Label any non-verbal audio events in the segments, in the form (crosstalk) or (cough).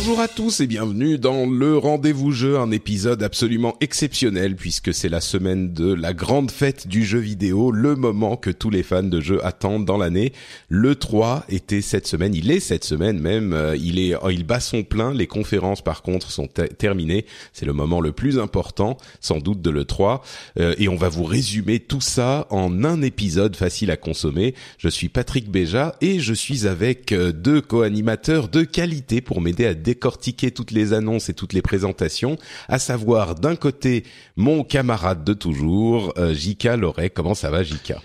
Bonjour à tous et bienvenue dans le Rendez-vous Jeu, un épisode absolument exceptionnel puisque c'est la semaine de la grande fête du jeu vidéo, le moment que tous les fans de jeux attendent dans l'année. Le 3 était cette semaine, il est cette semaine même, euh, il est il bat son plein, les conférences par contre sont terminées, c'est le moment le plus important sans doute de le 3 euh, et on va vous résumer tout ça en un épisode facile à consommer. Je suis Patrick Béja et je suis avec euh, deux co-animateurs de qualité pour m'aider à décortiquer toutes les annonces et toutes les présentations, à savoir d'un côté mon camarade de toujours, euh, Jika Loret. Comment ça va, Jika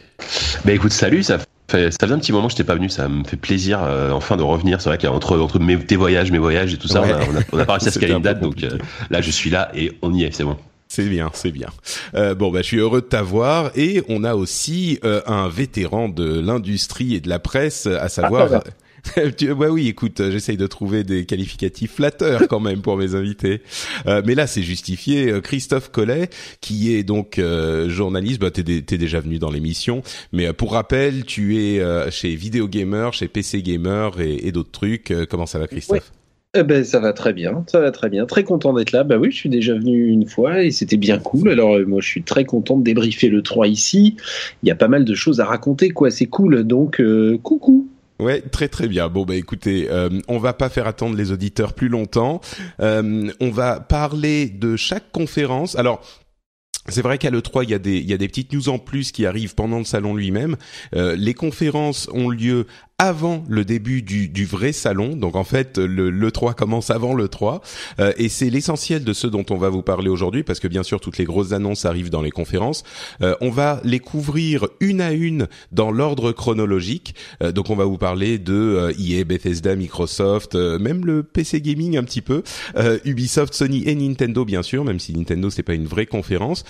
Bah écoute, salut, ça fait, ça faisait un petit moment que je n'étais pas venu, ça me fait plaisir euh, enfin de revenir. C'est vrai qu'entre entre mes, tes voyages, mes voyages et tout ça, on, a, on, a, pas réussi à (laughs) se caler une date, donc euh, là je suis là et on y est, c'est bon. C'est bien, c'est bien. Euh, bon, bah, je suis heureux de t'avoir et on a aussi euh, un vétéran de l'industrie et de la presse, à savoir. Ah, (laughs) ouais, oui, écoute, euh, j'essaye de trouver des qualificatifs flatteurs quand même pour mes invités. Euh, mais là, c'est justifié. Euh, Christophe Collet, qui est donc journaliste, bah, t'es, déjà venu dans l'émission. Mais pour rappel, tu es chez Video Gamer, chez PC Gamer et, et d'autres trucs. comment ça va, Christophe? Eh ben, ça va très bien, ça va très bien. Très content d'être là. Bah oui, je suis déjà venu une fois et c'était bien cool. Alors moi, je suis très content de débriefer le 3 ici. Il y a pas mal de choses à raconter, quoi. C'est cool. Donc, coucou. Ouais, très très bien. Bon bah écoutez, euh, on va pas faire attendre les auditeurs plus longtemps. Euh, on va parler de chaque conférence. Alors c'est vrai qu'à l'E3, il y, a des, il y a des petites news en plus qui arrivent pendant le salon lui-même. Euh, les conférences ont lieu avant le début du, du, vrai salon. Donc en fait, le, le 3 commence avant le 3. Euh, et c'est l'essentiel de ce dont on va vous parler aujourd'hui, parce que bien sûr, toutes les grosses annonces arrivent dans les conférences. Euh, on va les couvrir une à une dans l'ordre chronologique. Euh, donc on va vous parler de EA, e Bethesda, Microsoft, même le PC Gaming un petit peu, Ubisoft, Sony et Nintendo bien sûr, même si Nintendo c'est pas une vraie conférence.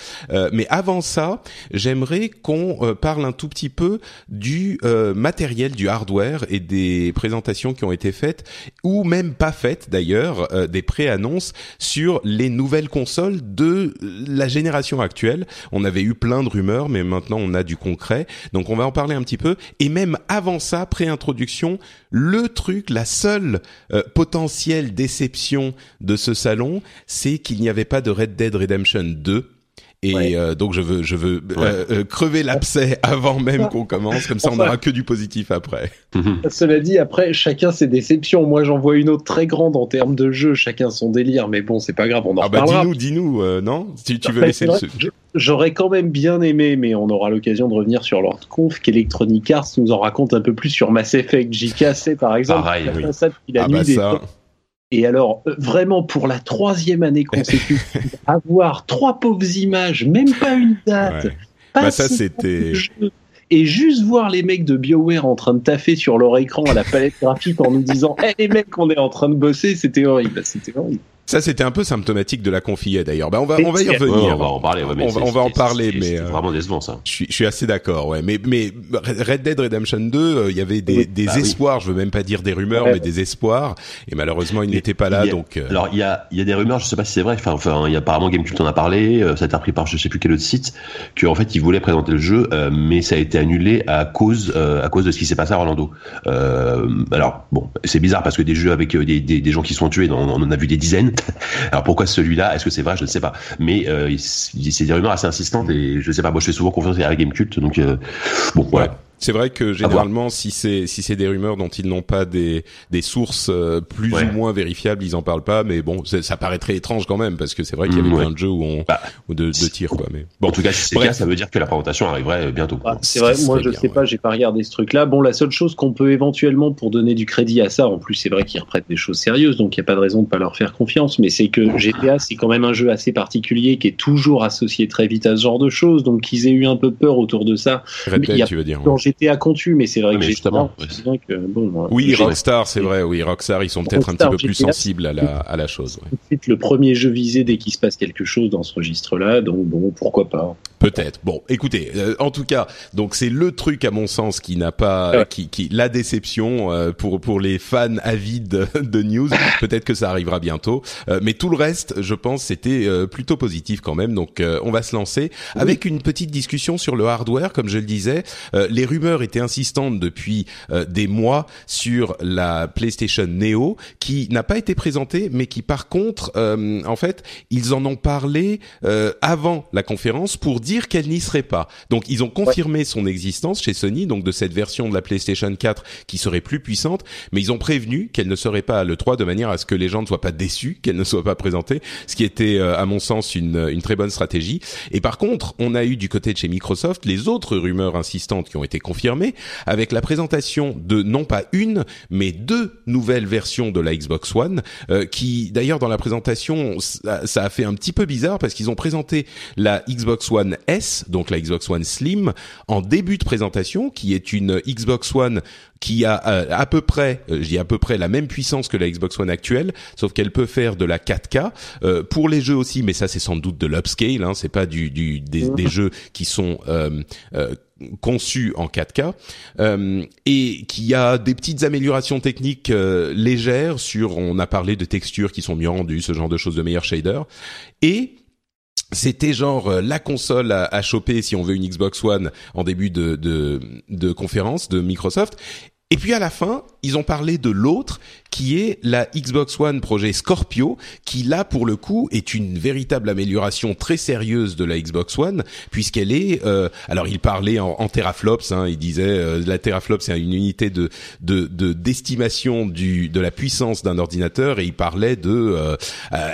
mais avant ça, j'aimerais qu'on parle un tout petit peu du matériel, du hardware et des présentations qui ont été faites ou même pas faites d'ailleurs, euh, des pré-annonces sur les nouvelles consoles de la génération actuelle. On avait eu plein de rumeurs, mais maintenant on a du concret. Donc on va en parler un petit peu. Et même avant ça, pré-introduction, le truc, la seule euh, potentielle déception de ce salon, c'est qu'il n'y avait pas de Red Dead Redemption 2 et euh, donc je veux je veux euh, euh, crever l'abcès (laughs) avant même qu'on commence, comme ça on n'aura que du positif après. Cela dit, après chacun ses déceptions. Moi j'en vois une autre très grande en termes de jeu, chacun son délire, mais bon c'est pas grave, on en ah bah dis-nous, dis-nous, non? Tu, tu veux laisser le... J'aurais quand même bien aimé, mais on aura l'occasion de revenir sur leur conf, qu'Electronic Arts nous en raconte un peu plus sur Mass Effect. JK, par exemple, Pareil, oui. a ah bah ça. Et alors, euh, vraiment, pour la troisième année consécutive, (laughs) avoir trois pauvres images, même pas une date. Bah ça, c'était. Et juste voir les mecs de BioWare en train de taffer sur leur écran à la palette graphique en nous disant hey, (laughs) les mecs, on est en train de bosser, c'était horrible. C'était horrible. Ça, c'était un peu symptomatique de la confie d'ailleurs. Bah, on va, on va y revenir. on va en parler. on, va, en parler, mais euh, vraiment décevant ça. Je suis, je suis assez d'accord. Ouais, mais mais Red Dead Redemption 2, euh, il y avait des, des bah espoirs. Je veux même pas dire des rumeurs, mais des espoirs. Et malheureusement, il n'était pas là. donc. Euh, alors, il y a, il y a des rumeurs. Je sais pas si c'est vrai. Enfin, enfin, il y a apparemment Gamecube en a parlé. ça a été repris par je sais plus quel autre site. Que en fait, ils voulaient présenter le jeu, mais ça a été annulé à cause, à cause de ce qui s'est passé à Orlando. alors, bon, c'est bizarre parce que des jeux avec des, des, des gens qui sont tués, on, on en a vu des dizaines. Alors pourquoi celui-là? Est-ce que c'est vrai? Je ne sais pas. Mais euh, c'est des rumeurs assez insistantes et je ne sais pas. Moi, je fais souvent confiance à la Game Cult, donc euh, bon, voilà. C'est vrai que généralement, si c'est si c'est des rumeurs dont ils n'ont pas des des sources euh, plus ou moins vérifiables, ils en parlent pas. Mais bon, ça paraît très étrange quand même parce que c'est vrai qu'il y avait mm, plein de jeux où on bah, ou de, de tirs quoi. Mais bon, en tout cas, si c'est cas, ça veut dire que la présentation arriverait bientôt. Ah, c'est vrai. Moi, je sais pas, j'ai pas regardé ce truc-là. Bon, la seule chose qu'on peut éventuellement pour donner du crédit à ça, en plus, c'est vrai qu'ils reprêtent des choses sérieuses, donc il y a pas de raison de pas leur faire confiance. Mais c'est que GTA, c'est quand même un jeu assez particulier qui est toujours associé très vite à ce genre de choses, donc qu'ils aient eu un peu peur autour de ça. tu veux dire à contu, mais c'est vrai que justement. bon, oui, Rockstar, c'est vrai. Oui, Rockstar, ils sont peut-être un petit peu plus sensibles à la, à la chose. Ouais. le premier jeu visé dès qu'il se passe quelque chose dans ce registre-là, donc bon, pourquoi pas. Peut-être. Bon, écoutez, euh, en tout cas, donc c'est le truc à mon sens qui n'a pas, qui, qui, la déception euh, pour pour les fans avides de, news. Peut-être que ça arrivera bientôt, euh, mais tout le reste, je pense, c'était plutôt positif quand même. Donc, on va se lancer avec une petite discussion sur le hardware, comme je le disais. les rumeurs étaient insistantes depuis des mois sur la PlayStation Neo, qui n'a pas été présentée, mais qui par contre, en fait, ils en ont parlé avant la conférence pour dire qu'elle n'y serait pas. Donc ils ont confirmé son existence chez Sony, donc de cette version de la PlayStation 4 qui serait plus puissante, mais ils ont prévenu qu'elle ne serait pas à l'E3 de manière à ce que les gens ne soient pas déçus, qu'elle ne soit pas présentée, ce qui était euh, à mon sens une, une très bonne stratégie. Et par contre, on a eu du côté de chez Microsoft les autres rumeurs insistantes qui ont été confirmées avec la présentation de non pas une, mais deux nouvelles versions de la Xbox One, euh, qui d'ailleurs dans la présentation ça, ça a fait un petit peu bizarre parce qu'ils ont présenté la Xbox One S, donc la Xbox One Slim, en début de présentation, qui est une Xbox One qui a euh, à peu près, euh, je dis à peu près la même puissance que la Xbox One actuelle, sauf qu'elle peut faire de la 4K euh, pour les jeux aussi, mais ça c'est sans doute de l'upscale, hein, c'est pas du, du des, des, jeux qui sont conçus en 4K et qui a des petites améliorations techniques légères sur, on a parlé de textures qui sont mieux rendues, ce genre de choses, de meilleurs shaders et c'était genre euh, la console à, à, choper si on veut une Xbox One en début de, de, de conférence de Microsoft. Et puis à la fin, ils ont parlé de l'autre qui est la Xbox One projet Scorpio, qui là pour le coup est une véritable amélioration très sérieuse de la Xbox One, puisqu'elle est, euh, alors il parlait en, en teraflops, hein, il disait euh, la teraflop c'est une unité de de d'estimation du de la puissance d'un ordinateur, et il parlait de euh,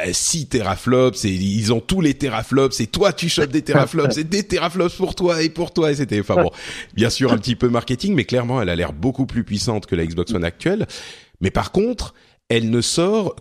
6 euh, teraflops, et ils ont tous les teraflops, et toi tu chopes des teraflops, et des teraflops pour toi et pour toi, et c'était, enfin bon, bien sûr un petit peu marketing, mais clairement elle a l'air beaucoup plus puissante que la Xbox One actuelle. Mais par contre, elle ne sort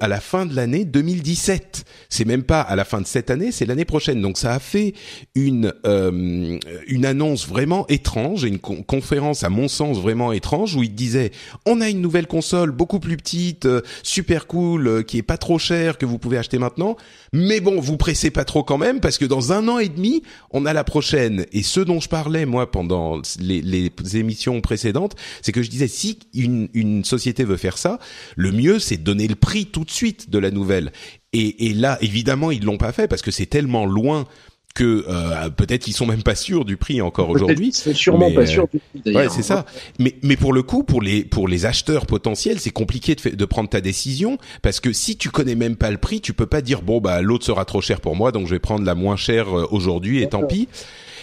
à la fin de l'année 2017. C'est même pas à la fin de cette année, c'est l'année prochaine. Donc ça a fait une euh, une annonce vraiment étrange une conférence à mon sens vraiment étrange où il disait on a une nouvelle console beaucoup plus petite, euh, super cool, euh, qui est pas trop chère que vous pouvez acheter maintenant, mais bon vous pressez pas trop quand même parce que dans un an et demi on a la prochaine. Et ce dont je parlais moi pendant les, les émissions précédentes, c'est que je disais si une une société veut faire ça, le mieux c'est de donner le prix tout de suite de la nouvelle. Et, là, évidemment, ils l'ont pas fait parce que c'est tellement loin que euh, peut-être qu'ils sont même pas sûrs du prix encore aujourd'hui. C'est sûrement pas sûr du prix. Ouais, c'est ça. Mais mais pour le coup, pour les pour les acheteurs potentiels, c'est compliqué de, de prendre ta décision parce que si tu connais même pas le prix, tu peux pas dire bon bah l'autre sera trop cher pour moi, donc je vais prendre la moins chère euh, aujourd'hui et tant pis.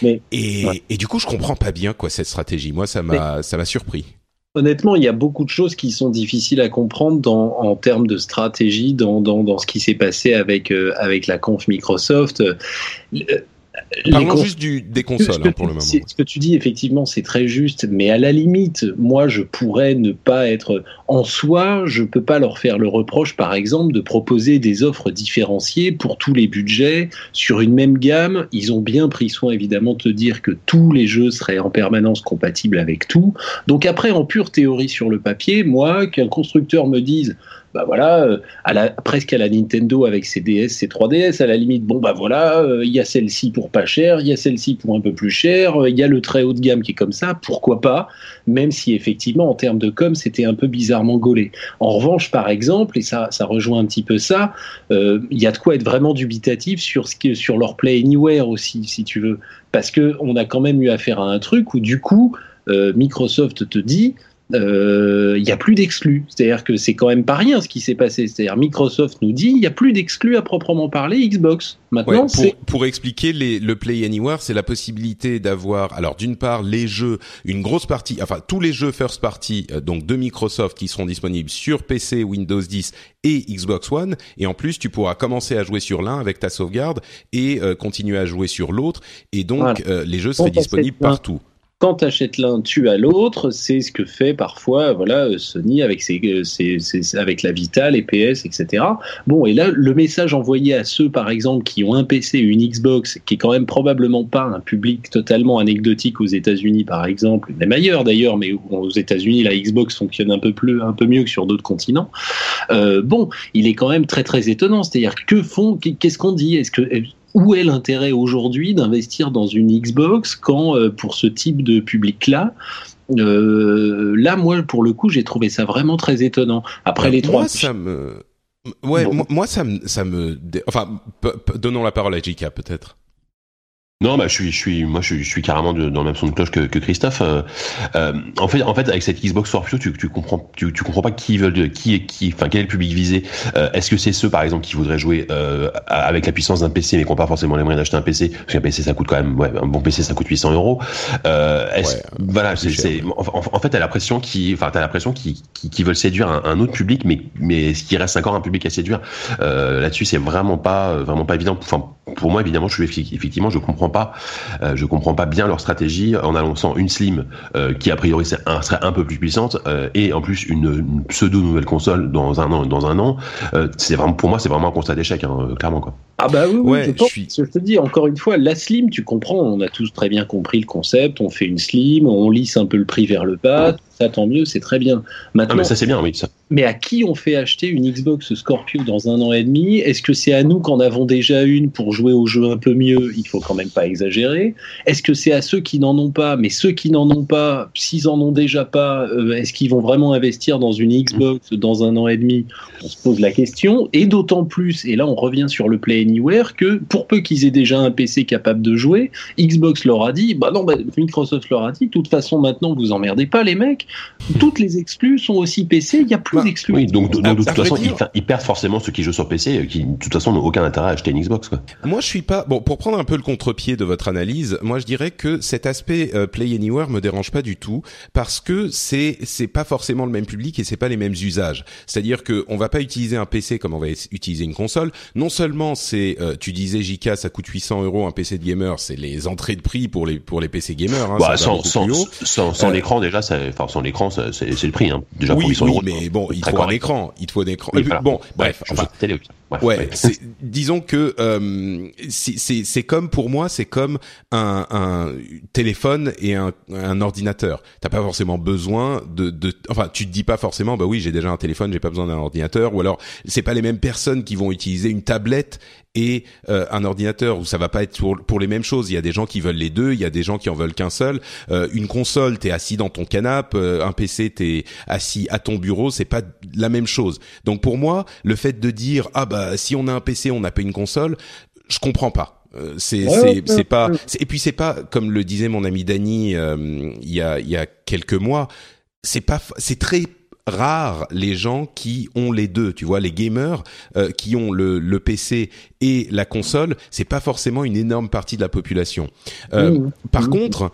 Mais, et, et du coup, je comprends pas bien quoi cette stratégie. Moi, ça m'a ça m'a surpris honnêtement, il y a beaucoup de choses qui sont difficiles à comprendre dans, en termes de stratégie dans, dans, dans ce qui s'est passé avec, euh, avec la conf Microsoft. Parlons juste du, des consoles hein, pour le moment. Ce que tu dis, effectivement, c'est très juste, mais à la limite, moi, je pourrais ne pas être en soi, je peux pas leur faire le reproche, par exemple, de proposer des offres différenciées pour tous les budgets sur une même gamme. Ils ont bien pris soin, évidemment, de te dire que tous les jeux seraient en permanence compatibles avec tout. Donc après, en pure théorie sur le papier, moi, qu'un constructeur me dise bah voilà, euh, presque à la Nintendo avec ses DS, ses 3DS, à la limite, bon bah voilà, euh, il y a celle-ci pour pas cher, il y a celle-ci pour un peu plus cher, euh, il y a le très haut de gamme qui est comme ça, pourquoi pas, même si effectivement en termes de com c'était un peu bizarrement gaulé. En revanche, par exemple, et ça, ça rejoint un petit peu ça, il y a de quoi être vraiment dubitatif sur sur leur Play Anywhere aussi, si tu veux, parce que on a quand même eu affaire à un truc où du coup Microsoft te dit euh, il n'y a plus d'exclus. C'est-à-dire que c'est quand même pas rien ce qui s'est passé. C'est-à-dire Microsoft nous dit il n'y a plus d'exclus à proprement parler Xbox. Maintenant, pour, pour, expliquer les, le Play Anywhere, c'est la possibilité d'avoir, alors d'une part les jeux, une grosse partie, enfin tous les jeux first party euh, donc de Microsoft qui seront disponibles sur PC, Windows 10 et Xbox One, et en plus tu pourras commencer à jouer sur l'un avec ta sauvegarde et euh, continuer à jouer sur l'autre, et donc les jeux seraient disponibles partout quand achètes l'un, tu as l'autre. C'est ce que fait parfois voilà Sony avec avec la Vita, les PS, etc. Bon, et là, le message envoyé à ceux, par exemple, qui ont un PC une Xbox, qui est quand même probablement pas un public totalement anecdotique aux États-Unis, par exemple, même ailleurs d'ailleurs, mais aux États-Unis, la Xbox fonctionne un peu plus, un peu mieux que sur d'autres continents. Euh, bon, il est quand même très très étonnant. C'est-à-dire que font, qu'est-ce qu'on dit? Où est l'intérêt aujourd'hui d'investir dans une Xbox quand euh, pour ce type de public-là, euh, là, moi, pour le coup, j'ai trouvé ça vraiment très étonnant. Après les trois, moi, ça me, ouais, moi, ça me, ça me, enfin, donnons la parole à Jika peut-être. Non, bah je suis, je suis, moi je suis, je suis carrément dans le même son de cloche que, que Christophe. Euh, euh, en fait, en fait, avec cette Xbox Scorpio, tu, tu comprends, tu, tu comprends pas qui veulent, qui est qui, enfin quel est le public visé. Euh, Est-ce que c'est ceux, par exemple, qui voudraient jouer euh, avec la puissance d'un PC, mais qui n'ont pas forcément les moyens d'acheter un PC, parce qu'un PC ça coûte quand même, ouais, un bon PC ça coûte 800 euros. Euh, est-ce, voilà, c'est, en, en, fait, t'as l'impression qui, enfin, t'as l'impression qui, qui, qui, veulent séduire un, un, autre public, mais mais ce qui reste encore un public à séduire. Euh, là-dessus, c'est vraiment pas, vraiment pas évident. Enfin, pour moi, évidemment, je suis effectivement, je comprends pas. Euh, je comprends pas bien leur stratégie en annonçant une Slim euh, qui a priori serait un peu plus puissante euh, et en plus une, pseudo nouvelle console dans un an dans un an. c'est vraiment pour moi c'est vraiment un constat d'échec hein, clairement quoi. Ah bah oui, je, je te dis encore une fois, la Slim, tu comprends, on a tous très bien compris le concept, on fait une Slim, on lisse un peu le prix vers le bas, ça tant mieux, c'est très bien. Maintenant, ah mais ça c'est bien, oui. Ça. Mais à qui on fait acheter une Xbox Scorpio dans un an et demi? Est-ce que c'est à nous qu'en avons déjà une pour jouer au jeu un peu mieux? Il faut quand même pas exagérer. Est-ce que c'est à ceux qui n'en ont pas? Mais ceux qui n'en ont pas, s'ils en ont déjà pas, euh, est-ce qu'ils vont vraiment investir dans une Xbox dans un an et demi? On se pose la question. Et d'autant plus, et là on revient sur le Play Anywhere, que pour peu qu'ils aient déjà un PC capable de jouer, Xbox leur a dit, bah non, bah, Microsoft leur a dit, de toute façon maintenant vous emmerdez pas les mecs, toutes les exclus sont aussi PC, il y a plus bah, d'exclus. Oui, donc, de toute façon, ils, perdent forcément ceux qui jouent sur PC, qui de toute façon n'ont aucun intérêt à acheter une Xbox. Quoi. Moi, je suis pas bon pour prendre un peu le contre-pied de votre analyse. Moi, je dirais que cet aspect euh, Play Anywhere me dérange pas du tout parce que c'est c'est pas forcément le même public et c'est pas les mêmes usages. C'est-à-dire que on va pas utiliser un PC comme on va utiliser une console. Non seulement c'est, euh, tu disais JK, ça coûte 800 euros un PC de gamer, c'est les entrées de prix pour les pour les PC gamers. Hein, bah, sans sans, sans, sans euh, l'écran déjà, enfin sans l'écran, c'est le prix. Hein. Déjà oui, pour 800 oui, mais bon, il faut un écran. Il faut un écran. Bon, bref. Enfin, télé, ouais, disons que euh, c'est comme pour moi, c'est comme un, un, téléphone et un, un ordinateur. T'as pas forcément besoin de, de, enfin, tu te dis pas forcément, bah oui, j'ai déjà un téléphone, j'ai pas besoin d'un ordinateur, ou alors c'est pas les mêmes personnes qui vont utiliser une tablette et euh, un ordinateur où ça va pas être pour, pour, les mêmes choses. Il y a des gens qui veulent les deux, il y a des gens qui en veulent qu'un seul. Euh, une console, t'es assis dans ton canapé, euh, un PC, t'es assis à ton bureau, c'est pas la même chose. Donc pour moi, le fait de dire ah bah si on a un PC, on n'a pas une console, je comprends pas. Euh, c'est c'est pas et puis c'est pas comme le disait mon ami Dany il y a il y a quelques mois c'est pas c'est très rares les gens qui ont les deux. Tu vois, les gamers euh, qui ont le, le, PC et la console, c'est pas forcément une énorme partie de la population. Euh, par contre,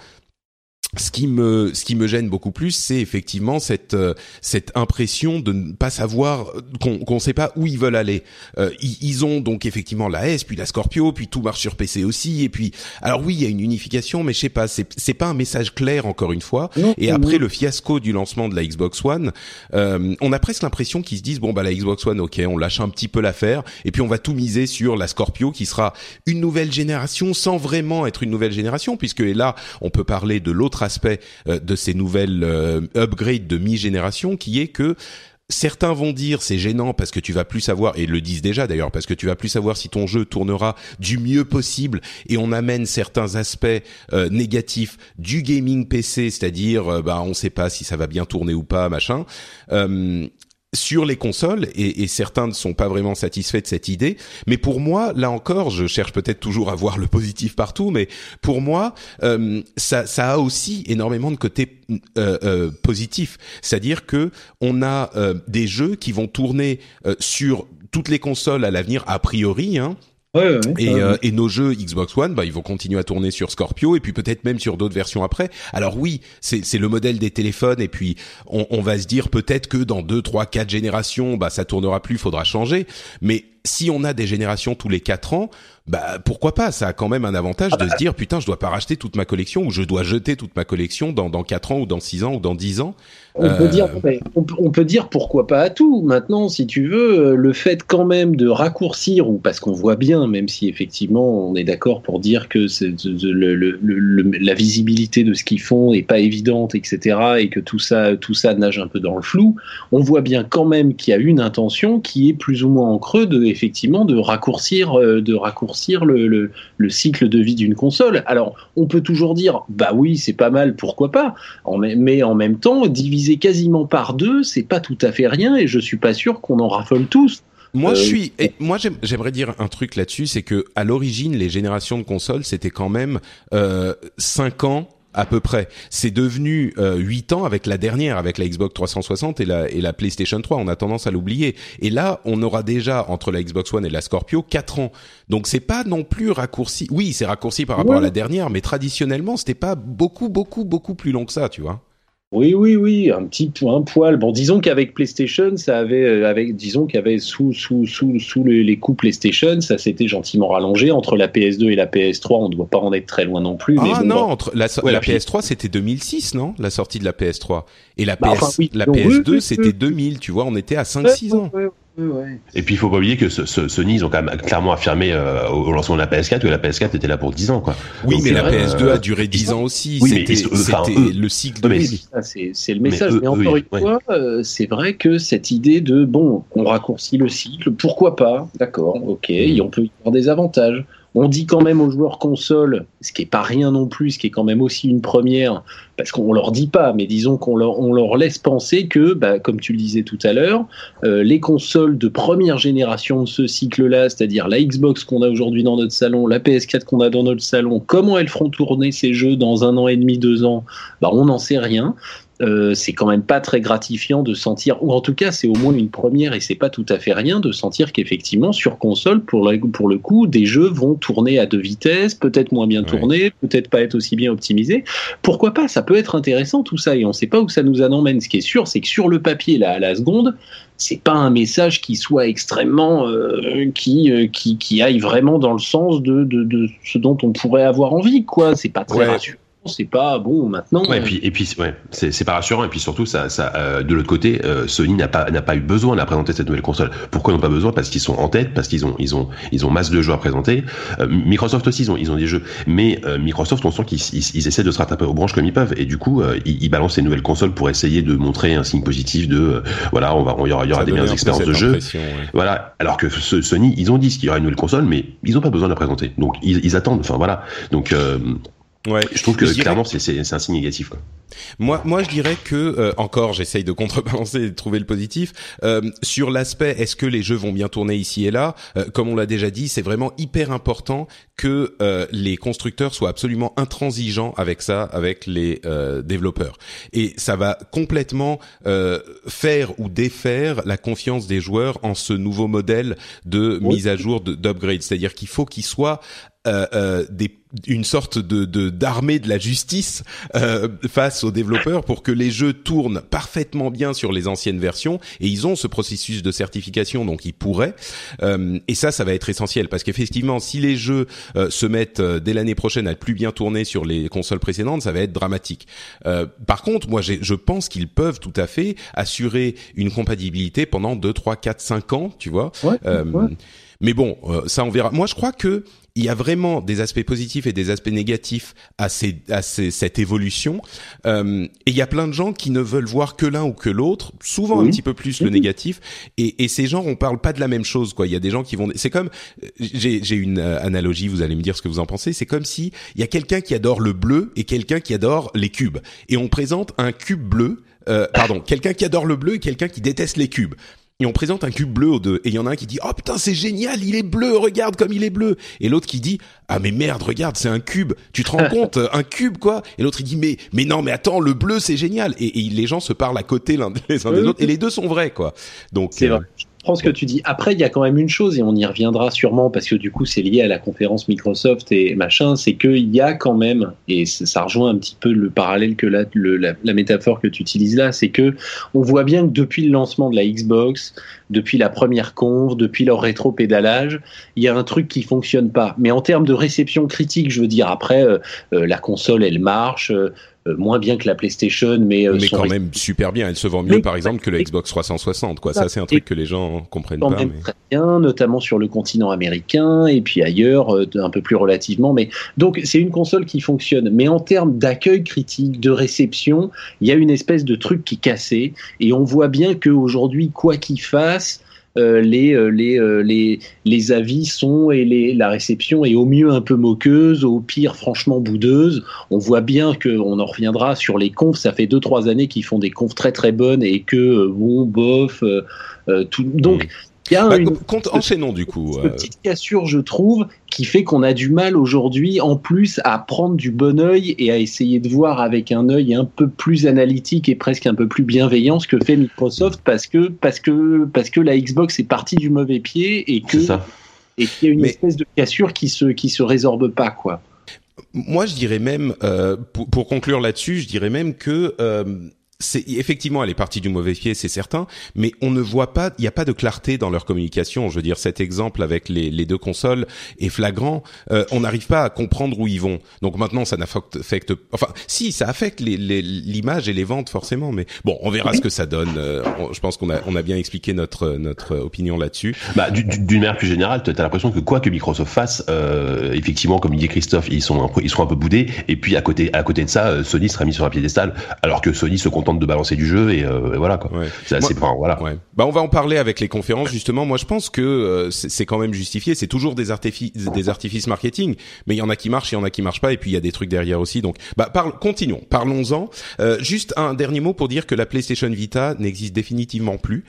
ce qui me ce qui me gêne beaucoup plus, c'est effectivement cette euh, cette impression de ne pas savoir qu'on qu'on sait pas où ils veulent aller. Euh, ils, ont donc effectivement la S, puis la Scorpio, puis tout marche sur PC aussi. Et puis alors oui, il y a une unification, mais je sais pas, c'est c'est pas un message clair encore une fois. et après le fiasco du lancement de la Xbox One, euh, on a presque l'impression qu'ils se disent bon bah la Xbox One, ok, on lâche un petit peu l'affaire, et puis on va tout miser sur la Scorpio qui sera une nouvelle génération sans vraiment être une nouvelle génération, puisque là on peut parler de l'autre aspect euh, de ces nouvelles euh, upgrades de mi-génération, qui est que Certains vont dire c'est gênant parce que tu vas plus savoir et le disent déjà d'ailleurs parce que tu vas plus savoir si ton jeu tournera du mieux possible et on amène certains aspects euh, négatifs du gaming PC, c'est-à-dire bah on sait pas si ça va bien tourner ou pas machin. Sur les consoles et, et, certains ne sont pas vraiment satisfaits de cette idée. Mais pour moi, là encore, je cherche peut-être toujours à voir le positif partout, mais pour moi, euh, ça, ça a aussi énormément de côtés euh, euh, positifs. C'est-à-dire que on a euh, des jeux qui vont tourner euh, sur toutes les consoles à l'avenir a priori. Hein, Ouais, ouais, et, euh, et nos jeux Xbox One, bah, ils vont continuer à tourner sur Scorpio et puis peut-être même sur d'autres versions après. Alors oui, c'est c'est le modèle des téléphones et puis on, on va se dire peut-être que dans deux, trois, quatre générations, bah ça tournera plus, faudra changer. Mais si on a des générations tous les quatre ans, bah pourquoi pas? Ça a quand même un avantage de se dire putain, je dois pas racheter toute ma collection ou je dois jeter toute ma collection dans dans quatre ans ou dans six ans ou dans dix ans. On peut Euh, dire, mais on, peut- on peut dire pourquoi pas à tout. Maintenant, si tu veux, euh, le fait quand même de raccourcir, ou parce qu'on voit bien, même si effectivement on est d'accord pour dire que c'est- le- le- le- le- la visibilité de ce qu'ils font est pas évidente, etc., et que tout ça, tout ça nage un peu dans le flou, on voit bien quand même qu'il y a une intention qui est plus ou moins en creux de effectivement de raccourcir, euh, de raccourcir le, le, le cycle de vie d'une console. Alors, on peut toujours dire, bah oui, c'est pas mal, pourquoi pas. Mais en même temps, diviser quasiment par deux, c'est pas tout à fait rien, et je suis pas sûr qu'on en raffole tous. Moi, Euh, je suis. Et moi, j'aime- j'aimerais dire un truc là-dessus, c'est que à l'origine, les générations de consoles, c'était quand même euh, cinq ans à peu près. C'est devenu euh, 8 ans avec la dernière, avec la Xbox 360 et la, et la PlayStation 3. On a tendance à l'oublier. Et là, on aura déjà entre la Xbox One et la Scorpio 4 ans. Donc c'est pas non plus raccourci. Oui, c'est raccourci par rapport Ouais. à la dernière, mais traditionnellement, c'était pas beaucoup, beaucoup, beaucoup plus long que ça, tu vois. Oui, oui, oui, un petit un poil. Bon, disons qu'avec PlayStation, ça avait, euh, avec, disons qu'avec sous, sous, sous, sous les, les coups PlayStation, ça s'était gentiment rallongé entre la PS2 et la PS3. On ne doit pas en être très loin non plus. mais Ah bon, non, entre la, so- Ouais, la puis- PS3 c'était 2006, non? La sortie de la PS3 et la PS, Bah, enfin, oui, la donc, oui, PS2 oui, c'était oui. 2000. Tu vois, on était à 5-6 ans. Ouais. Et puis il faut pas oublier que ce, ce- Sony ils ont quand même clairement affirmé euh, au lancement de la PS4 que la PS4 était là pour 10 ans quoi. Oui, Donc, mais la euh, PS2 a duré 10 ans aussi. oui, c'était le cycle de c'est le Mais message. eux- Mais, encore eux, une fois, euh, c'est vrai que cette idée de bon, on raccourcit le cycle, pourquoi pas D'accord, ok, Mm. et on peut y avoir des avantages. On dit quand même aux joueurs console, ce qui est pas rien non plus, ce qui est quand même aussi une première, parce qu'on leur dit pas, mais disons qu'on leur, on leur laisse penser que, bah, comme tu le disais tout à l'heure, euh, les consoles de première génération de ce cycle-là, c'est-à-dire la Xbox qu'on a aujourd'hui dans notre salon, la PS4 qu'on a dans notre salon, comment elles feront tourner ces jeux dans un an et demi, deux ans bah, On n'en sait rien. Euh, c'est quand même pas très gratifiant de sentir, ou en tout cas c'est au moins une première et c'est pas tout à fait rien de sentir qu'effectivement sur console pour le, pour le coup des jeux vont tourner à deux vitesses, peut-être moins bien Ouais. tournés, peut-être pas être aussi bien optimisés. Pourquoi pas Ça peut être intéressant tout ça et on sait pas où ça nous emmène. Ce qui est sûr, c'est que sur le papier là à la seconde, c'est pas un message qui soit extrêmement euh, qui, euh, qui qui aille vraiment dans le sens de, de, de ce dont on pourrait avoir envie quoi. C'est pas très Ouais. rassurant. C'est pas bon maintenant. Ouais, et puis, et puis, ouais, c'est c'est pas rassurant. Et puis surtout, ça, ça, euh, de l'autre côté, euh, Sony n'a pas, n'a pas eu besoin de la présenter cette nouvelle console. Pourquoi ils n'ont pas besoin? Parce qu'ils sont en tête, parce qu'ils ont, ils ont, ils ont masse de jeux à présenter. Euh, Microsoft aussi, ils ont, ils ont des jeux. Mais euh, Microsoft, on sent qu'ils ils, ils essaient de se rattraper aux branches comme ils peuvent. Et du coup, euh, ils, ils balancent ces nouvelles consoles pour essayer de montrer un signe positif de, euh, voilà, on va, il y aura, y aura des meilleures expériences de jeu. ouais. Voilà. Alors que ce, Sony, ils ont dit qu'il y aura une nouvelle console, mais ils n'ont pas besoin de la présenter. Donc ils, ils attendent. Enfin voilà. Donc euh, Ouais. je trouve que Je clairement c'est c'est c'est un signe négatif. Quoi. Moi, moi, je dirais que euh, encore, j'essaye de contrebalancer et de trouver le positif Euh, sur l'aspect. Est-ce que les jeux vont bien tourner ici et là? Euh, Comme on l'a déjà dit, c'est vraiment hyper important que euh, les constructeurs soient absolument intransigeants avec ça, avec les euh, développeurs. Et ça va complètement euh, faire ou défaire la confiance des joueurs en ce nouveau modèle de mise à jour de- d'upgrade. C'est-à-dire qu'il faut qu'ils soient euh, euh, des, une sorte de d'armée de, la justice euh, face aux développeurs pour que les jeux tournent parfaitement bien sur les anciennes versions et ils ont ce processus de certification donc ils pourraient Euh, et ça ça va être essentiel parce qu'effectivement si les jeux euh, se mettent euh, dès l'année prochaine à plus bien tourner sur les consoles précédentes ça va être dramatique Euh, par contre moi je pense qu'ils peuvent tout à fait assurer une compatibilité pendant 2, 3, 4, 5 ans tu vois Ouais, euh, ouais. mais bon, euh, ça on verra. Moi, je crois que il y a vraiment des aspects positifs et des aspects négatifs à, ces, à ces, cette évolution. Euh, et il y a plein de gens qui ne veulent voir que l'un ou que l'autre, souvent un petit peu plus le Oui. négatif. Et, et ces gens, on parle pas de la même chose. quoi. Il y a des gens qui vont. C'est comme j'ai j'ai une euh, analogie. Vous allez me dire ce que vous en pensez. C'est comme si il y a quelqu'un qui adore le bleu et quelqu'un qui adore les cubes. Et on présente un cube bleu euh, pardon, quelqu'un qui adore le bleu et quelqu'un qui déteste les cubes et on présente un cube bleu aux deux. Et il y en a un qui dit oh putain c'est génial il est bleu regarde comme il est bleu. Et l'autre qui dit ah mais merde regarde c'est un cube. Tu te rends (laughs) compte un cube quoi. Et l'autre il dit mais mais non mais attends le bleu c'est génial. Et, les gens se parlent à côté l'un des uns des autres. Et les deux sont vrais quoi. Donc c'est vrai prends ce que tu dis. Après, il y a quand même une chose, et on y reviendra sûrement, parce que du coup, c'est lié à la conférence Microsoft et machin, c'est qu'il y a quand même, et ça rejoint un petit peu le parallèle que la, la, métaphore que tu utilises là, c'est que on voit bien que depuis le lancement de la Xbox, depuis la première conf, depuis leur rétro-pédalage, il y a un truc qui fonctionne pas. Mais en termes de réception critique, je veux dire, après, euh, euh, la console, elle marche, euh, moins bien que la PlayStation, mais euh, mais quand même super bien. Elle se vend mieux, par exemple, que la Xbox 360. Quoi, ça, c'est un truc que les gens comprennent pas. Même Très bien, notamment sur le continent américain et puis ailleurs, euh, un peu plus relativement. Mais donc, c'est une console qui fonctionne. Mais en termes d'accueil critique, de réception, il y a une espèce de truc qui cassait. Et on voit bien qu'aujourd'hui, quoi qu'il fasse, euh, les, euh, les, euh, les, les avis sont et les, la réception est au mieux un peu moqueuse, au pire franchement boudeuse. On voit bien qu'on en reviendra sur les confs. Ça fait deux trois années qu'ils font des confs très très bonnes et que bon bof. Donc il y a bah, une enchaînons du coup. Une petite cassure, je trouve, qui fait qu'on a du mal aujourd'hui, en plus, à prendre du bon œil et à essayer de voir avec un œil un peu plus analytique et presque un peu plus bienveillant ce que fait Microsoft, parce que parce que parce que la Xbox est partie du mauvais pied et que et qu'il y a une espèce de cassure qui se qui se résorbe pas quoi. Moi, je dirais même, euh, pour, pour, conclure là-dessus, je dirais même que euh, c'est effectivement elle est partie du mauvais pied, c'est certain, mais on ne voit pas, il n'y a pas de clarté dans leur communication. Je veux dire, cet exemple avec les, deux consoles est flagrant. Euh, on n'arrive pas à comprendre où ils vont. Donc maintenant, ça n'affecte, enfin, si ça affecte l'image et les ventes forcément, mais bon, on verra ce que ça donne. Euh, je pense qu'on a, on a bien expliqué notre notre opinion là-dessus. Bah, d'une manière plus générale, tu as l'impression que quoi que Microsoft fasse, euh, effectivement, comme il dit Christophe, ils sont un peu, ils sont un peu boudés. Et puis à côté, à côté de ça, Sony sera mis sur un piédestal, alors que Sony se contente de balancer du jeu et, euh, voilà quoi. C'est assez, voilà. Bah on va en parler avec les conférences justement. Moi je pense que euh, c'est quand même justifié. C'est toujours des artifices, des artifices marketing, mais il y en a qui marchent, il y en a qui marchent pas, et puis il y a des trucs derrière aussi. Donc bah parle, continuons, parlons-en. Euh, juste un dernier mot pour dire que la PlayStation Vita n'existe définitivement plus.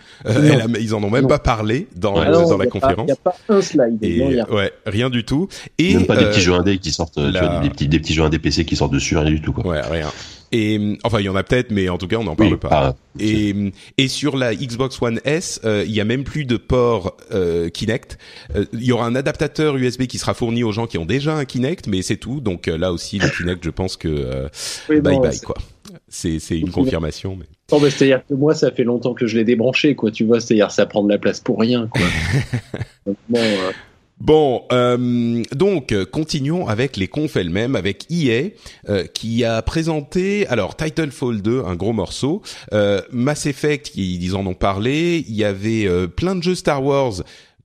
ils en ont même pas parlé dans, dans la conférence. Il n'y a pas un slide. Et, ouais, rien du tout. Et même pas des petits jeux indés qui sortent, des petits des petits jeux indés PC qui sortent dessus, rien du tout quoi. Ouais, rien. Et enfin, il y en a peut-être, mais en tout cas, on n'en parle pas. et, et sur la Xbox One S, euh, il y a même plus de port euh, Kinect. Euh, il y aura un adaptateur USB qui sera fourni aux gens qui ont déjà un Kinect, mais c'est tout. Donc là aussi, le Kinect, je pense que bye bye quoi. C'est c'est une confirmation. Mais... Non, mais c'est-à-dire que moi, ça fait longtemps que je l'ai débranché, quoi. Tu vois, c'est-à-dire ça prend de la place pour rien, quoi. (laughs) donc, bon, Bon, euh, donc continuons avec les confs elles-mêmes, avec EA euh, qui a présenté alors Titanfall 2, un gros morceau, euh, Mass Effect, ils en ont parlé, il y avait plein de jeux Star Wars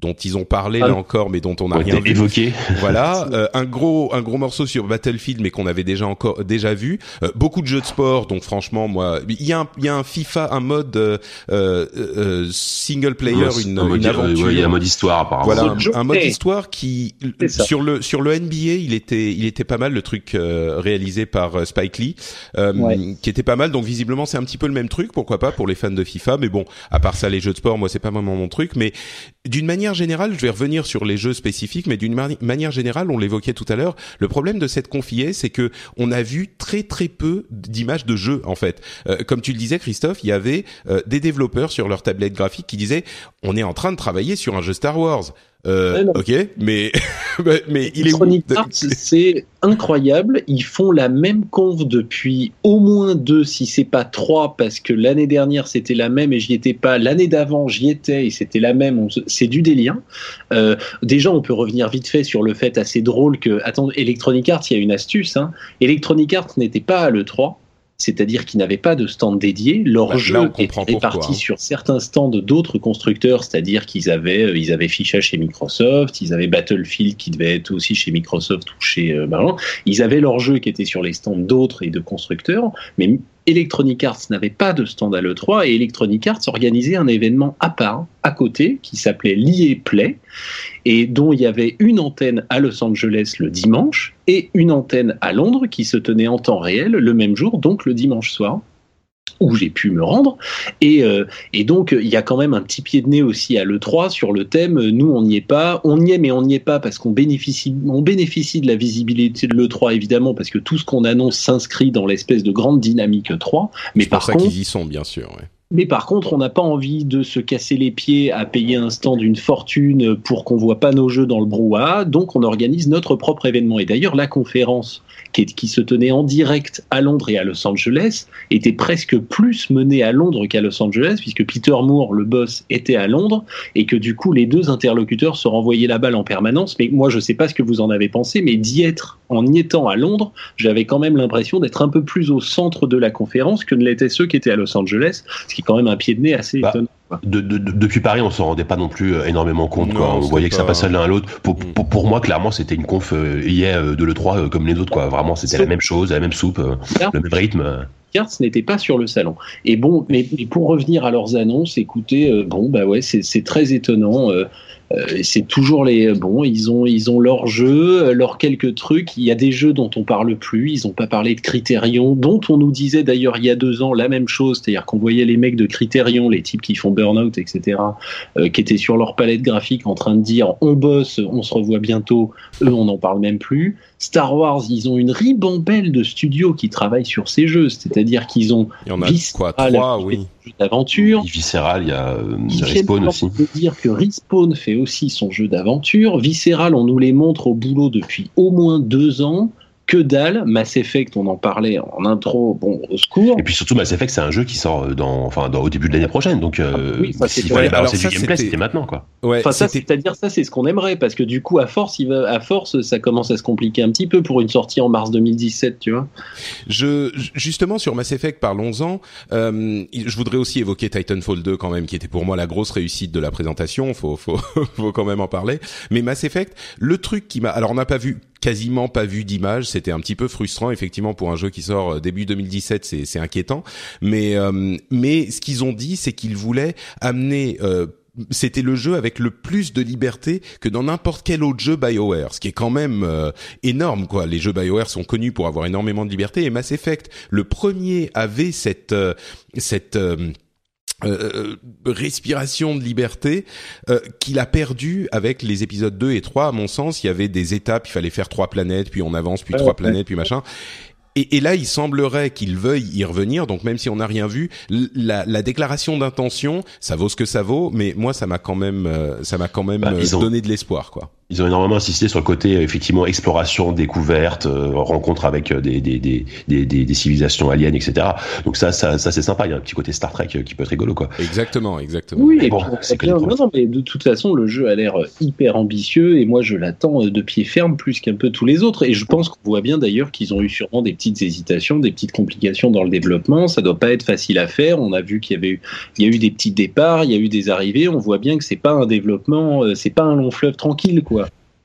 dont ils ont parlé là ah. encore, mais dont on n'a rien vu. évoqué. Voilà, (laughs) euh, un gros un gros morceau sur Battlefield, mais qu'on avait déjà encore déjà vu. Euh, beaucoup de jeux de sport, donc franchement, moi, il y a un il y a un FIFA, un mode euh, euh single player, une, une aventure. il y a un mode histoire apparemment. Voilà, un, mode histoire qui sur le sur le NBA, il était il était pas mal le truc réalisé par Spike Lee, qui était pas mal. Donc visiblement, c'est un petit peu le même truc, pourquoi pas pour les fans de FIFA. Mais bon, à part ça, les jeux de sport, moi, c'est pas vraiment mon truc. Mais d'une manière générale, je vais revenir sur les jeux spécifiques, mais d'une manière générale, on l'évoquait tout à l'heure, le problème de cette confiée, c'est que on a vu très très peu d'images de jeux en fait. Euh, comme tu le disais, Christophe, il y avait euh, des développeurs sur leur tablette graphique qui disaient on est en train de travailler sur un jeu Star Wars. Euh, ok, mais (laughs) mais il est c'est incroyable. Ils font la même conf depuis au moins deux, si c'est pas trois, parce que l'année dernière c'était la même et j'y étais pas. L'année d'avant j'y étais et c'était la même. C'est du délire. Euh, déjà, on peut revenir vite fait sur le fait assez drôle que attends, Electronic Arts, il y a une astuce. Hein. Electronic Arts n'était pas à le 3 c'est-à-dire qu'ils n'avaient pas de stand dédié. Leur bah, jeu était réparti hein. sur certains stands d'autres constructeurs, c'est-à-dire qu'ils avaient, euh, ils avaient Ficha chez Microsoft, ils avaient Battlefield qui devait être aussi chez Microsoft ou chez euh, Ils avaient leur jeu qui était sur les stands d'autres et de constructeurs, mais Electronic Arts n'avait pas de stand à l'E3 et Electronic Arts organisait un événement à part, à côté, qui s'appelait l'IE Play et dont il y avait une antenne à Los Angeles le dimanche et une antenne à Londres qui se tenait en temps réel le même jour, donc le dimanche soir. Où j'ai pu me rendre. Et, euh, et donc, il y a quand même un petit pied de nez aussi à l'E3 sur le thème. Nous, on n'y est pas. On y est, mais on n'y est pas parce qu'on bénéficie, on bénéficie de la visibilité de l'E3, évidemment, parce que tout ce qu'on annonce s'inscrit dans l'espèce de grande dynamique E3. Mais par ça qu'ils y sont, bien sûr. Ouais. Mais par contre, on n'a pas envie de se casser les pieds à payer un stand d'une fortune pour qu'on voit pas nos jeux dans le brouhaha, donc on organise notre propre événement. Et d'ailleurs, la conférence qui, se tenait en direct à Londres et à Los Angeles était presque plus menée à Londres qu'à Los Angeles, puisque Peter Moore, le boss, était à Londres, et que du coup, les deux interlocuteurs se renvoyaient la balle en permanence. Mais moi, je sais pas ce que vous en avez pensé, mais d'y être, en y étant à Londres, j'avais quand même l'impression d'être un peu plus au centre de la conférence que ne l'étaient ceux qui étaient à Los Angeles, qui est quand même un pied de nez assez bah, étonnant. De, de, depuis Paris, on s'en rendait pas non plus euh, énormément compte. quoi. On voyait que ça passait l'un à l'autre. Pour, mm. pour, pour, moi, clairement, c'était une conf euh, hier euh, de l'E3 comme les autres. Quoi. Vraiment, c'était la même chose, la même soupe, le même rythme. ce n'était pas sur le salon. Et bon, mais, pour revenir à leurs annonces, écoutez, bon, bah ouais, c'est très étonnant. Euh, c'est toujours les bon, ils ont ils ont leurs jeux, leurs quelques trucs. Il y a des jeux dont on parle plus. Ils n'ont pas parlé de Criterion, dont on nous disait d'ailleurs il y a deux ans la même chose, c'est-à-dire qu'on voyait les mecs de Criterion, les types qui font Burnout, etc., euh, qui étaient sur leur palette graphique en train de dire on bosse, on se revoit bientôt. Eux, on n'en parle même plus. Star Wars, ils ont une ribambelle de studios qui travaillent sur ces jeux, c'est-à-dire qu'ils ont il y en a quoi trois, oui d'aventure. Visceral, il y a euh, Respawn aussi. On peut dire que Respawn fait aussi son jeu d'aventure. Visceral, on nous les montre au boulot depuis au moins deux ans que dalle. Mass Effect, on en parlait en intro, bon, au secours. Et puis surtout, Mass Effect, c'est un jeu qui sort dans, enfin, dans, au début de l'année prochaine. Donc, euh, ah s'il fallait balancer du gameplay, c'était maintenant, quoi. Ouais, enfin, ça, c'est-à-dire, ça, c'est ce qu'on aimerait, parce que du coup, à force, il va, à force, ça commence à se compliquer un petit peu pour une sortie en mars 2017, tu vois. Je, justement, sur Mass Effect, parlons-en. Euh, je voudrais aussi évoquer Titanfall 2 quand même, qui était pour moi la grosse réussite de la présentation. Faut, faut, (laughs) faut quand même en parler. Mais Mass Effect, le truc qui m'a, alors on n'a pas vu quasiment pas vu d'image. C'était un petit peu frustrant, effectivement, pour un jeu qui sort euh, début 2017, c'est, c'est inquiétant. Mais, euh, mais ce qu'ils ont dit, c'est qu'ils voulaient amener euh, c'était le jeu avec le plus de liberté que dans n'importe quel autre jeu BioWare, ce qui est quand même énorme quoi. Les jeux BioWare sont connus pour avoir énormément de liberté et Mass Effect, le premier avait cette cette euh, respiration de liberté euh, qu'il a perdu avec les épisodes 2 et 3 à mon sens il y avait des étapes il fallait faire trois planètes puis on avance puis trois planètes puis machin et, et, là, il semblerait qu'il veuille y revenir. Donc, même si on n'a rien vu, la, la déclaration d'intention, ça vaut ce que ça vaut. Mais moi, ça m'a quand même, euh, ça m'a quand même bah, donné de l'espoir, quoi ils ont énormément insisté sur le côté effectivement exploration, découverte, euh, rencontre avec euh, des, des, des, des, des civilisations aliens, etc. Donc ça, ça, ça c'est sympa. Il y a un petit côté Star Trek euh, qui peut être rigolo, quoi. Exactement, exactement. Oui, mais bon, c'est non, non, mais de toute façon, le jeu a l'air hyper ambitieux et moi je l'attends de pied ferme plus qu'un peu tous les autres. Et je pense qu'on voit bien d'ailleurs qu'ils ont eu sûrement des petites hésitations, des petites complications dans le développement. Ça doit pas être facile à faire. On a vu qu'il y avait eu, il y a eu des petits départs, il y a eu des arrivées. On voit bien que c'est pas un développement, c'est pas un long fleuve tranquille, quoi.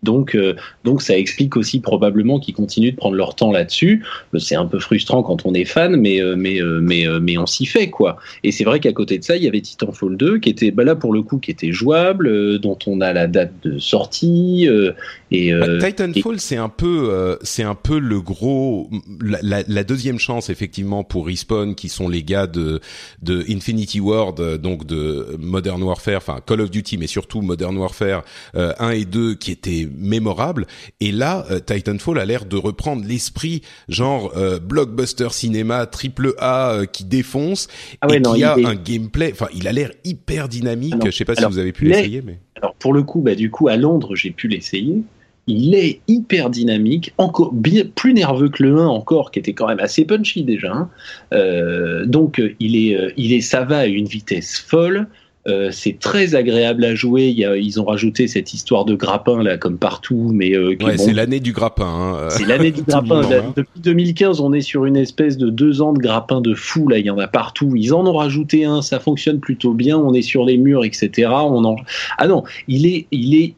Donc, euh, donc ça explique aussi probablement qu'ils continuent de prendre leur temps là-dessus. Euh, c'est un peu frustrant quand on est fan, mais euh, mais mais mais on s'y fait quoi. Et c'est vrai qu'à côté de ça, il y avait Titanfall 2 qui était bah là pour le coup qui était jouable, dont on a la date de sortie. Et bah, Titanfall, c'est un peu c'est un peu le gros la, la, deuxième chance effectivement pour Respawn qui sont les gars de de Infinity Ward, donc de Modern Warfare, enfin Call of Duty, mais surtout Modern Warfare 1 et 2 qui étaient mémorable. Et là, euh, Titanfall a l'air de reprendre l'esprit genre euh, blockbuster cinéma triple A euh, qui défonce ah et qui a un gameplay. Enfin, il a l'air hyper dynamique. Je sais pas si vous avez pu l'essayer, mais alors pour le coup, bah du coup à Londres, j'ai pu l'essayer. Il est hyper dynamique, encore bien plus nerveux que le 1 encore, qui était quand même assez punchy déjà. Hein. donc il est, il est, ça va à une vitesse folle. Euh, c'est très agréable à jouer. Il y a, ils ont rajouté cette histoire de grappin là, comme partout, mais euh, c'est l'année du grappin. Hein. C'est l'année du (laughs) grappin. Hein. Depuis 2015, on est sur une espèce de deux ans de grappin de fou. Là, il y en a partout. Ils en ont rajouté un. Ça fonctionne plutôt bien. On est sur les murs, etc. On en... Ah non, il est, il est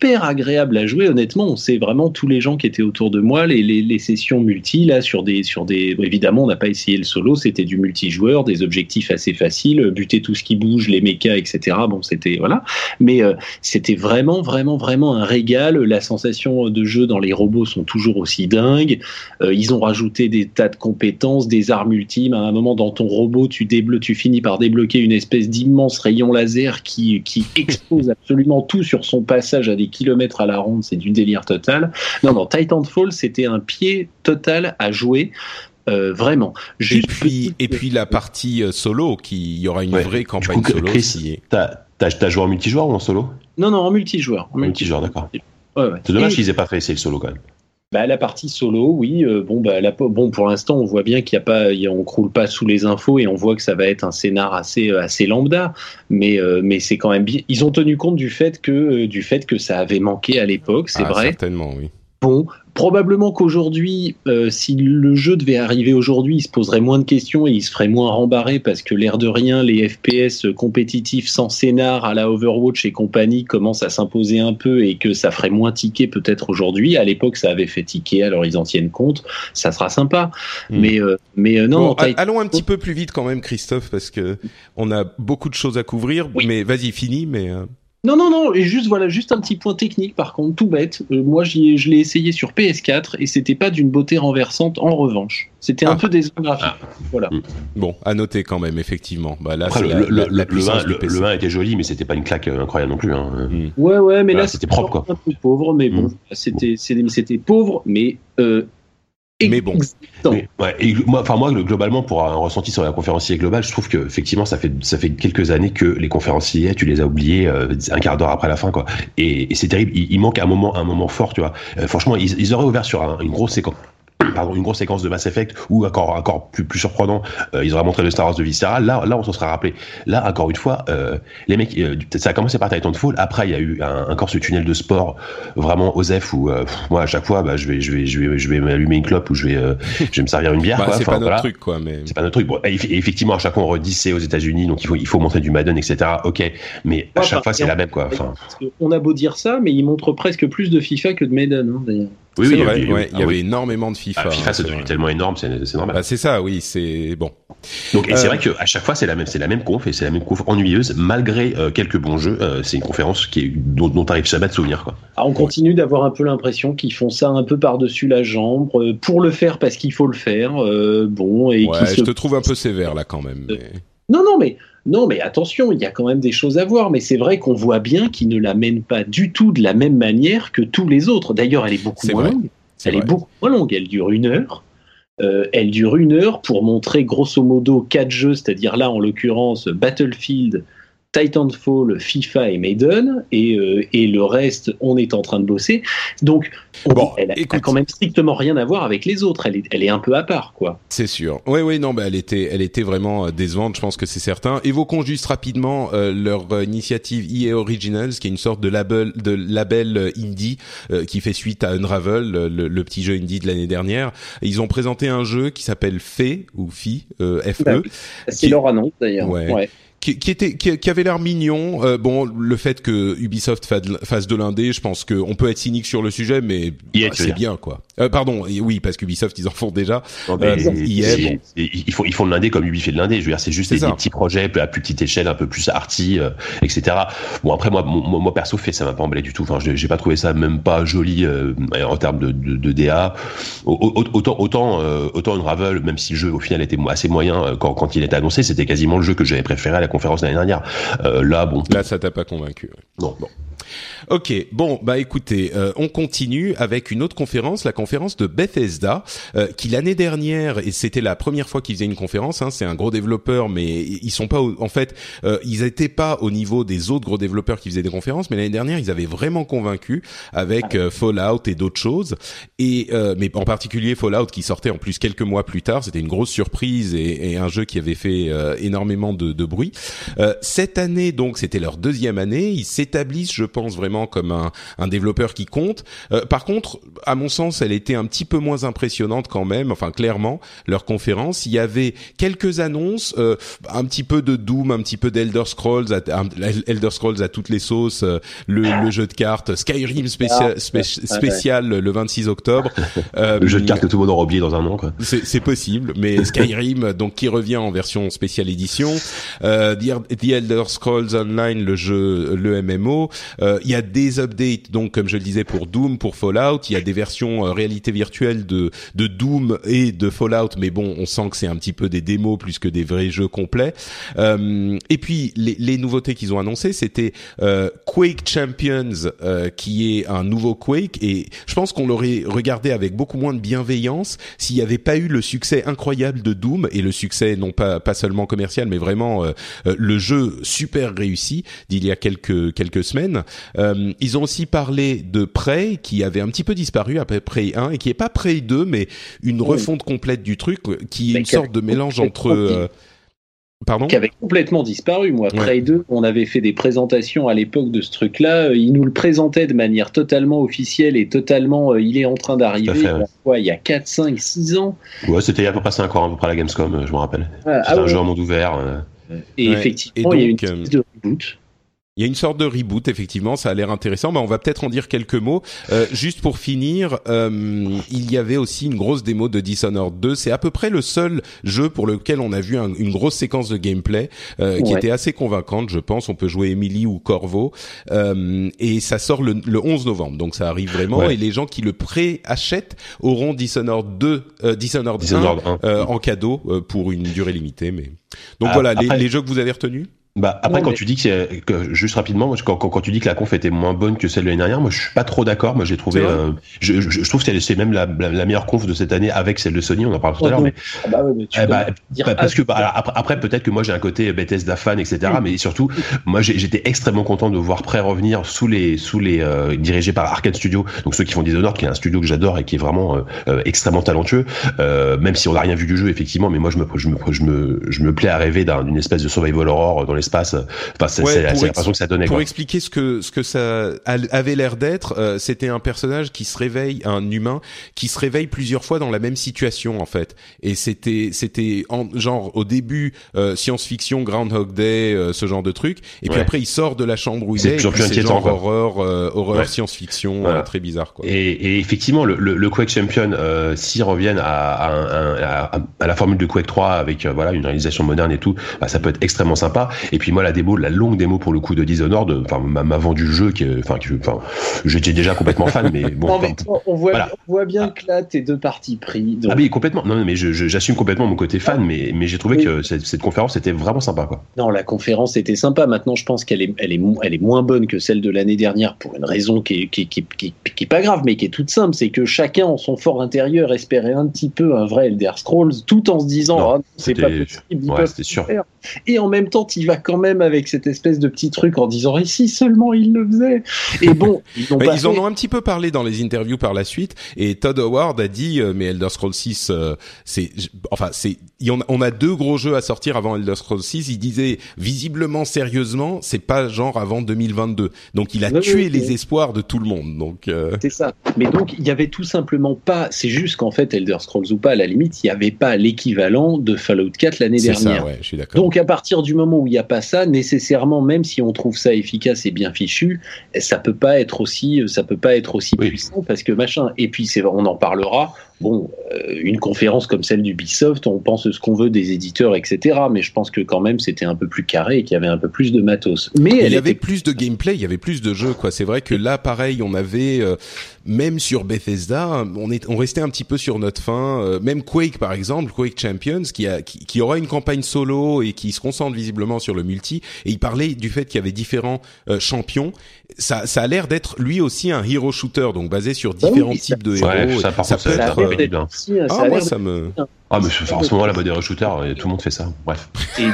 super agréable à jouer. Honnêtement, on sait vraiment tous les gens qui étaient autour de moi, les, les, les sessions multi là sur des sur des. Évidemment, on n'a pas essayé le solo, c'était du multijoueur, des objectifs assez faciles, buter tout ce qui bouge, les mechas, etc. Bon, c'était voilà, mais euh, c'était vraiment vraiment vraiment un régal. La sensation de jeu dans les robots sont toujours aussi dingues. Euh, ils ont rajouté des tas de compétences, des armes ultimes. À un moment dans ton robot, tu débloques, tu finis par débloquer une espèce d'immense rayon laser qui qui expose absolument tout sur son passage à kilomètres à la ronde. C'est du délire total. Non non, Titanfall, c'était un pied total à jouer. Euh, vraiment. Juste et puis, et puis la partie euh, solo, qui y aura une Ouais. vraie campagne coup, solo. Chris, t'as joué en multijoueur ou en solo? Non, non, en multijoueur. En Multijoueur, d'accord. Ouais, ouais. C'est dommage Et- qu'ils aient pas fait essayer le solo quand même. Bah, la partie solo, oui. euh, bon, bah, la, bon, pour l'instant, on voit bien qu'il y a pas, il y a- on croule pas sous les infos et on voit que ça va être un scénar assez, euh, assez lambda. Mais, euh, mais c'est quand même bien. Ils ont tenu compte du fait que, du fait que ça avait manqué à l'époque. C'est Ah, vrai. Certainement, oui. Bon, probablement qu'aujourd'hui, euh, si le jeu devait arriver aujourd'hui, il se poserait moins de questions et il se ferait moins rembarrer parce que l'air de rien, les FPS compétitifs sans scénar à la Overwatch et compagnie commencent à s'imposer un peu et que ça ferait moins tiquer peut-être aujourd'hui. À l'époque, ça avait fait tiquer, alors ils en tiennent compte. Ça sera sympa. Hmm. Mais, euh, mais euh, non, Bon, allons un petit peu plus vite quand même, Christophe, parce que on a beaucoup de choses à couvrir. Oui. Mais vas-y, fini. Mais euh, Non, non, non, et juste voilà, juste un petit point technique par contre, tout bête. Euh, moi, j'y ai- je l'ai essayé sur PS4 et c'était pas d'une beauté renversante en revanche. C'était un Ah. peu décevant graphique. Voilà. bon, à noter quand même, effectivement. Bah là, Après, le, la, le, la- le, la le puissance vin, du le, PC. le vin était joli, mais c'était pas une claque euh, incroyable non plus. Hein. Ouais, ouais, mais Voilà, là, c'était propre, quoi. un peu pauvre, mais bon, Mm. c'était, c'était, c'était pauvre, mais, euh, Mais bon. Mais, ouais, et moi, enfin moi, globalement, pour un ressenti sur la conférencier globale, je trouve que effectivement, ça fait ça fait quelques années que les conférenciers, tu les as oubliés euh, un quart d'heure après la fin, quoi. Et, et c'est terrible. Il, il manque un moment, un moment fort, tu vois. Euh, franchement, ils, ils auraient ouvert sur un- une grosse séquence. Pardon, une grosse séquence de Mass Effect ou encore encore plus plus surprenant, euh, ils auraient montré le Star Wars de Visceral. Là, là, on s'en serait rappelé. Là, encore une fois, euh, les mecs, euh, ça a commencé par Titanfall. Après, il y a eu un, encore ce tunnel de sport vraiment osef où euh, moi à chaque fois, bah, je vais je vais je vais je vais m'allumer une clope ou je vais euh, je vais me servir une bière. Bah, quoi. c'est Enfin, pas notre voilà. truc, quoi. Mais C'est pas notre truc. Bon, et eff- effectivement, à chaque fois, on redit c'est aux États-Unis, donc il faut, il faut montrer du Madden, etc. Ok, mais à Ouais, chaque fois, c'est la même, quoi. Enfin, on a beau dire ça, mais ils montrent presque plus de FIFA que de Maiden, hein, d'ailleurs. Oui, oui, vrai. il y a eu- ouais, il y ah avait oui. énormément de FIFA. Ah, FIFA, hein, c'est devenu tellement énorme, c'est normal. Bah, c'est ça, oui. C'est bon. Donc, et c'est Euh, vrai qu'à chaque fois, c'est la même, c'est la même conf et c'est la même conf ennuyeuse, malgré euh, quelques bons jeux. euh, c'est une conférence qui est, dont, dont t'arrives jamais à te souvenir, quoi. Ah, on continue d'avoir un peu l'impression qu'ils font ça un peu par-dessus la jambe, euh, pour le faire parce qu'il faut le faire, euh, bon, et Ouais, qui je se te trouve un peu sévère là quand même. mais- Non, non, mais non, mais attention, il y a quand même des choses à voir. Mais c'est vrai qu'on voit bien qu'ils ne la mènent pas du tout de la même manière que tous les autres. D'ailleurs, elle est beaucoup moins vrai. longue. Elle vrai. est beaucoup moins longue. Elle dure une heure. Euh, elle dure une heure pour montrer grosso modo quatre jeux, c'est-à-dire là en l'occurrence Battlefield, Titanfall, FIFA et Maiden, et, euh, et le reste, on est en train de bosser. Donc, on- Bon, elle a, quand même strictement rien à voir avec les autres. Elle est, elle est un peu à part, quoi. C'est sûr. Oui, oui, non, bah, elle était, elle était vraiment euh, décevante. Je pense que c'est certain. Évoquons juste rapidement euh, leur euh, initiative EA Originals, qui est une sorte de label, de label euh, indie euh, qui fait suite à Unravel, le, le- petit jeu indie de l'année dernière. Ils ont présenté un jeu qui s'appelle Fe ou Fi, euh, Fe. Bah. C'est Qui- leur annonce d'ailleurs. Ouais. Ouais. Qui, qui était qui, qui avait l'air mignon. Euh, bon, le fait que Ubisoft fa- fasse de l'indé, je pense qu'on peut être cynique sur le sujet, mais bah, c'est bien quoi. Euh, pardon, oui, parce qu'Ubisoft ils en font déjà. Non, Euh, mais bon. c'est- ils font ils font de l'indé comme Ubi fait de l'indé. Je veux dire, c'est juste des, petits projets à plus petite échelle, un peu plus arty, euh, etc. Bon après moi, moi, moi, perso fait ça m'a pas emballé du tout. Enfin, j'ai pas trouvé ça même pas joli euh, en termes de, de, de DA. Au- au- Autant autant euh, autant Unravel, même si le jeu au final était assez moyen quand quand il était annoncé, c'était quasiment le jeu que j'avais préféré à la conférence de l'année dernière. Euh, là bon, Là, ça t'a pas convaincu. ouais. non. Bon. Ok, bon, bah écoutez, euh, on continue avec une autre conférence, la conférence de Bethesda, euh, qui l'année dernière, et c'était la première fois qu'ils faisaient une conférence, hein, c'est un gros développeur, mais ils sont pas, au- en fait, euh, ils étaient pas au niveau des autres gros développeurs qui faisaient des conférences, mais l'année dernière, ils avaient vraiment convaincu avec euh, Fallout et d'autres choses, et euh, mais en particulier Fallout qui sortait en plus quelques mois plus tard, c'était une grosse surprise et, et un jeu qui avait fait euh, énormément de, de bruit. Cette année, donc, c'était leur deuxième année. Ils s'établissent, je pense pense vraiment comme un, un développeur qui compte. Euh, par contre, à mon sens, elle était un petit peu moins impressionnante quand même. Enfin, clairement, leur conférence, il y avait quelques annonces, euh, un petit peu de Doom, un petit peu d'Elder Scrolls, à, Elder Scrolls à toutes les sauces, euh, le, le, jeu de cartes Skyrim spécial, ah, spécial le 26 octobre. (laughs) le jeu de cartes que tout le monde aura oublié dans un an, quoi. C'est possible, mais (laughs) Skyrim, donc qui revient en version spéciale édition. Euh, The Elder Scrolls Online, le jeu, le MMO. Euh, il y a des updates, donc comme je le disais pour Doom, pour Fallout. Il y a des versions euh, réalité virtuelle de de Doom et de Fallout, mais bon, on sent que c'est un petit peu des démos plus que des vrais jeux complets. Euh, et puis les, nouveautés qu'ils ont annoncées, c'était euh, Quake Champions, euh, qui est un nouveau Quake, et je pense qu'on l'aurait regardé avec beaucoup moins de bienveillance s'il n'y avait pas eu le succès incroyable de Doom et le succès non pas pas seulement commercial, mais vraiment le jeu super réussi d'il y a quelques quelques semaines. Euh, ils ont aussi parlé de Prey qui avait un petit peu disparu après Prey 1 et qui est pas Prey 2 mais une refonte complète du truc qui est une sorte de mélange entre euh, Pardon? Qui avait complètement disparu. Moi, Prey 2, on avait fait des présentations à l'époque de ce truc-là. Euh, ils nous le présentaient de manière totalement officielle et totalement. il est en train d'arriver. Il y a 4, 5, 6 ans. Ouais, c'était il y a à peu près 5 ans, à peu près à la Gamescom, je me rappelle. Ah, c'était un jeu en monde ouvert. Et effectivement, il y a une petite de reboot. Il y a une sorte de reboot, effectivement, ça a l'air intéressant. Bah, on va peut-être en dire quelques mots. Euh, juste pour finir, euh, il y avait aussi une grosse démo de Dishonored 2. C'est à peu près le seul jeu pour lequel on a vu une grosse séquence de gameplay euh, qui était assez convaincante, je pense. On peut jouer Emily ou Corvo. Euh, et ça sort le, le, 11 novembre, donc ça arrive vraiment. Et les gens qui le pré-achètent auront Dishonored 2, euh, Dishonored, 1, en cadeau pour une durée limitée. Mais donc ah, voilà, les, les jeux que vous avez retenus? Bah après quand tu dis que, que, juste rapidement quand, quand, quand, tu dis que la conf était moins bonne que celle de l'année dernière moi je suis pas trop d'accord. Moi j'ai trouvé euh, je, je, je, trouve que c'est même la, la, meilleure conf de cette année avec celle de Sony. On en parle tout à l'heure mais, ah bah ouais, mais eh bah, bah parce que bah, après, après peut-être que moi j'ai un côté Bethesda fan etc mais surtout moi j'étais extrêmement content de voir Prêt revenir sous les sous les euh, dirigés par Arkane Studio donc ceux qui font Dishonored qui est un studio que j'adore et qui est vraiment euh, euh extrêmement talentueux. Même si on n'a rien vu du jeu effectivement mais moi je me je me je me, je me plais à rêver d'une espèce de survival horror dans l'espace. Enfin, c'est l'impression que ça donnait. Pour expliquer ce que ce que ça avait l'air d'être, euh, c'était un personnage qui se réveille, un humain qui se réveille plusieurs fois dans la même situation en fait. Et c'était c'était genre au début euh, science-fiction, Groundhog Day, euh, ce genre de truc. Et puis après il sort de la chambre où il est. C'est genre horreur, horreur, science-fiction, très bizarre quoi. Et, et effectivement, le, le, le, Quake Champion, s'ils reviennent à, à, à, à, la formule de Quake 3 avec voilà une réalisation moderne et tout, bah, ça peut être extrêmement sympa. Et puis moi la démo, la longue démo pour le coup de Dishonored, enfin m'a vendu le jeu, qui, enfin, enfin, j'étais déjà complètement fan, mais bon. on, voit, on voit bien que là t'es deux parties pris. Ah oui, complètement. Non, mais j'assume complètement mon côté fan, mais mais j'ai trouvé que cette, cette, conférence était vraiment sympa, quoi. Non, la conférence était sympa. Maintenant, je pense qu'elle est, elle est, elle est moins bonne que celle de l'année dernière pour une raison qui est, qui, qui, qui, qui est pas grave, mais qui est toute simple, c'est que chacun en son fort intérieur espérait un petit peu un vrai Elder Scrolls, tout en se disant, ah, c'est pas possible, ouais, sûr. Et en même temps, tu vas quand même avec cette espèce de petit truc en disant et si seulement il le faisait. Et bon, ils, ont (laughs) ils en ont un petit peu parlé dans les interviews par la suite. Et Todd Howard a dit euh, mais Elder Scrolls 6, euh, c'est enfin c'est on a deux gros jeux à sortir avant Elder Scrolls 6. Il disait visiblement sérieusement, c'est pas genre avant 2022. Donc il a tué les espoirs de tout le monde. Donc euh, c'est ça. Mais donc il y avait tout simplement pas. C'est juste qu'en fait Elder Scrolls ou pas, à la limite, il y avait pas l'équivalent de Fallout 4 l'année dernière. Ça, ouais, je suis d'accord. Donc à partir du moment où il n'y a pas ça, nécessairement, même si on trouve ça efficace et bien fichu, ça peut pas être aussi, ça peut pas être aussi puissant parce que machin. Et puis c'est, on en parlera bon, euh, une conférence comme celle d'Ubisoft, on pense ce qu'on veut des éditeurs, etc. Mais je pense que quand même c'était un peu plus carré et qu'il y avait un peu plus de matos. Mais il y avait plus de gameplay, il y avait plus de jeux, quoi. C'est vrai que là, pareil, on avait euh, même sur Bethesda, on est, on restait un petit peu sur notre fin. Euh, même Quake, par exemple, Quake Champions, qui a, qui, qui, aura une campagne solo et qui se concentre visiblement sur le multi. Et il parlait du fait qu'il y avait différents champions. Ça, ça a l'air d'être lui aussi un hero shooter, donc basé sur bah différents types de héros. ça, ça peut être Hein. ah, moi, ça me. Ah, mais en ce moment, la mode shooter, tout le monde fait ça. Bref. C'est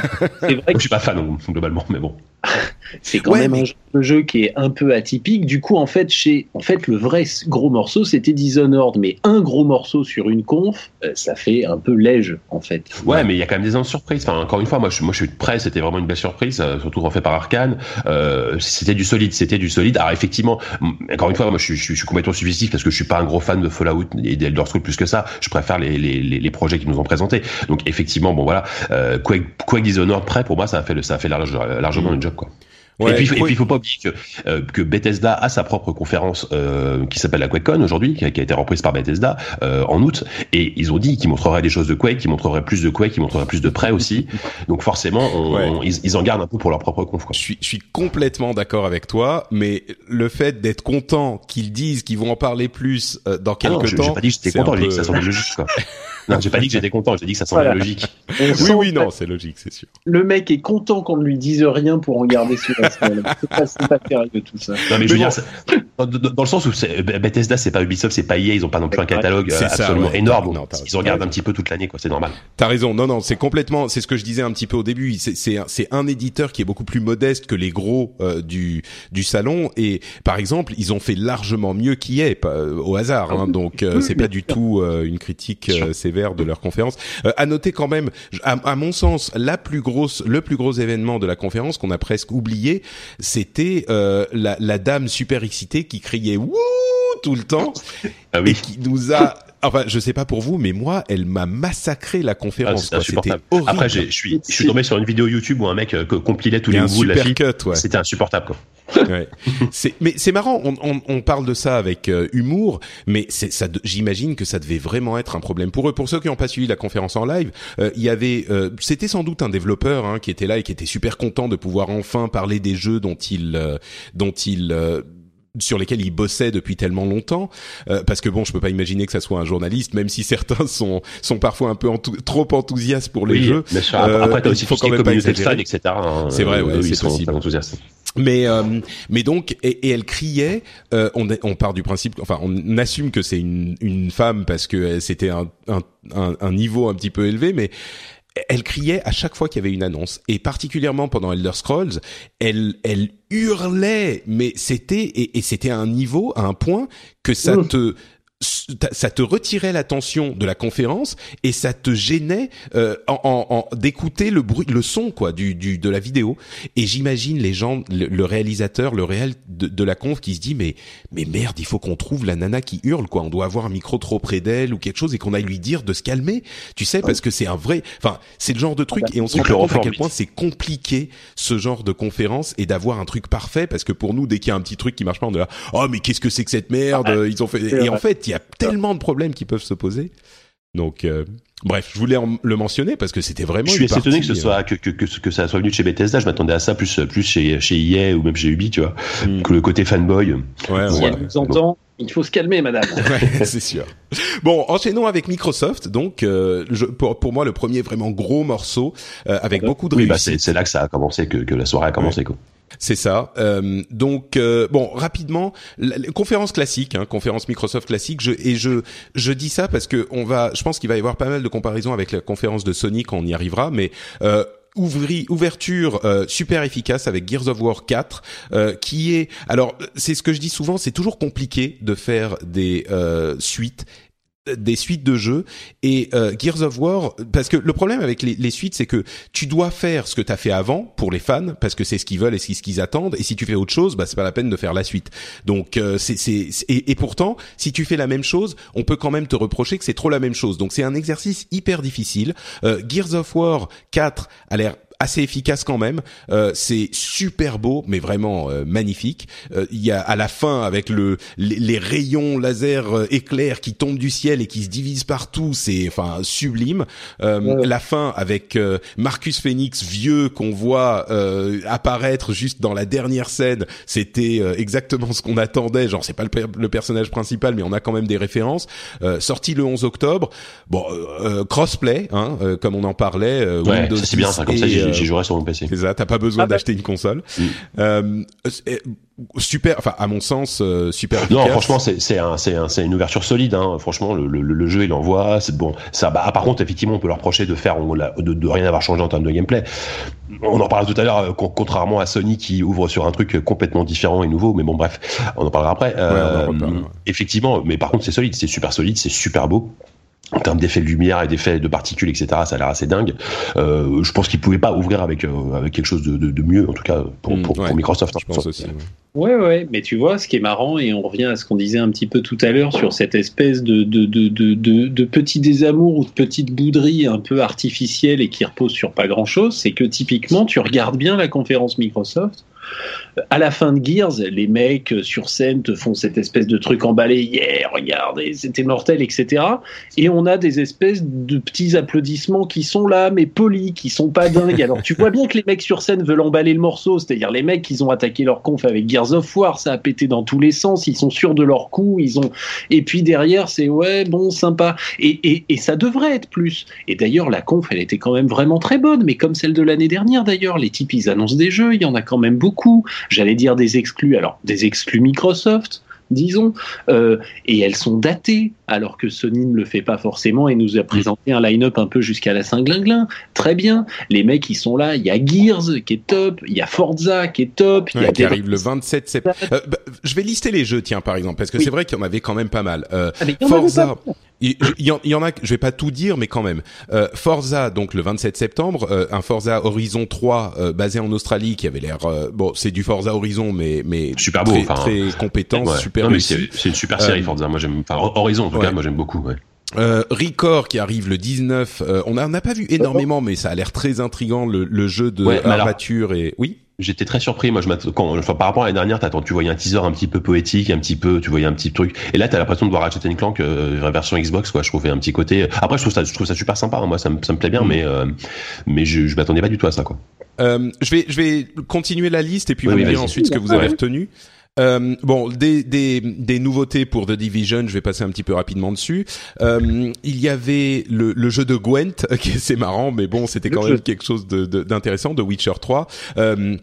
vrai (laughs) que... je suis pas fan, globalement, mais bon. (laughs) c'est quand Ouais, même mais- un jeu, un jeu qui est un peu atypique. Du coup, en fait, chez, en fait, le vrai gros morceau, c'était Dishonored, mais un gros morceau sur une conf, euh, ça fait un peu léger, en fait. Ouais, mais il y a quand même des ans de surprise. Enfin, encore une fois, moi, je, moi, je suis prêt. C'était vraiment une belle surprise, euh, surtout refait par Arkane. Euh, c'était du solide, c'était du solide. Alors effectivement, encore une fois, moi, je suis, je suis, je suis complètement subjectif parce que je suis pas un gros fan de Fallout et d'Elder Scrolls plus que ça. Je préfère les, les, les, les projets qu'ils nous ont présentés. Donc effectivement, bon voilà, euh, Quake, Quake Dishonored prêt pour moi, ça a fait le, ça a fait large, largement le job quoi. Ouais, et puis, et Quake- puis, il faut pas oublier que, euh, que Bethesda a sa propre conférence euh, qui s'appelle la QuakeCon aujourd'hui, qui a, qui a été reprise par Bethesda euh, en août, et ils ont dit qu'ils montreraient des choses de Quake, qu'ils montreraient plus de Quake, qu'ils montreraient plus de prêt aussi. Donc forcément, on- Ouais. on- ils, ils en gardent un peu pour leur propre conf. Quoi. Je suis, je suis complètement d'accord avec toi, mais le fait d'être content qu'ils disent qu'ils vont en parler plus euh, dans Ah quelques non, je- temps, j'ai pas dit que j'étais content, j'ai dit que peu- ça semblait logique. Quoi. (laughs) non, j'ai pas dit que j'étais content, j'ai dit que ça semblait Voilà. logique. On Oui, oui, non, c'est logique, c'est sûr. Le mec est content qu'on ne lui dise rien pour en garder sous la. (laughs) C'est pas, c'est pas sérieux tout ça. Non, mais je veux dire, dans, le sens où c'est- Bethesda, c'est pas Ubisoft, c'est pas EA, ils ont pas non plus un catalogue euh, ça, absolument ouais. énorme. Non, ils en regardent un petit peu toute l'année, quoi. C'est normal. T'as raison. Non, non, c'est complètement, c'est ce que je disais un petit peu au début. C'est, c'est, un- c'est un éditeur qui est beaucoup plus modeste que les gros euh, du du salon. Et par exemple, ils ont fait largement mieux qu'IA pas, euh, au hasard. Hein, donc euh, c'est pas du tout euh, une critique euh, de leur conférence. Euh, à noter quand même, à, à mon sens, la plus grosse, le plus gros événement de la conférence qu'on a presque oublié, c'était euh, la, la dame super excitée qui criait wouh tout le temps Ah et qui nous a enfin je sais pas pour vous mais moi elle m'a massacré la Ah, conférence quoi. c'était insupportable. horrible Après, je suis, je suis tombé sur une vidéo YouTube où un mec euh, co- compilait tous les mouvements de la fille. ouais. C'était insupportable, quoi. (laughs) Ouais. c'est mais c'est marrant on, on, on parle de ça avec euh, humour mais c'est ça j'imagine que ça devait vraiment être un problème pour eux pour ceux qui n'ont pas suivi la conférence en live euh, il y avait euh, c'était sans doute un développeur hein, qui était là et qui était super content de pouvoir enfin parler des jeux dont il euh, dont il euh, sur lesquels il bossait depuis tellement longtemps euh, parce que bon je peux pas imaginer que ça soit un journaliste même si certains sont sont parfois un peu enthou- trop enthousiastes pour les oui, jeux bien sûr. Euh, Après, t'as il aussi faut tout ce quand même pas exagérer. etc. hein. C'est vrai, Euh, ouais, eux, c'est possible. enthousiastes. Mais euh, mais donc et, et elle criait. euh, on on part du principe, enfin on assume que c'est une une femme parce que euh, c'était un, un un un niveau un petit peu élevé, mais elle criait à chaque fois qu'il y avait une annonce et particulièrement pendant Elder Scrolls, elle elle hurlait, mais c'était et, et c'était à un niveau, à un point que ça Mmh. te ça te retirait l'attention de la conférence et ça te gênait euh, en, en- en- d'écouter le bruit, le son quoi du, du de la vidéo. Et j'imagine les gens, le, le réalisateur, le réel de, de la conf qui se dit mais mais merde, il faut qu'on trouve la nana qui hurle quoi. On doit avoir un micro trop près d'elle ou quelque chose et qu'on aille lui dire de se calmer. Tu sais parce que c'est un vrai, enfin c'est le genre de truc et on se rend compte à quel point c'est compliqué ce genre de conférence et d'avoir un truc parfait parce que pour nous dès qu'il y a un petit truc qui marche pas on est là oh mais qu'est-ce que c'est que cette merde ils ont fait et en fait il y a tellement de problèmes qui peuvent se poser donc euh, bref je voulais en- le mentionner parce que c'était vraiment Je suis assez étonné que ce partie, soit que, que, que, que ça soit venu de chez Bethesda. Je m'attendais à ça plus plus chez chez EA ou même chez Ubi, tu vois, Mm. que le côté fanboy. euh, ouais, Si ouais, elle nous entend, il faut se calmer, madame. (laughs) Ouais, c'est sûr. Bon, enchaînons avec Microsoft. Donc, euh, je, pour, pour moi, le premier vraiment gros morceau euh, avec beaucoup de Oui, bah réussite. c'est c'est là que ça a commencé, que, que la soirée a commencé, quoi. C'est ça. Euh, donc euh, bon, rapidement, conférence classique, hein, conférence Microsoft classique. Je, et je je dis ça parce que on va, je pense qu'il va y avoir pas mal de comparaisons avec la conférence de Sony quand on y arrivera, mais euh, ouvri, ouverture euh, super efficace avec Gears of War 4 euh, qui est alors c'est ce que je dis souvent c'est toujours compliqué de faire des euh, suites des suites de jeux. Et euh, Gears of War parce que le problème avec les, suites c'est que tu dois faire ce que tu as fait avant pour les fans parce que c'est ce qu'ils veulent et c'est ce qu'ils attendent. Et si tu fais autre chose bah c'est pas la peine de faire la suite. Donc euh, c'est- et, et pourtant si tu fais la même chose on peut quand même te reprocher que c'est trop la même chose. Donc c'est un exercice hyper difficile. Euh, Gears of War 4 a l'air assez efficace quand même. Euh, c'est super beau, mais vraiment euh, magnifique. Euh, Il y a à la fin avec le les, les rayons laser euh, éclairs qui tombent du ciel et qui se divisent partout, c'est enfin sublime. Euh, Ouais. La fin avec euh, Marcus Phoenix vieux qu'on voit euh, apparaître juste dans la dernière scène, c'était euh, exactement ce qu'on attendait. Genre c'est pas le, per- le personnage principal, mais on a quand même des références. Euh, sorti le 11 octobre. Bon, crossplay, hein, euh, comme on en parlait. euh, Ouais, Windows ça, c'est bien, 10 ça, comme ça, et, j'ai- j'y jouerai sur mon PC. C'est ça, t'as pas besoin ah bah. d'acheter une console. Mm super enfin à mon sens euh, super non franchement c'est c'est un, c'est un, c'est une ouverture solide hein. franchement le, le, le, jeu il envoie c'est bon ça bah, par contre effectivement on peut leur reprocher de faire de, de, rien avoir changé en termes de gameplay on en parlera tout à l'heure euh, contrairement à Sony qui ouvre sur un truc complètement différent et nouveau mais bon bref on en parlera après euh, effectivement mais par contre c'est solide c'est super solide c'est super beau en termes d'effets de lumière et d'effets de particules, etc., ça a l'air assez dingue. Euh, je pense qu'ils pouvaient pas ouvrir avec euh, avec quelque chose de, de, de, mieux, en tout cas pour, pour, pour Microsoft. Je pense aussi. Ouais. ouais, mais tu vois, ce qui est marrant et on revient à ce qu'on disait un petit peu tout à l'heure sur cette espèce de de, de, de, de petit désamour ou de petite bouderie un peu artificielle et qui repose sur pas grand chose, c'est que typiquement, tu regardes bien la conférence Microsoft à la fin de Gears, les mecs sur scène te font cette espèce de truc emballé, yeah, regardez, c'était mortel, etc. Et on a des espèces de petits applaudissements qui sont là, mais polis, qui sont pas dingues. Alors tu vois bien que les mecs sur scène veulent emballer le morceau, c'est-à-dire les mecs, ils ont attaqué leur conf avec Gears of War, ça a pété dans tous les sens, ils sont sûrs de leur coup, ils ont. Et puis derrière, c'est ouais, bon, sympa. Et, et, et ça devrait être plus. Et d'ailleurs, la conf, elle était quand même vraiment très bonne, mais comme celle de l'année dernière d'ailleurs, les types, ils annoncent des jeux, il y en a quand même beaucoup j'allais dire des exclus, alors des exclus Microsoft, disons, euh, et elles sont datées, alors que Sony ne le fait pas forcément et nous a présenté un line-up un peu jusqu'à la Saint-Glinglin. Très bien, les mecs ils sont là, il y a Gears qui est top, il y a Forza qui est top, il y a qui arrive le 27 septembre. Euh, bah, je vais lister les jeux, tiens, par exemple, parce que c'est vrai qu'il y en avait quand même pas mal. Euh, ah, Forza. Il y, en, a, je vais pas tout dire, mais quand même. Euh, Forza, donc le 27 septembre, euh, un Forza Horizon 3 euh, basé en Australie qui avait l'air, bon, c'est du Forza Horizon, mais mais super beau, très, très compétent, super. c'est une super série Forza. Moi j'aime, enfin Horizon en tout cas, moi j'aime beaucoup. Ouais. Euh, Record qui arrive le 19, on n'a pas vu énormément, mais ça a l'air très intrigant le, le jeu de armature et oui? J'étais très surpris. Moi, je quand, enfin, par rapport à l'année dernière, t'attends, tu voyais un teaser un petit peu poétique, un petit peu, tu voyais un petit truc. Et là, t'as l'impression de voir Ratchet Clank euh, version Xbox, quoi. Je trouvais un petit côté. Après, je trouve ça, je trouve ça super sympa. Hein. Moi, ça me, ça me plaît bien, mm. mais, euh, mais je, je m'attendais pas du tout à ça, quoi. Euh, je vais, je vais continuer la liste et puis oui, vous dire ensuite ce que vous avez retenu. Euh, bon, des, des, des, nouveautés pour The Division, je vais passer un petit peu rapidement dessus. Euh, il y avait le, le, jeu de Gwent, (laughs) qui c'est marrant, mais bon, c'était quand même quelque chose d'intéressant, de, de, Witcher 3. Euh,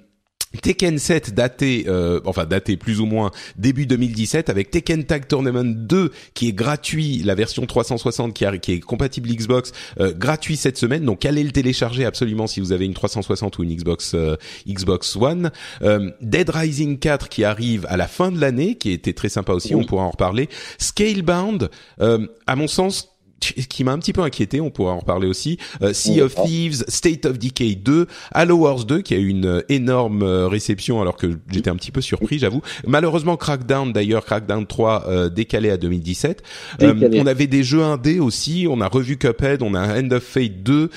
Tekken 7 daté, euh, enfin daté plus ou moins début 2017 avec Tekken Tag Tournament 2 qui est gratuit, la version 360 qui, qui est compatible Xbox, euh, gratuit cette semaine. Donc allez le télécharger absolument si vous avez une 360 ou une Xbox euh, Xbox One. Euh, Dead Rising 4 qui arrive à la fin de l'année, qui était très sympa aussi, on pourra en reparler. Scalebound, à mon sens qui m'a un petit peu inquiété, on pourra en reparler aussi. Euh, sea of Thieves, State of Decay 2, Halo Wars 2 qui a eu une euh, énorme euh, réception alors que j'étais un petit peu surpris, j'avoue. Malheureusement Crackdown d'ailleurs, Crackdown 3 décalé à 2017. on avait des jeux indés aussi, on a revu Cuphead, on a End of Fate 2,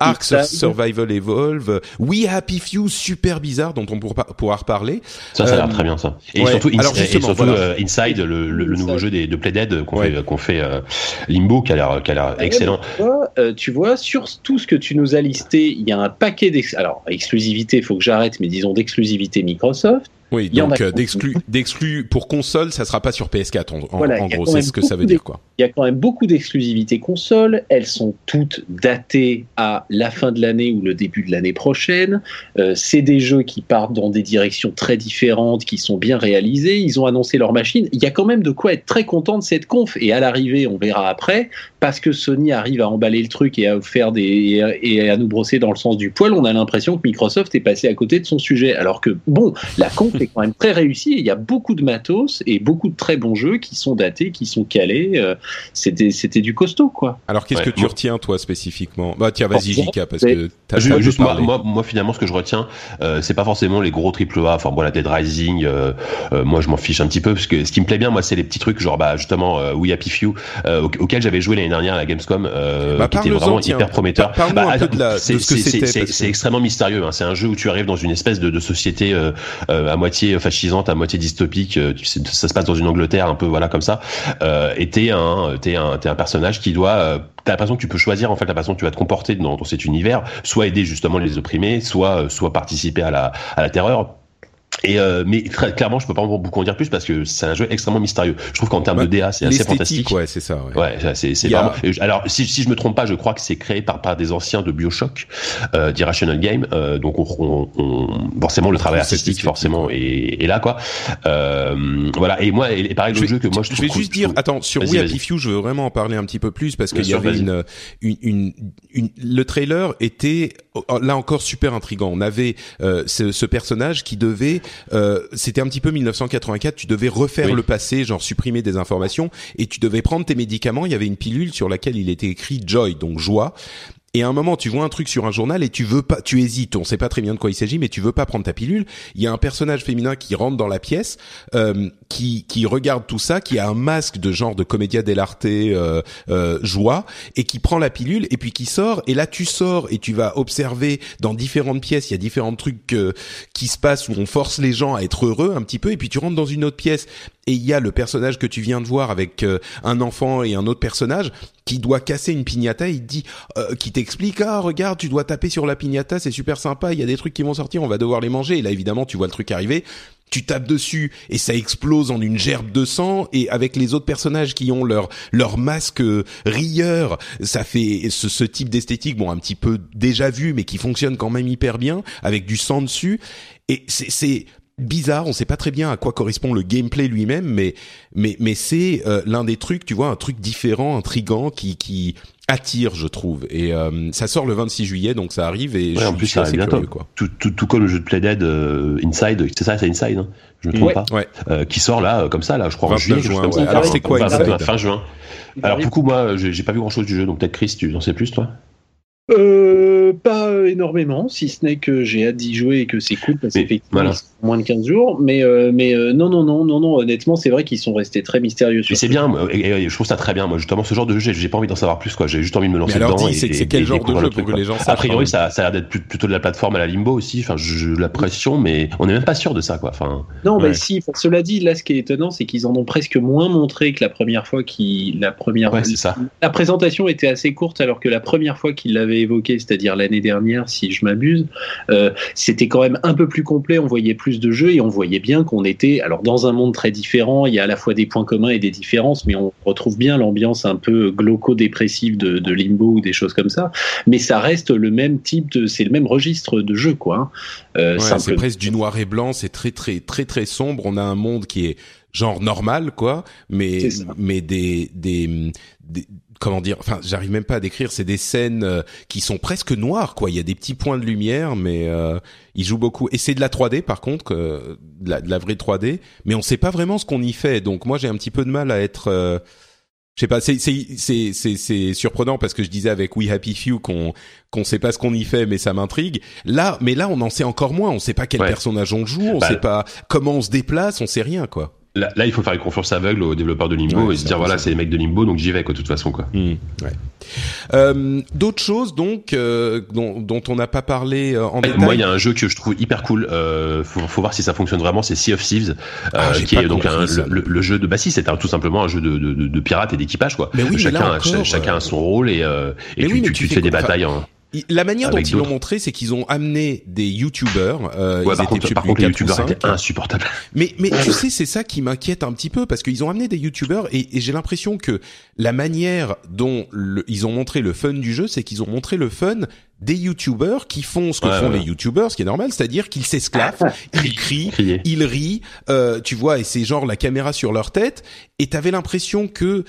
Ark Survival Evolve, We Happy Few super bizarre dont on pourra, pourra reparler. Ça ça a l'air très bien ça. Et surtout, Inside, le, nouveau jeu des, de Playdead qu'on fait, qu'on fait Limbo qui a l'air, qui a excellent. Euh, tu vois, sur tout ce que tu nous as listé, il y a un paquet d'ex... alors exclusivité, il faut que j'arrête, mais disons d'exclusivité Microsoft. Oui, donc euh, d'exclus d'exclus pour console, ça sera pas sur PS4 en, en gros, c'est ce que ça veut dire quoi. Il y a quand même beaucoup d'exclusivités console, elles sont toutes datées à la fin de l'année ou le début de l'année prochaine. Euh, c'est des jeux qui partent dans des directions très différentes, qui sont bien réalisés, ils ont annoncé leur machine. Il y a quand même de quoi être très content de cette conf et à l'arrivée, on verra après, parce que Sony arrive à emballer le truc et à faire des et à nous brosser dans le sens du poil, on a l'impression que Microsoft est passé à côté de son sujet alors que bon, la conf c'est quand même très réussi. il y a beaucoup de matos et beaucoup de très bons jeux qui sont datés, qui sont calés. Euh, c'était, c'était du costaud, quoi. Alors, qu'est-ce que tu retiens, toi, spécifiquement? Bah, tiens, vas-y, Jika, parce que t'as juste, juste moi, moi, moi, finalement, ce que je retiens, euh, c'est pas forcément les gros triple A. Enfin, voilà, Dead Rising. Euh, moi, je m'en fiche un petit peu parce que ce qui me plaît bien, moi, c'est les petits trucs, genre, bah, justement, We Happy Few, auxquels j'avais joué l'année dernière à la Gamescom, bah, qui était vraiment hyper prometteur. Bah, c'est extrêmement mystérieux. Hein. C'est un jeu où tu arrives dans une espèce de, de société à moitié fascisante, à moitié dystopique. Euh, ça se passe dans une Angleterre un peu voilà comme ça. Euh, et t'es un, t'es un, t'es un personnage qui doit. Euh, t'as l'impression que tu peux choisir en fait la façon que tu vas te comporter dans, dans cet univers, soit aider justement les opprimés, soit soit participer à la à la terreur Et euh, mais très clairement, je peux pas beaucoup en dire plus parce que c'est un jeu extrêmement mystérieux. Je trouve qu'en termes de DA, c'est assez fantastique. ouais, c'est ça. Ouais. Ouais, c'est c'est a- vraiment. Alors, si, si je me trompe pas, je crois que c'est créé par, par des anciens de Bioshock, euh, d'Irrational Game. Euh, donc, on, on, on- forcément, le travail artistique, forcément, est, est là, quoi. Euh, voilà. Et moi, et, et pareil, le jeu que moi je Je vais cool, juste dire, trouve- attends, sur We. Happy Few, je veux vraiment en parler un petit peu plus parce qu'il y avait une, une, une, une- le trailer était là encore super intrigant. On avait euh, ce, ce personnage qui devait, euh, c'était un petit peu 1984, tu devais refaire Oui. le passé, genre supprimer des informations et tu devais prendre tes médicaments. Il y avait une pilule sur laquelle il était écrit Joy, donc joie. Et à un moment, tu vois un truc sur un journal et tu veux pas, tu hésites. On sait pas très bien de quoi il s'agit, mais tu veux pas prendre ta pilule. Il y a un personnage féminin qui rentre dans la pièce, euh, qui qui regarde tout ça, qui a un masque de genre de comédia dell'arte euh, euh, joie et qui prend la pilule et puis qui sort. Et là, tu sors et tu vas observer dans différentes pièces. Il y a différents trucs euh, qui se passent où on force les gens à être heureux un petit peu. Et puis tu rentres dans une autre pièce et il y a le personnage que tu viens de voir avec euh, un enfant et un autre personnage qui doit casser une piñata. Il te dit, euh, qui t'explique, ah regarde, tu dois taper sur la piñata, c'est super sympa. Il y a des trucs qui vont sortir, on va devoir les manger. Et là, évidemment, tu vois le truc arriver. Tu tapes dessus et ça explose en une gerbe de sang et avec les autres personnages qui ont leur leur masque euh, rieur, ça fait ce, ce type d'esthétique bon un petit peu déjà vu mais qui fonctionne quand même hyper bien avec du sang dessus. Et c'est bizarre, on sait pas très bien à quoi correspond le gameplay lui-même, mais mais mais c'est euh, l'un des trucs, tu vois, un truc différent, intrigant, qui qui attire, je trouve. Et euh, ça sort le 26 juillet, donc ça arrive et Ouais, je, en suis- plus, je suis ça assez arrive bientôt. curieux, quoi. Tout, tout, tout comme le jeu de Playdead euh, Inside, c'est ça, c'est Inside, hein, je me trompe Ouais. pas, Ouais. euh, qui sort là, euh, comme ça, là, je crois en 29 juillet, juin, comme ouais. ça. Alors, c'est quoi, fin- Inside Fin juin. Alors, du coup, moi, j'ai j'ai pas vu grand chose du jeu, donc peut-être Chris, tu en sais plus, toi? Euh, pas énormément, si ce n'est que j'ai hâte d'y jouer et que c'est cool parce qu'effectivement, voilà. moins de 15 jours. Mais, euh, mais euh, non, non, non, non, non, honnêtement, c'est vrai qu'ils sont restés très mystérieux. Mais c'est ce bien, moi, et, et je trouve ça très bien. Moi, justement, ce genre de jeu, j'ai- j'ai pas envie d'en savoir plus, quoi. J'ai juste envie de me lancer Mais alors dedans. dis, et- c'est et- c'est quel et genre de jeu le pour truc, que les gens A sachent priori, ça, ça a l'air d'être plutôt de la plateforme à la Limbo aussi. Enfin, j'ai l'impression, mais on n'est même pas sûr de ça, quoi. Enfin, Non, Ouais. mais si. enfin, cela dit, là, ce qui est étonnant, c'est qu'ils en ont presque moins montré que la première fois qu'ils, la première, ouais, c'est ça. la présentation était assez courte, alors que la première fois qu'ils l'avaient évoqué, c'est-à-dire l'année dernière, si je m'abuse, euh, c'était quand même un peu plus complet. On voyait plus de jeux et on voyait bien qu'on était, alors dans un monde très différent. Il y a à la fois des points communs et des différences, mais on retrouve bien l'ambiance un peu glauco-dépressive de, de Limbo ou des choses comme ça. Mais ça reste le même type de, c'est le même registre de jeu, quoi. hein. Euh, Ouais, c'est presque du noir et blanc, c'est très très très très sombre. On a un monde qui est genre normal, quoi, mais mais des, des des comment dire, enfin, j'arrive même pas à décrire. C'est des scènes euh, qui sont presque noires, quoi. Il y a des petits points de lumière, mais euh, ils jouent beaucoup. Et c'est de la 3D, par contre, que, de, la, de la vraie 3D, mais on sait pas vraiment ce qu'on y fait. Donc moi, j'ai un petit peu de mal à être euh, je sais pas, c'est c'est c'est c'est c'est surprenant parce que je disais avec We Happy Few qu'on qu'on sait pas ce qu'on y fait, mais ça m'intrigue. Là, mais là, on en sait encore moins. On sait pas quel Ouais. personnage on joue, on Bah, sait pas comment on se déplace, on sait rien quoi. Là, là, il faut faire une confiance aveugle aux développeurs de Limbo Ouais, et se dire voilà, c'est les mecs de Limbo, donc j'y vais, quoi, de toute façon, quoi. Hmm, ouais. Euh, D'autres choses donc euh, dont, dont on n'a pas parlé euh, en détail. Moi, il y a un jeu que je trouve hyper cool. Faut, faut voir si ça fonctionne vraiment. C'est Sea of Thieves, Ah, qui est donc un- le, jeu de. Bah si, c'est tout simplement un jeu de, de, de, de pirates et d'équipage, quoi. Mais oui, mais chacun, là a- encore, chacun a son rôle et, et mais tu, oui, mais tu, tu tu fais fais des batailles. En... La manière dont ils l'ont montré, c'est qu'ils ont amené des youtubeurs. Euh, Ouais, ils par étaient, contre, par contre, les youtubeurs étaient insupportables. Mais mais tu sais c'est ça qui m'inquiète un petit peu parce qu'ils ont amené des youtubeurs et, et j'ai l'impression que la manière dont le- ils ont montré le fun du jeu c'est qu'ils ont montré le fun des youtubeurs qui font ce que Ouais, font ouais. les youtubeurs ce qui est normal c'est-à-dire qu'ils s'esclaffent (laughs) ils crient Crier. ils rient euh, tu vois et c'est genre la caméra sur leur tête et t'avais l'impression que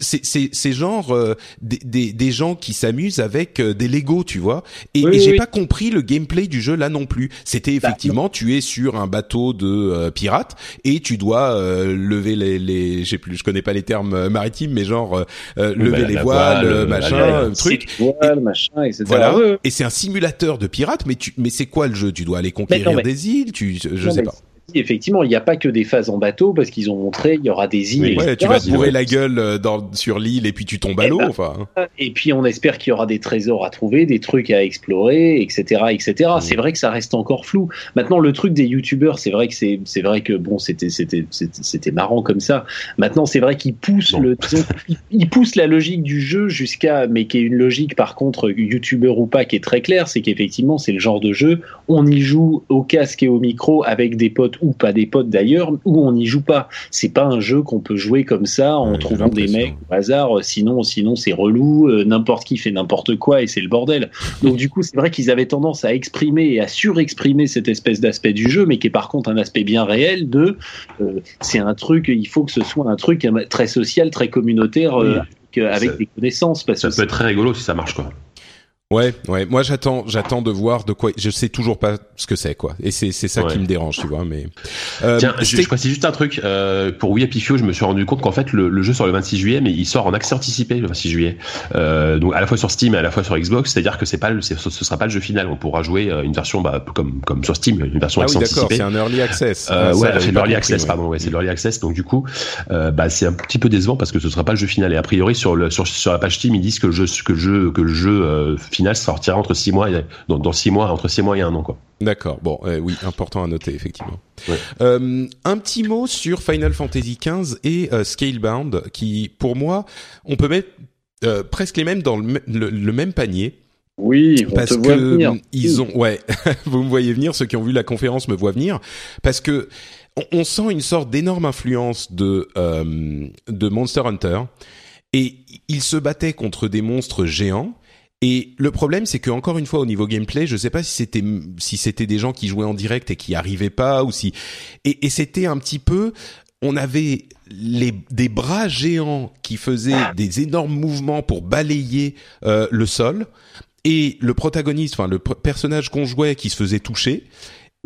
c'est c'est c'est genre euh, des, des des gens qui s'amusent avec euh, des Lego tu vois. Et, Oui, et j'ai oui. pas compris le gameplay du jeu là non plus. C'était Bah, effectivement tu es sur un bateau de euh, pirates et tu dois euh, lever les les j'ai plus je connais pas les termes euh, maritimes mais genre lever bah, les voiles voile, machin la- euh, truc. Voile, machin, etc. voilà. Et c'est un simulateur de pirates mais tu mais c'est quoi le jeu? Tu dois aller conquérir non, mais- des îles tu je, je Non, sais mais pas effectivement, il n'y a pas que des phases en bateau parce qu'ils ont montré il y aura des îles. ouais, tu vas te bourrer la gueule euh, dans, sur l'île et puis tu tombes à l'eau. Enfin. Et puis on espère qu'il y aura des trésors à trouver, des trucs à explorer, etc., etc. C'est vrai que ça reste encore flou. Maintenant, le truc des youtubeurs, c'est vrai que c'est c'est vrai que bon, c'était c'était c'était marrant comme ça. Maintenant, c'est vrai qu'ils poussent le (laughs) ils poussent la logique du jeu jusqu'à mais qui est une logique par contre youtubeur ou pas qui est très claire, c'est qu'effectivement c'est le genre de jeu on y joue au casque et au micro avec des potes ou pas des potes d'ailleurs, ou on n'y joue pas. C'est pas un jeu qu'on peut jouer comme ça en trouvant des mecs au hasard. Sinon, sinon c'est relou. Euh, n'importe qui fait n'importe quoi et c'est le bordel. Donc du coup, c'est vrai qu'ils avaient tendance à exprimer et à surexprimer cette espèce d'aspect du jeu, mais qui est par contre un aspect bien réel de. Euh, c'est un truc. Il faut que ce soit un truc très social, très communautaire. Euh, avec des connaissances parce ça peut être très rigolo si ça marche quoi. Ouais, ouais. Moi, j'attends, j'attends de voir de quoi. Je sais toujours pas ce que c'est, quoi. Et c'est c'est ça qui me dérange, tu vois. Mais euh, tiens, je, je précise juste un truc. Euh, pour Oui Happy je me suis rendu compte qu'en fait, le, le, jeu sort le 26 juillet, mais il sort en accès anticipé le 26 juillet. Euh, donc à la fois sur Steam et à la fois sur Xbox. C'est-à-dire que c'est pas, le, ce sera pas le jeu final. On pourra jouer euh, une version, bah, comme comme sur Steam, une version ah oui, anticipée. C'est un early access. Euh, ouais, c'est l'early access, pardon. Ouais, c'est l'early access. Donc du coup, euh, bah, c'est un petit peu décevant parce que ce sera pas le jeu final. Et a priori sur le sur sur la page Steam, ils disent que le jeu que le jeu que le jeu euh, final sortira entre six mois, dans, dans six mois, entre six mois et un an, quoi. D'accord. Bon, euh, oui, important à noter effectivement. Euh, un petit mot sur Final Fantasy XV et euh, Scalebound, qui, pour moi, on peut mettre euh, presque les mêmes dans le, le, même panier. Oui, on parce te voit que venir. ils ont, ouais, (laughs) vous me voyez venir. Ceux qui ont vu la conférence me voient venir, parce que on, on sent une sorte d'énorme influence de de Monster Hunter, et ils se battaient contre des monstres géants et le problème, c'est que encore une fois, au niveau gameplay, je sais pas si c'était si c'était des gens qui jouaient en direct et qui arrivaient pas, ou si et, et c'était un petit peu, on avait les des bras géants qui faisaient des énormes mouvements pour balayer euh, le sol, et le protagoniste, enfin le personnage qu'on jouait, qui se faisait toucher.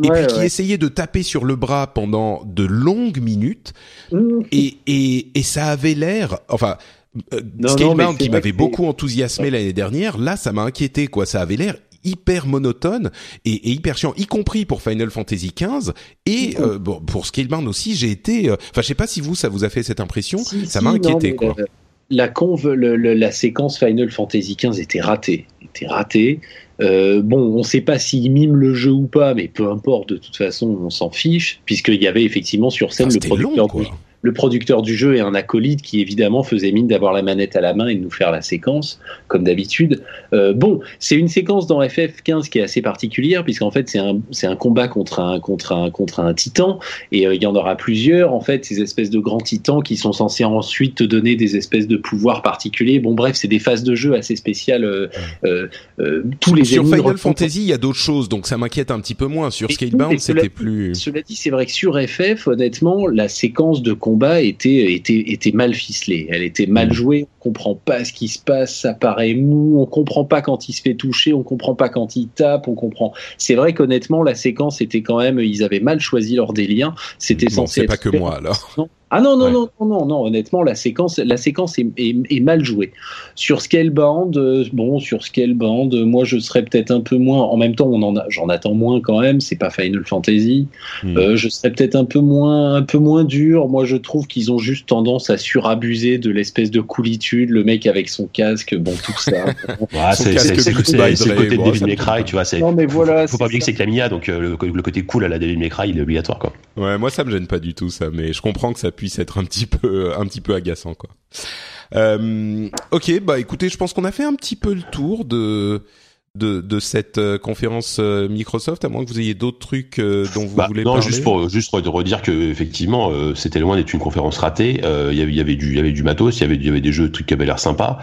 Et ouais, puis qui ouais. essayait de taper sur le bras pendant de longues minutes, mmh. et, et, et ça avait l'air, enfin, euh, Scalebound qui m'avait beaucoup enthousiasmé l'année dernière, là ça m'a inquiété quoi, ça avait l'air hyper monotone et, et, hyper chiant, y compris pour Final Fantasy XV et euh, bon, pour Scalebound aussi. J'ai été, euh, enfin, je sais pas si vous ça vous a fait cette impression, si, ça m'a si, inquiété non, quoi. La, la conve, le, le, la séquence Final Fantasy XV était ratée, était ratée. Euh, bon, on ne sait pas s'il mime le jeu ou pas, mais peu importe. De toute façon, on s'en fiche puisqu'il y avait effectivement sur scène enfin, le producteur. Long, du, le producteur du jeu et un acolyte qui évidemment faisait mine d'avoir la manette à la main et de nous faire la séquence comme d'habitude. Euh, bon, c'est une séquence dans FF15 qui est assez particulière puisqu'en fait c'est un c'est un combat contre un contre un contre un titan et euh, il y en aura plusieurs en fait ces espèces de grands titans qui sont censés ensuite te donner des espèces de pouvoirs particuliers. Bon bref, c'est des phases de jeu assez spéciales. Euh, euh, tous les sur Final Fantasy, il y a d'autres choses donc ça m'inquiète un petit peu moins. Sur Scalebound, c'était plus. Cela dit, c'est vrai que sur FF, honnêtement, la séquence de combat combat était, était, était mal ficelée. Elle était mal jouée. On comprend pas ce qui se passe. Ça paraît mou. On comprend pas quand il se fait toucher. On comprend pas quand il tape. On comprend. C'est vrai qu'honnêtement, la séquence était quand même. Ils avaient mal choisi leur délire. C'était censé. C'est pas que moi alors. Non. Ah non, non, ouais. non, non, non, non, honnêtement, la séquence, la séquence est, est, est mal jouée. Sur Scalebound, euh, bon, sur Scalebound, euh, moi je serais peut-être un peu moins, en même temps, on en a, j'en attends moins quand même, c'est pas Final Fantasy. Mm. Euh, je serais peut-être un peu moins, un peu moins dur. Moi je trouve qu'ils ont juste tendance à surabuser de l'espèce de coolitude, le mec avec son casque, bon, tout ça. (laughs) ouais, c'est le côté de Devil May Cry, tu vois. Non, mais voilà. Faut pas oublier que c'est Camilla, donc euh, le, le, côté cool à la Devil May Cry, il est obligatoire, quoi. Ouais, moi ça me gêne pas du tout ça, mais je comprends que ça puisse être un petit peu un petit peu agaçant quoi. Euh, ok, bah écoutez, je pense qu'on a fait un petit peu le tour de de, de cette euh, conférence euh, Microsoft, à moins que vous ayez d'autres trucs euh, dont vous bah, voulez non, parler. juste pour juste pour redire que effectivement euh, c'était loin d'être une conférence ratée. Il y, avait, y avait du il y avait du matos, il y avait il y avait des jeux, trucs qui avaient l'air sympas,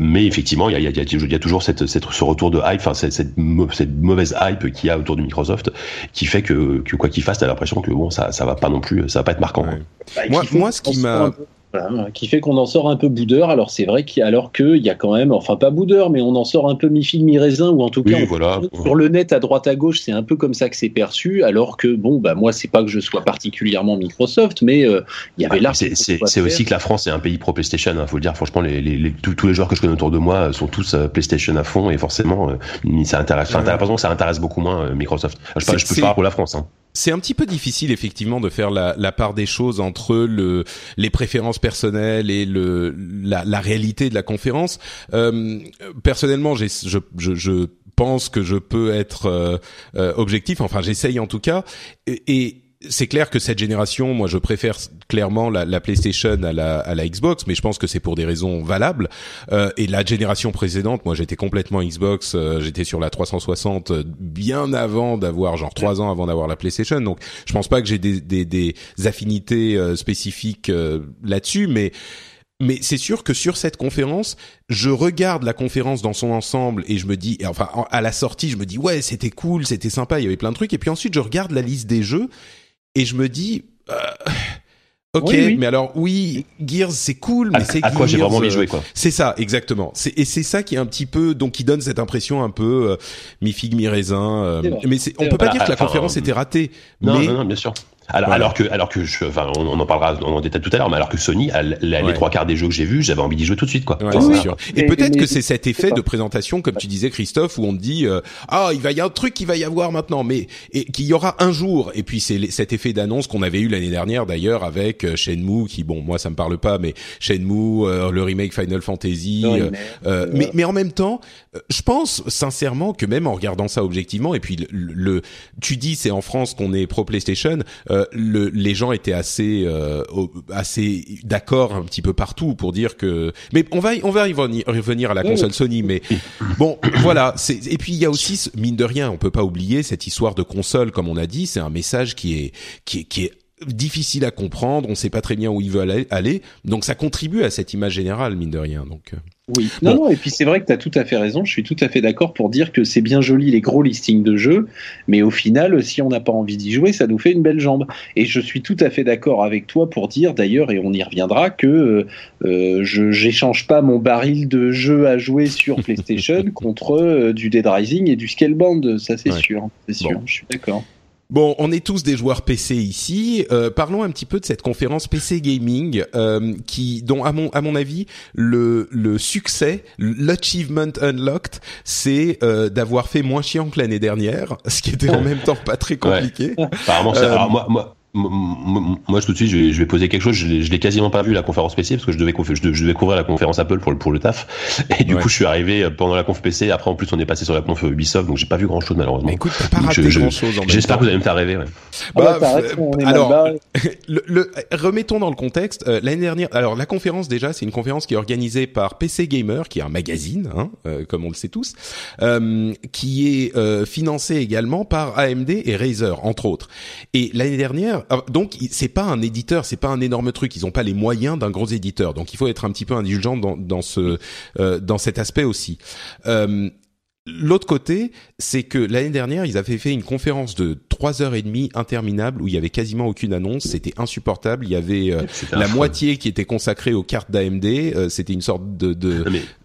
mais effectivement il y a, y, a, y a toujours cette, cette ce retour de hype, enfin cette, cette, cette mauvaise hype qu'il y a autour de Microsoft, qui fait que, que quoi qu'il fasse, t'as l'impression que bon ça ça va pas non plus, ça va pas être marquant. Ouais. Bah, moi moi ce qui m'a voilà, qui fait qu'on en sort un peu boudeur. Alors c'est vrai qu'il alors qu'il y a quand même, enfin pas boudeur, mais on en sort un peu mi-fil mi-raisin ou en tout cas oui, voilà. sur le net à droite à gauche, c'est un peu comme ça que c'est perçu. Alors que bon, bah moi c'est pas que je sois particulièrement Microsoft, mais euh, il y avait ah. C'est aussi que la France est un pays pro PlayStation. Hein, faut le dire. Franchement, les, les, les tous, tous, les joueurs que je connais autour de moi sont tous euh, PlayStation à fond et forcément, euh, ça intéresse. Enfin, t'as l'impression que ça intéresse beaucoup moins euh, Microsoft. Je, je peux pas pour la France. Hein c'est un petit peu difficile effectivement de faire la, la, part des choses entre le les préférences personnelles et le la, la réalité de la conférence. Euh, personnellement, je, je, je, pense que je peux être euh, euh, objectif. Enfin, j'essaye en tout cas. et c'est clair que cette génération, moi, je préfère clairement la, la PlayStation à la, à la, Xbox, mais je pense que c'est pour des raisons valables. Euh, et la génération précédente, moi, j'étais complètement Xbox. Euh, j'étais sur la 360 euh, bien avant d'avoir, genre trois ans avant d'avoir la PlayStation. Donc, je pense pas que j'ai des, des, des, affinités euh, spécifiques là-dessus, mais mais c'est sûr que sur cette conférence, je regarde la conférence dans son ensemble et je me dis, enfin à la sortie, je me dis ouais c'était cool, c'était sympa, il y avait plein de trucs. Et puis ensuite je regarde la liste des jeux et je me dis, euh, ok, mais alors oui, Gears c'est cool, mais c'est à quoi j'ai vraiment envie de jouer quoi. C'est ça, exactement. C'est et c'est ça qui est un petit peu donc qui donne cette impression un peu euh, mi figue mi raisin. Euh, mais c'est, on peut pas dire que la conférence était ratée. Non, mais, non, non, bien sûr. Alors, alors, que, alors que, je, enfin, on, on, en parlera en détail tout à l'heure, mais alors que Sony, les trois quarts des jeux que j'ai vus, j'avais envie d'y jouer tout de suite, quoi. Ouais, sûr. Et, peut-être que c'est cet effet de présentation, comme tu disais, Christophe, où on te dit, euh, ah, il va y avoir un truc qui va y avoir maintenant, mais et qu'il y aura un jour. Et puis c'est cet effet d'annonce qu'on avait eu l'année dernière, d'ailleurs, avec euh, Shenmue, qui, bon, moi ça me parle pas, mais Shenmue, euh, le remake Final Fantasy. Euh, mais, mais en même temps, je pense sincèrement que même en regardant ça objectivement, et puis le, le tu dis c'est en France qu'on est pro PlayStation, le, les gens étaient assez euh, assez d'accord un petit peu partout pour dire que mais on va on va y revenir à la console Sony mais bon (coughs) voilà c'est et puis il y a aussi mine de rien on peut pas oublier cette histoire de console comme on a dit c'est un message qui est qui est qui est difficile à comprendre, on sait pas très bien où il veut aller, donc ça contribue à cette image générale, mine de rien. Donc, euh. oui, non, non, et puis c'est vrai que tu as tout à fait raison, je suis tout à fait d'accord pour dire que c'est bien joli les gros listings de jeux, mais au final, si on n'a pas envie d'y jouer, ça nous fait une belle jambe. Et je suis tout à fait d'accord avec toi pour dire d'ailleurs, et on y reviendra, que euh, euh je j'échange pas mon baril de jeux à jouer sur PlayStation (laughs) contre euh, du Dead Rising et du Scalebound, ça c'est sûr, c'est sûr, je suis d'accord. Bon, on est tous des joueurs PC ici. Euh, parlons un petit peu de cette conférence PC gaming, euh, qui, dont à mon à mon avis, le le succès, l'achievement unlocked, c'est euh, d'avoir fait moins chiant que l'année dernière, ce qui était en (laughs) même temps pas très compliqué. Apparemment, ça, alors moi, moi moi, tout de suite, je vais, poser quelque chose. Je l'ai quasiment pas vu la conférence PC parce que je devais, je devais couvrir la conférence Apple pour le, pour le taf. Et du coup, je suis arrivé euh, pendant la conf PC. Après, en plus, on est passé sur la conf Ubisoft, donc j'ai pas vu grand chose malheureusement. Mais écoute, pas raté grand chose. J'espère que vous allez me faire rêver. Ouais. Bah, bah alors, (laughs) le, le, remettons dans le contexte. Euh, L'année dernière, alors la conférence déjà, c'est une conférence qui est organisée par PC Gamer, qui est un magazine, hein, euh, comme on le sait tous, euh, qui est euh, financé également par AMD et Razer, entre autres. Et l'année dernière ah, donc c'est pas un éditeur, c'est pas un énorme truc. Ils ont pas les moyens d'un gros éditeur. Donc il faut être un petit peu indulgent dans, dans ce euh, dans cet aspect aussi. Euh, L'autre côté, c'est que l'année dernière, ils avaient fait une conférence de trois heures et demie interminable où il y avait quasiment aucune annonce. C'était insupportable. Il y avait euh, la moitié qui était consacrée aux cartes d'AMD. Euh, c'était une sorte de, de,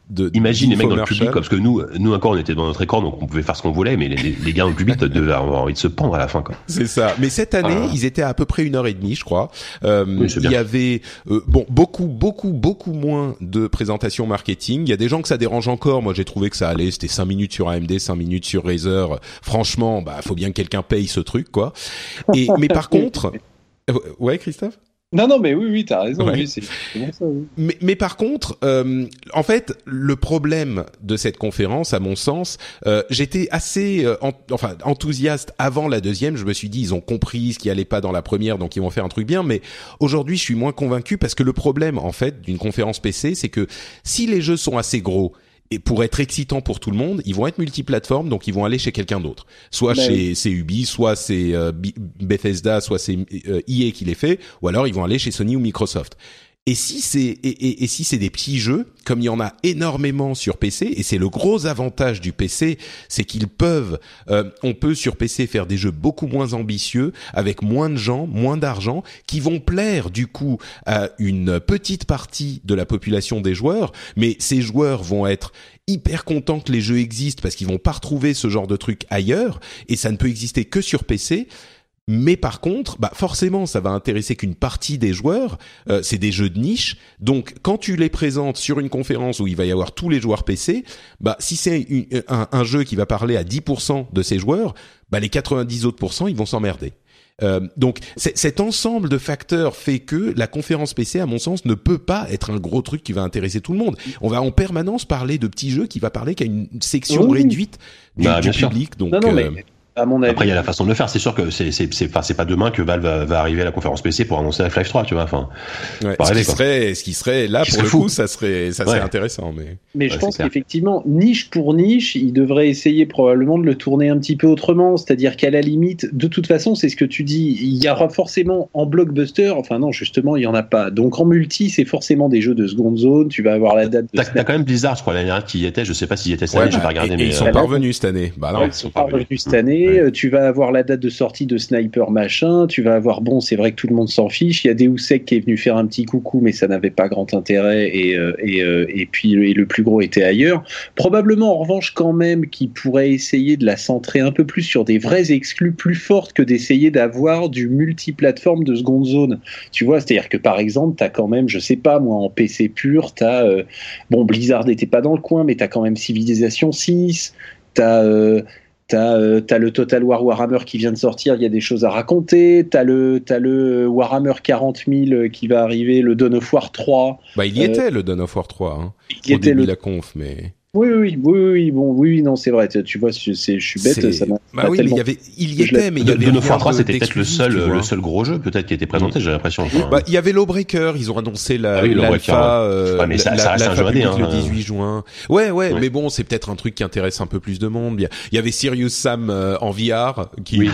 de imagine les mecs dans le public parce que nous nous encore on était dans notre écran donc on pouvait faire ce qu'on voulait mais les, les gars dans le public (laughs) devaient avoir envie de se pendre à la fin quoi. C'est ça. Mais cette année ah. ils étaient à, peu près une heure et demie je crois. Euh, il y avait euh, bon beaucoup beaucoup beaucoup moins de présentations marketing. Il y a des gens que ça dérange encore. Moi j'ai trouvé que ça allait. C'était cinq minutes sur AMD cinq minutes sur Razer. Franchement bah faut bien que quelqu'un paye ce truc quoi. Et mais par (laughs) contre ouais Christophe? Non, non, mais oui, oui, t'as raison. Oui, c'est bon ça, oui. Mais, mais par contre, euh, en fait, le problème de cette conférence, à mon sens, euh, j'étais assez, euh, enfin, enthousiaste avant la deuxième. Je me suis dit, ils ont compris ce qui allait pas dans la première, donc ils vont faire un truc bien. Mais aujourd'hui, je suis moins convaincu parce que le problème, en fait, d'une conférence PC, c'est que si les jeux sont assez gros et pour être excitant pour tout le monde, ils vont être multiplateformes, donc ils vont aller chez quelqu'un d'autre. Soit bah chez c'est Ubi, soit c'est euh, Bethesda, soit c'est euh, EA qui les fait, ou alors ils vont aller chez Sony ou Microsoft. Et si c'est et, si c'est des petits jeux, comme il y en a énormément sur PC, et c'est le gros avantage du PC, c'est qu'ils peuvent, euh, on peut sur PC faire des jeux beaucoup moins ambitieux, avec moins de gens, moins d'argent, qui vont plaire du coup à une petite partie de la population des joueurs, mais ces joueurs vont être hyper contents que les jeux existent parce qu'ils vont pas retrouver ce genre de truc ailleurs, et ça ne peut exister que sur PC Mais par contre, bah forcément, ça va intéresser qu'une partie des joueurs. Euh, c'est des jeux de niche, donc quand tu les présentes sur une conférence où il va y avoir tous les joueurs PC, bah si c'est un, un, jeu qui va parler à 10% de ces joueurs, bah les 90 autres pourcents, ils vont s'emmerder. Euh, donc cet ensemble de facteurs fait que la conférence PC, à mon sens, ne peut pas être un gros truc qui va intéresser tout le monde. On va en permanence parler de petits jeux qui va parler qu'à une section réduite du, bah, public. Donc, non, non, mais euh, après, il y a la façon de le faire. C'est sûr que c'est c'est c'est pas demain que Valve va, arriver à la conférence PC pour annoncer Half-Life 3, tu vois. Enfin, ouais, ce, qui serait, ce qui serait là pour le coup, ça serait ça serait intéressant. Mais mais je pense qu'effectivement, niche pour niche, il devrait essayer probablement de le tourner un petit peu autrement. C'est-à-dire qu'à la limite, de toute façon, c'est ce que tu dis. Il y aura forcément en blockbuster. Enfin non, justement, il y en a pas. Donc en multi, c'est forcément des jeux de seconde zone. Tu vas avoir la date. T'as as quand même Blizzard, je crois l'année dernière qui y était. Je sais pas s'il y était cette année. J'ai pas regardé. mais ils sont pas revenus cette année. Bah non, ils sont pas revenus cette année. Tu vas avoir la date de sortie de Sniper machin, tu vas avoir, bon, c'est vrai que tout le monde s'en fiche, il y a Deus Ex qui est venu faire un petit coucou, mais ça n'avait pas grand intérêt, et, euh, et, euh, et puis le plus gros était ailleurs. Probablement, en revanche, quand même, qui pourrait essayer de la centrer un peu plus sur des vrais exclus plus fortes que d'essayer d'avoir du multiplateforme de seconde zone. Tu vois, c'est-à-dire que par exemple, tu as quand même, je sais pas, moi, en PC pur, tu as, euh, bon, Blizzard n'était pas dans le coin, mais tu as quand même Civilization 6, tu as T'as euh, le Total War Warhammer qui vient de sortir, il y a des choses à raconter. T'as le, as le Warhammer 40 000 qui va arriver, le Dawn of War 3. Bah, il y était le Dawn of War 3, hein, il au était début le... la conf, mais... Oui, oui, oui, oui, bon, oui, non, c'est vrai. Tu vois, je suis bête, ça m'a. Bah oui, mais il y avait, il y était, mais il y avait. De 3, c'était peut-être le seul, le seul gros jeu, peut-être qui était présenté. J'ai l'impression. Bah, il y avait Lawbreaker. Ils ont annoncé la, ah l'alpha, euh, mais ça, ça reste un jeu hein. le 18 juin. Ouais, ouais, mais bon, c'est peut-être un truc qui intéresse un peu plus de monde. Il y avait Sirius Sam euh, en VR, qui. (laughs) il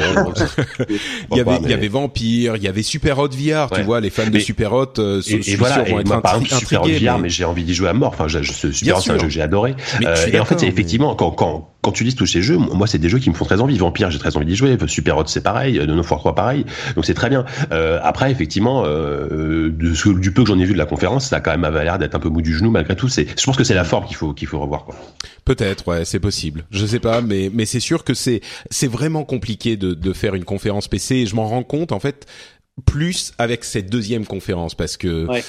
y avait, il y avait Vampire, il y avait Super Hot VR. Tu vois, les fans de Super Hot, euh, et voilà, vont être intrigués. mais j'ai envie d'y jouer à mort. Enfin, Super Hot, c'est un jeu que j'ai adoré. Et en fait, effectivement, quand, quand, quand tu dis tous ces jeux, moi, c'est des jeux qui me font très envie. Vampire, j'ai très envie d'y jouer. Super Hot, c'est pareil. De 9 x 3, pareil. Donc c'est très bien. Euh, après, effectivement, euh, de, du peu que j'en ai vu de la conférence, ça a quand même avait l'air d'être un peu mou du genou malgré tout. C'est, je pense que c'est la forme qu'il faut qu'il faut revoir. Quoi. Peut-être, ouais, c'est possible. Je sais pas, mais mais c'est sûr que c'est c'est vraiment compliqué de de faire une conférence PC. Et je m'en rends compte en fait plus avec cette deuxième conférence parce que ouais,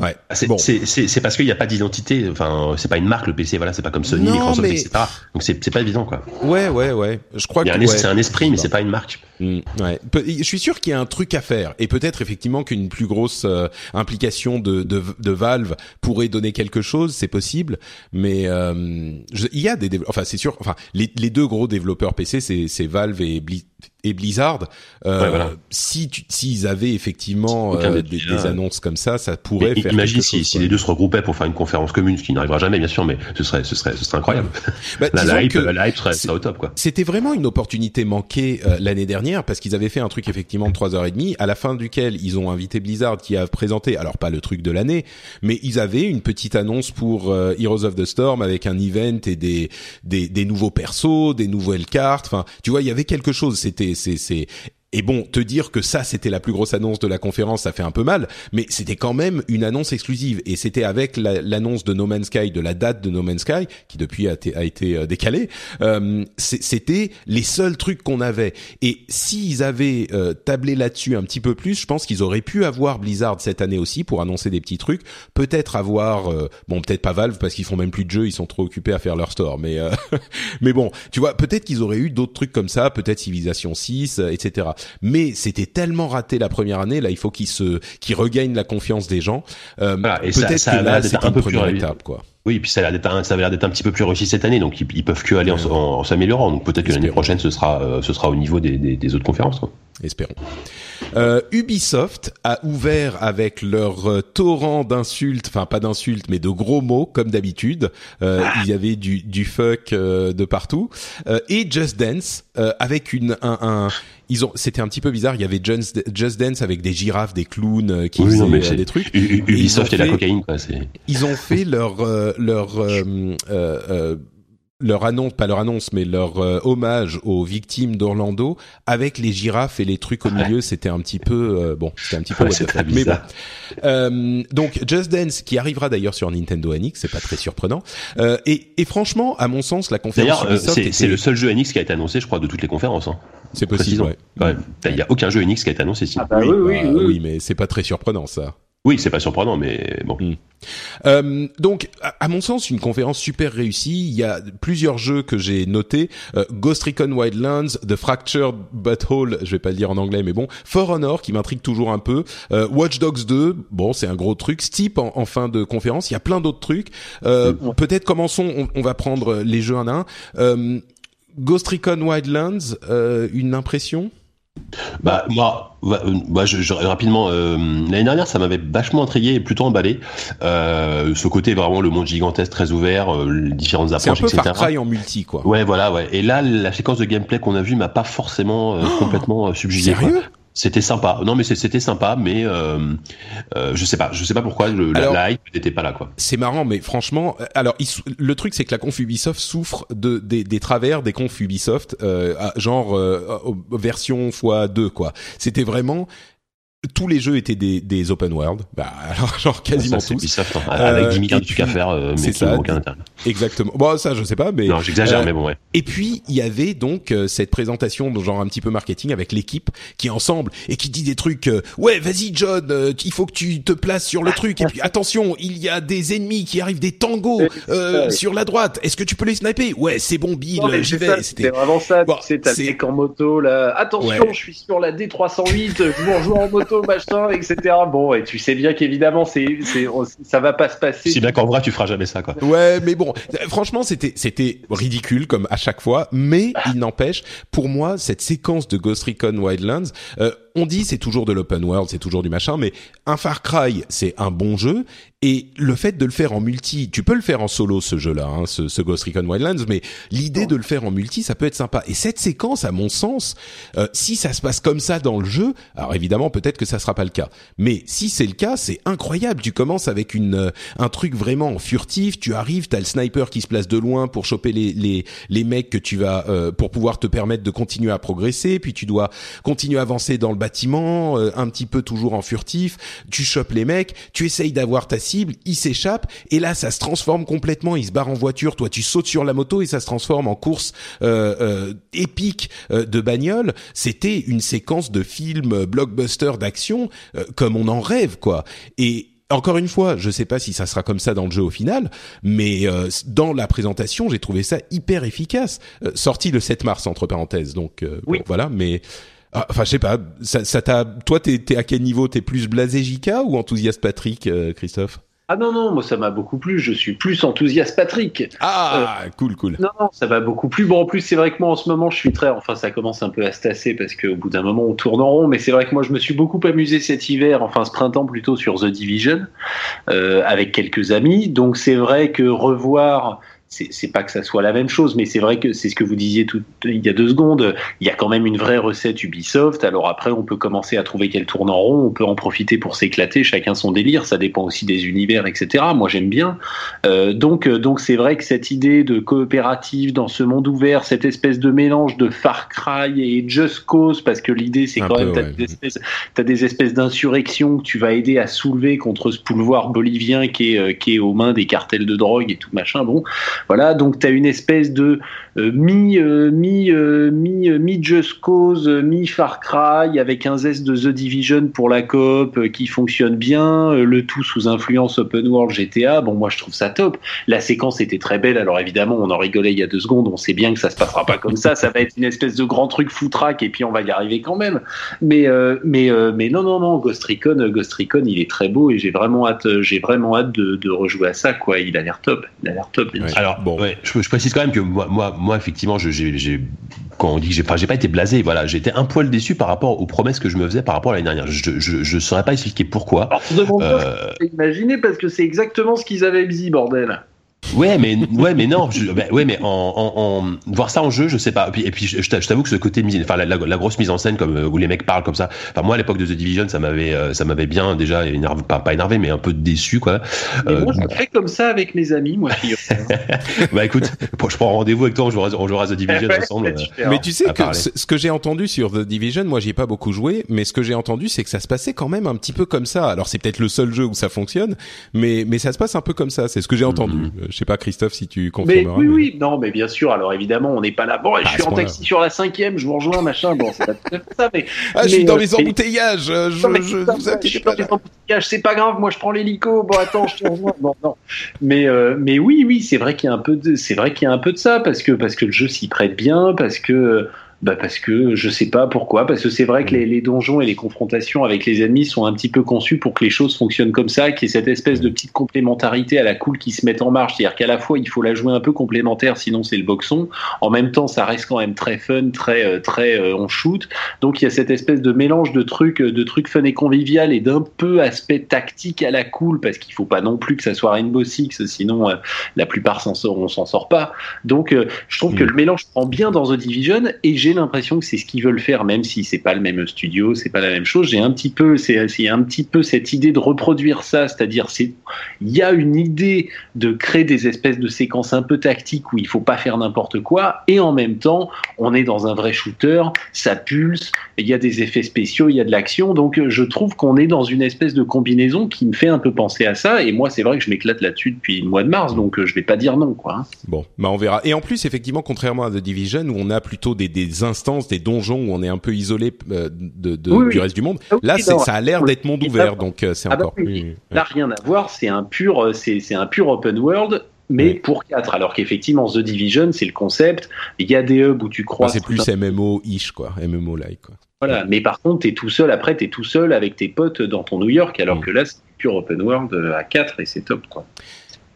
ouais. Ah, c'est bon. c'est parce qu'il n'y a pas d'identité enfin c'est pas une marque le PC voilà c'est pas comme Sony Microsoft etc donc c'est c'est pas évident quoi. Ouais ouais ouais. Je crois que c'est un esprit mais c'est pas une marque mmh, ouais je suis sûr qu'il y a un truc à faire et peut-être effectivement qu'une plus grosse euh, implication de, de, de Valve pourrait donner quelque chose c'est possible mais euh, il y a des enfin c'est sûr enfin les, les deux gros développeurs PC c'est c'est Valve et et Blizzard, euh, si tu, s'ils avaient effectivement euh, des, annonces comme ça, ça pourrait faire. Imagine si, si les deux se regroupaient pour faire une conférence commune, ce qui n'arrivera jamais bien sûr, mais ce serait ce serait ce serait incroyable. Bah, (laughs) la, hype, la hype serait, au top quoi. C'était vraiment une opportunité manquée euh, l'année dernière parce qu'ils avaient fait un truc effectivement de trois heures et demie, à la fin duquel ils ont invité Blizzard qui a présenté, alors pas le truc de l'année, mais ils avaient une petite annonce pour euh, Heroes of the Storm avec un event et des des, des nouveaux persos, des nouvelles cartes. Enfin, tu vois, il y avait quelque chose. C'était c'est et bon, te dire que ça c'était la plus grosse annonce de la conférence, ça fait un peu mal, mais c'était quand même une annonce exclusive et c'était avec l'annonce de No Man's Sky, de la date de No Man's Sky, qui depuis a, été euh, décalée. Euh, c'était les seuls trucs qu'on avait. Et s'ils avaient euh, tablé là-dessus un petit peu plus, je pense qu'ils auraient pu avoir Blizzard cette année aussi pour annoncer des petits trucs. Peut-être avoir, euh, bon, peut-être pas Valve parce qu'ils font même plus de jeux, ils sont trop occupés à faire leur store. Mais (laughs) mais bon, tu vois, peut-être qu'ils auraient eu d'autres trucs comme ça, peut-être Civilization 6, etc mais c'était tellement raté la première année. Là, il faut qu'il se, qu'il regagne la confiance des gens. Euh, peut-être que là, c'est un peu plus étape, quoi. Oui, puis ça a l'air ça avait l'air d'être un petit peu plus réussi cette année, donc ils, peuvent que aller en, s'améliorant. Donc peut-être que l'année prochaine, ce sera, euh, ce sera au niveau des, des, autres conférences. Quoi. Espérons. Euh, Ubisoft a ouvert avec leur euh, torrent d'insultes, enfin pas d'insultes, mais de gros mots comme d'habitude. Euh, ah. Il y avait du, du fuck euh, de partout et Just Dance avec une un, un ils ont c'était un petit peu bizarre il y avait Just, Just Dance avec des girafes des clowns qui oui, faisaient des trucs Ubisoft et, la cocaïne quoi ils ont fait leur leur leur annonce, pas leur annonce, mais leur euh, hommage aux victimes d'Orlando avec les girafes et les trucs au milieu, c'était un petit peu euh, bon, c'était un petit peu ouais, mais bon. Euh, donc Just Dance qui arrivera d'ailleurs sur Nintendo NX, c'est pas très surprenant. Euh, et, et, franchement, à mon sens, la conférence D'ailleurs, c'est était... le seul jeu NX qui a été annoncé, je crois, de toutes les conférences. Hein. C'est possible. Ouais. ouais. Il y a aucun jeu NX qui a été annoncé. Ah bah oui, oui, bah, oui, oui, mais c'est pas très surprenant ça. Oui, c'est pas surprenant, mais bon. Mm. Euh, donc, à, à, mon sens, une conférence super réussie. Il y a plusieurs jeux que j'ai notés euh, Ghost Recon Wildlands, The Fractured Butthole, je vais pas le dire en anglais, mais bon. For Honor, qui m'intrigue toujours un peu. Euh, Watch Dogs 2, bon, c'est un gros truc. Steep en, en, fin de conférence. Il y a plein d'autres trucs. Euh, mm. Peut-être commençons. On, on, va prendre les jeux un à un. Euh, Ghost Recon Wildlands, une impression? Bah moi, moi je, je, rapidement euh, l'année dernière ça m'avait vachement intrigué et plutôt emballé. Euh, ce côté vraiment le monde gigantesque très ouvert, euh, les différentes approches, C'est un peu etc. Far Cry en multi quoi. Ouais voilà ouais. Et là la séquence de gameplay qu'on a vue m'a pas forcément euh, complètement subjugué. Sérieux? C'était sympa. Non, mais c'était sympa, mais euh, euh, je sais pas, je sais pas pourquoi le, alors, la, la hype n'était pas là, quoi. C'est marrant, mais franchement, alors il, le truc c'est que la conf Ubisoft souffre de des, des travers des confs Ubisoft, euh, genre version x2 quoi. C'était vraiment tous les jeux étaient des, des open world, bah (laughs) alors genre quasiment ça, tous. Ubisoft, hein, avec 10 milliards de trucs à faire, euh, mais ça, aucun intérêt. Exactement. Bon, ça je sais pas, mais non, j'exagère, euh, mais bon ouais. Et puis il y avait donc euh, cette présentation, genre un petit peu marketing avec l'équipe qui est ensemble et qui dit des trucs. Euh, ouais, vas-y John, euh, il faut que tu te places sur le truc. Et puis attention, il y a des ennemis qui arrivent, des tangos sur la droite. Est-ce que tu peux les sniper? Ouais, c'est bon, Bill, j'y vais. C'était vraiment ça. Bon, tu sais, t'as le en moto là. Attention, ouais. je suis sur la D308. je vous rejoins en moto, machin, etc. Bon, et tu sais bien qu'évidemment, c'est, c'est, ça va pas se passer. C'est bien qu'en vrai, tu feras jamais ça, quoi. Ouais, mais bon, franchement, c'était, c'était ridicule comme à chaque fois, mais il n'empêche, pour moi, cette séquence de Ghost Recon Wildlands, euh, on dit c'est toujours de l'open world, c'est toujours du machin, mais un Far Cry, c'est un bon jeu. Et le fait de le faire en multi, tu peux le faire en solo ce jeu-là, hein, ce, ce, Ghost Recon Wildlands, mais l'idée de le faire en multi, ça peut être sympa. Et cette séquence, à mon sens, euh, si ça se passe comme ça dans le jeu, alors évidemment peut-être que ça sera pas le cas, mais si c'est le cas, c'est incroyable. Tu commences avec une euh, un truc vraiment furtif, tu arrives, t'as le sniper qui se place de loin pour choper les les les mecs que tu vas euh, pour pouvoir te permettre de continuer à progresser, puis tu dois continuer à avancer dans le bâtiment, euh, un petit peu toujours en furtif. Tu chopes les mecs, tu essayes d'avoir ta cible, il s'échappe et là ça se transforme complètement. Il se barre en voiture, toi tu sautes sur la moto et ça se transforme en course euh, euh, épique euh, de bagnole. C'était une séquence de film blockbuster d'action euh, comme on en rêve quoi. Et encore une fois, je sais pas si ça sera comme ça dans le jeu au final, mais euh, dans la présentation, j'ai trouvé ça hyper efficace. Euh, sorti le 7 mars entre parenthèses, donc oui. bon, voilà. Mais ah, enfin, je sais pas. Ça, ça t'a. Toi, t'es, t'es à quel niveau? T'es plus blasé JK ou enthousiaste Patrick, euh, Christophe? Ah non, non, moi ça m'a beaucoup plu, je suis plus enthousiaste Patrick. Ah, euh, cool, cool. Non, non, ça m'a beaucoup plu. Bon, en plus, c'est vrai que moi en ce moment, je suis très, enfin ça commence un peu à se tasser parce qu'au bout d'un moment, on tourne en rond, mais c'est vrai que moi je me suis beaucoup amusé cet hiver, enfin ce printemps plutôt sur The Division, euh, avec quelques amis. Donc c'est vrai que revoir c'est pas que ça soit la même chose, mais c'est vrai que c'est ce que vous disiez tout, il y a deux secondes. Il y a quand même une vraie recette Ubisoft. Alors après, on peut commencer à trouver qu'elle tourne en rond. On peut en profiter pour s'éclater. Chacun son délire. Ça dépend aussi des univers, etc. Moi, j'aime bien. Euh, donc, donc c'est vrai que cette idée de coopérative dans ce monde ouvert, cette espèce de mélange de Far Cry et Just Cause, parce que l'idée, c'est quand même t'as ouais. des espèces, as des espèces d'insurrections que tu vas aider à soulever contre ce pouvoir bolivien qui est, qui est aux mains des cartels de drogue et tout machin. Bon. Voilà, donc tu as une espèce de euh, mi euh, mi euh, mi mi Just Cause, mi Far Cry avec un zeste de The Division pour la coop qui fonctionne bien, le tout sous influence open world GTA. Bon, moi je trouve ça top. La séquence était très belle. Alors évidemment, on en rigolait il y a deux secondes. On sait bien que ça se passera pas comme ça. Ça va être une espèce de grand truc foutraque et puis on va y arriver quand même. Mais mais mais non non non, Ghost Recon, Ghost Recon, il est très beau et j'ai vraiment hâte j'ai vraiment hâte de, de rejouer à ça quoi. Il a l'air top. Il a l'air top. Bien sûr. Alors bon, ouais, je, je, précise quand même que moi, moi, moi effectivement, j'ai, quand on dit que j'ai pas, j'ai pas été blasé, voilà, j'étais un poil déçu par rapport aux promesses que je me faisais par rapport à l'année dernière. Je, je, je saurais pas expliquer pourquoi. Alors, je euh... imaginer parce que c'est exactement ce qu'ils avaient dit, bordel. Ouais, mais ouais, mais non, je, bah, ouais, mais en, en, en, voir ça en jeu, je sais pas. Et puis, et puis je, je t'avoue que ce côté mise, enfin la, la, la, grosse mise en scène, comme où les mecs parlent comme ça. Enfin moi, à l'époque de The Division, ça m'avait, ça m'avait bien déjà énervé, pas, pas énervé, mais un peu déçu, quoi. Euh, moi, je fais comme ça avec mes amis, moi. (laughs) bah écoute, je prends rendez-vous avec toi, on jouera, on jouera The Division ensemble. mais tu sais que ce que j'ai entendu sur The Division, moi, j'y ai pas beaucoup joué, mais ce que j'ai entendu, c'est que ça se passait quand même un petit peu comme ça. Alors c'est peut-être le seul jeu où ça fonctionne, mais mais ça se passe un peu comme ça. C'est ce que j'ai entendu. Mm -hmm. Je sais pas, Christophe, si tu confirmeras. Mais oui, oui, non, mais bien sûr. Alors évidemment, on n'est pas là. Bon, je suis en taxi sur la cinquième, je vous rejoins, machin. Bon, c'est pas tout à fait ça, mais. Ah, je suis dans les embouteillages. Je, je, vous inquiétez pas. C'est pas grave. Moi, je prends l'hélico. Bon, attends, je te rejoins. Bon, non. Mais euh, mais oui, oui, c'est vrai qu'il y a un peu de, c'est vrai qu'il y a un peu de ça parce que parce que le jeu s'y prête bien, parce que bah parce que je sais pas pourquoi, parce que c'est vrai que les, les, donjons et les confrontations avec les ennemis sont un petit peu conçus pour que les choses fonctionnent comme ça, qu'il y ait cette espèce de petite complémentarité à la cool qui se met en marche. C'est-à-dire qu'à la fois il faut la jouer un peu complémentaire, sinon c'est le boxon. En même temps, ça reste quand même très fun, très très euh, on shoot. Donc il y a cette espèce de mélange de trucs, de trucs fun et convivial et d'un peu aspect tactique à la cool, parce qu'il faut pas non plus que ça soit Rainbow Six, sinon euh, la plupart s'en sort, on s'en sort pas. Donc euh, je trouve mmh. que le mélange prend bien dans The Division et j'ai l'impression que c'est ce qu'ils veulent faire, même si c'est pas le même studio, c'est pas la même chose. J'ai un petit peu, c'est un petit peu cette idée de reproduire ça, c'est-à-dire c'est, il y a une idée de créer des espèces de séquences un peu tactiques où il faut pas faire n'importe quoi, et en même temps, on est dans un vrai shooter, ça pulse, il y a des effets spéciaux, il y a de l'action, donc je trouve qu'on est dans une espèce de combinaison qui me fait un peu penser à ça, et moi c'est vrai que je m'éclate là-dessus depuis le mois de mars, donc je vais pas dire non, quoi. Bon, bah on verra. Et en plus, effectivement, contrairement à The Division où on a plutôt des instances des donjons où on est un peu isolé euh, de, de oui, du reste du monde. Oui, là, non, ça a l'air d'être monde ouvert, donc euh, c'est ah encore bah, plus. Là, rien à voir. C'est un pur, c'est un pur open world. Mais pour 4, alors qu'effectivement The Division c'est le concept, il y a des hubs où tu crois. c'est plus MMO-ish quoi, MMO-like quoi. Voilà, mais par contre, t'es tout seul, après, t'es tout seul avec tes potes dans ton New York, alors mmh. que là, c'est pur open world à 4 et c'est top, quoi.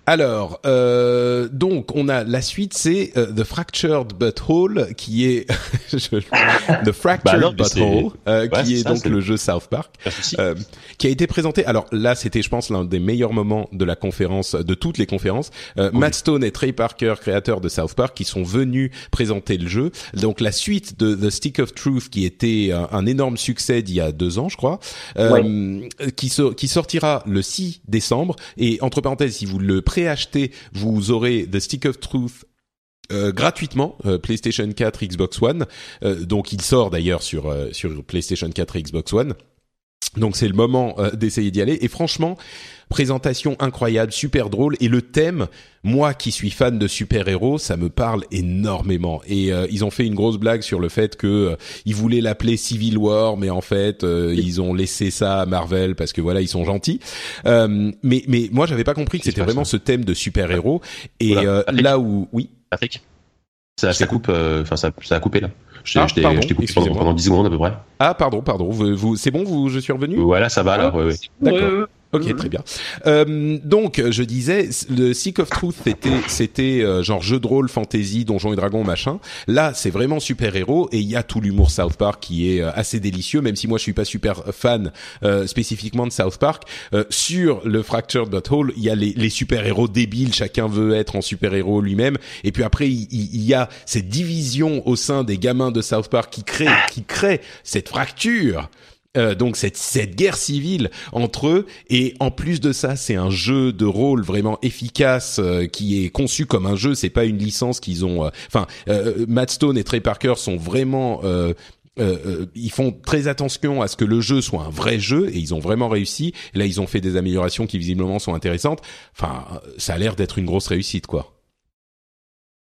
Alors, euh, donc on a la suite, c'est uh, The Fractured Butthole, qui est (laughs) The Fractured bah euh, ouais, qui est, ça, donc est le jeu South Park, euh, qui a été présenté. Alors là, c'était, je pense, l'un des meilleurs moments de la conférence, de toutes les conférences. Euh, oui. Matt Stone et Trey Parker, créateurs de South Park, qui sont venus présenter le jeu. Donc la suite de The Stick of Truth, qui était un, un énorme succès d'il y a deux ans, je crois, ouais. qui, so qui sortira le 6 décembre. Et entre parenthèses, si vous le préacheter, vous aurez The Stick of Truth euh, gratuitement euh, PlayStation 4, Xbox One. Euh, donc il sort d'ailleurs sur sur PlayStation 4 et Xbox One. Donc c'est le moment d'essayer d'y aller. Et franchement, présentation incroyable, super drôle. Et le thème, moi qui suis fan de super-héros, ça me parle énormément. Et euh, ils ont fait une grosse blague sur le fait que euh, ils voulaient l'appeler Civil War, mais en fait euh, ils ont laissé ça à Marvel parce que voilà ils sont gentils. mais mais moi j'avais pas compris que c'était vraiment ce thème de super-héros. Et voilà. là où oui. Patrick. Ça, ça coupe, enfin ça, ça a coupé là. Je, ah, je t'ai coupé pendant, pendant 10 secondes à peu près. Ah pardon, pardon. Vous, vous c'est bon, vous, je suis revenu? Voilà, ça va là. Ah, ouais, ouais. D'accord. Ok, mmh. très bien. Euh, donc, je disais, le Seek of Truth, c'était, c'était euh, genre jeu de rôle, fantasy, donjons et dragons, machin. Là, c'est vraiment super héros et il y a tout l'humour South Park qui est euh, assez délicieux, même si moi je suis pas super fan euh, spécifiquement de South Park. Euh, sur le Fractured Butthole, il y a les, les super héros débiles, chacun veut être en super héros lui-même. Et puis après, il, il, y a cette division au sein des gamins de South Park qui crée, qui crée cette fracture. Euh, donc cette, cette guerre civile entre eux et en plus de ça c'est un jeu de rôle vraiment efficace euh, qui est conçu comme un jeu c'est pas une licence qu'ils ont enfin euh, Matt Stone et Trey Parker sont vraiment euh, ils font très attention à ce que le jeu soit un vrai jeu et ils ont vraiment réussi. Là, ils ont fait des améliorations qui visiblement sont intéressantes. Enfin, ça a l'air d'être une grosse réussite, quoi.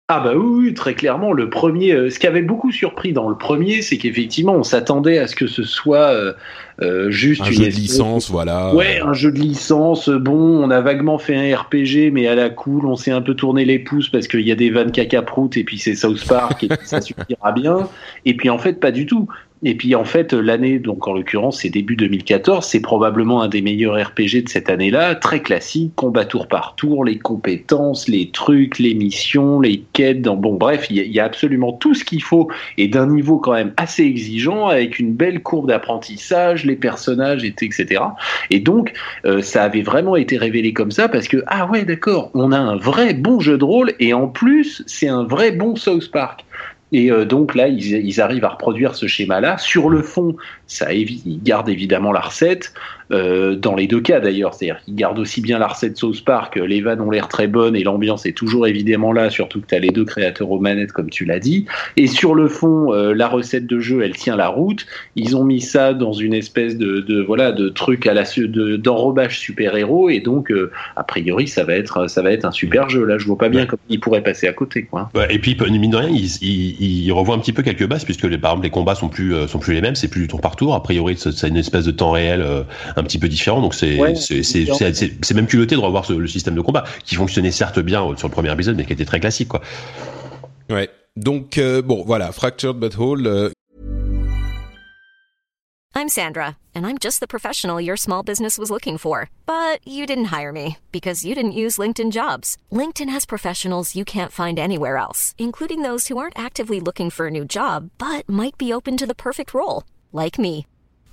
Ah bah oui, oui, très clairement. Le premier, euh, ce qui avait beaucoup surpris dans le premier, c'est qu'effectivement, on s'attendait à ce que ce soit euh, euh, juste un une jeu de licence, voilà. Ouais, un jeu de licence. Bon, on a vaguement fait un RPG, mais à la cool, on s'est un peu tourné les pouces parce qu'il y a des vannes caca prout et puis c'est South Park et ça (laughs) suffira bien. Et puis en fait, pas du tout Et puis en fait, l'année, donc en l'occurrence, c'est début 2014, c'est probablement un des meilleurs RPG de cette année-là, très classique, combat tour par tour, les compétences, les trucs, les missions, les quêtes. Bon, bref, il y, a absolument tout ce qu'il faut et d'un niveau quand même assez exigeant, avec une belle courbe d'apprentissage, les personnages, etc. Et donc, euh, ça avait vraiment été révélé comme ça parce que ah ouais, d'accord, on a un vrai bon jeu de rôle et en plus, c'est un vrai bon South Park. Et euh, donc là, ils, arrivent à reproduire ce schéma-là. Sur le fond, ça ils gardent évidemment la recette. Euh, dans les deux cas d'ailleurs, c'est-à-dire qu'ils gardent aussi bien la recette South Park, les vannes ont l'air très bonnes et l'ambiance est toujours évidemment là, surtout que tu as les deux créateurs aux manettes comme tu l'as dit. Et sur le fond, euh, la recette de jeu, elle tient la route. Ils ont mis ça dans une espèce de, de voilà de truc à la d'enrobage super-héros et donc euh, a priori ça va être ça va être un super jeu. Là, je vois pas bien comment ils pourraient passer à côté quoi. et puis mine de rien, ils, ils, ils, revoient un petit peu quelques bases puisque les, par exemple les combats sont plus sont plus les mêmes, c'est plus du tour par tour. A priori, c'est une espèce de temps réel un petit peu différent. Donc c'est c'est même culotté de revoir le système de combat qui fonctionnait certes bien sur le premier épisode, mais qui était très classique, quoi. Ouais. Donc euh, bon, voilà, Fractured But Whole. Euh... I'm Sandra, and I'm just the professional your small business was looking for, but you didn't hire me because you didn't use LinkedIn Jobs. LinkedIn has professionals you can't find anywhere else, including those who aren't actively looking for a new job but might be open to the perfect role, like me.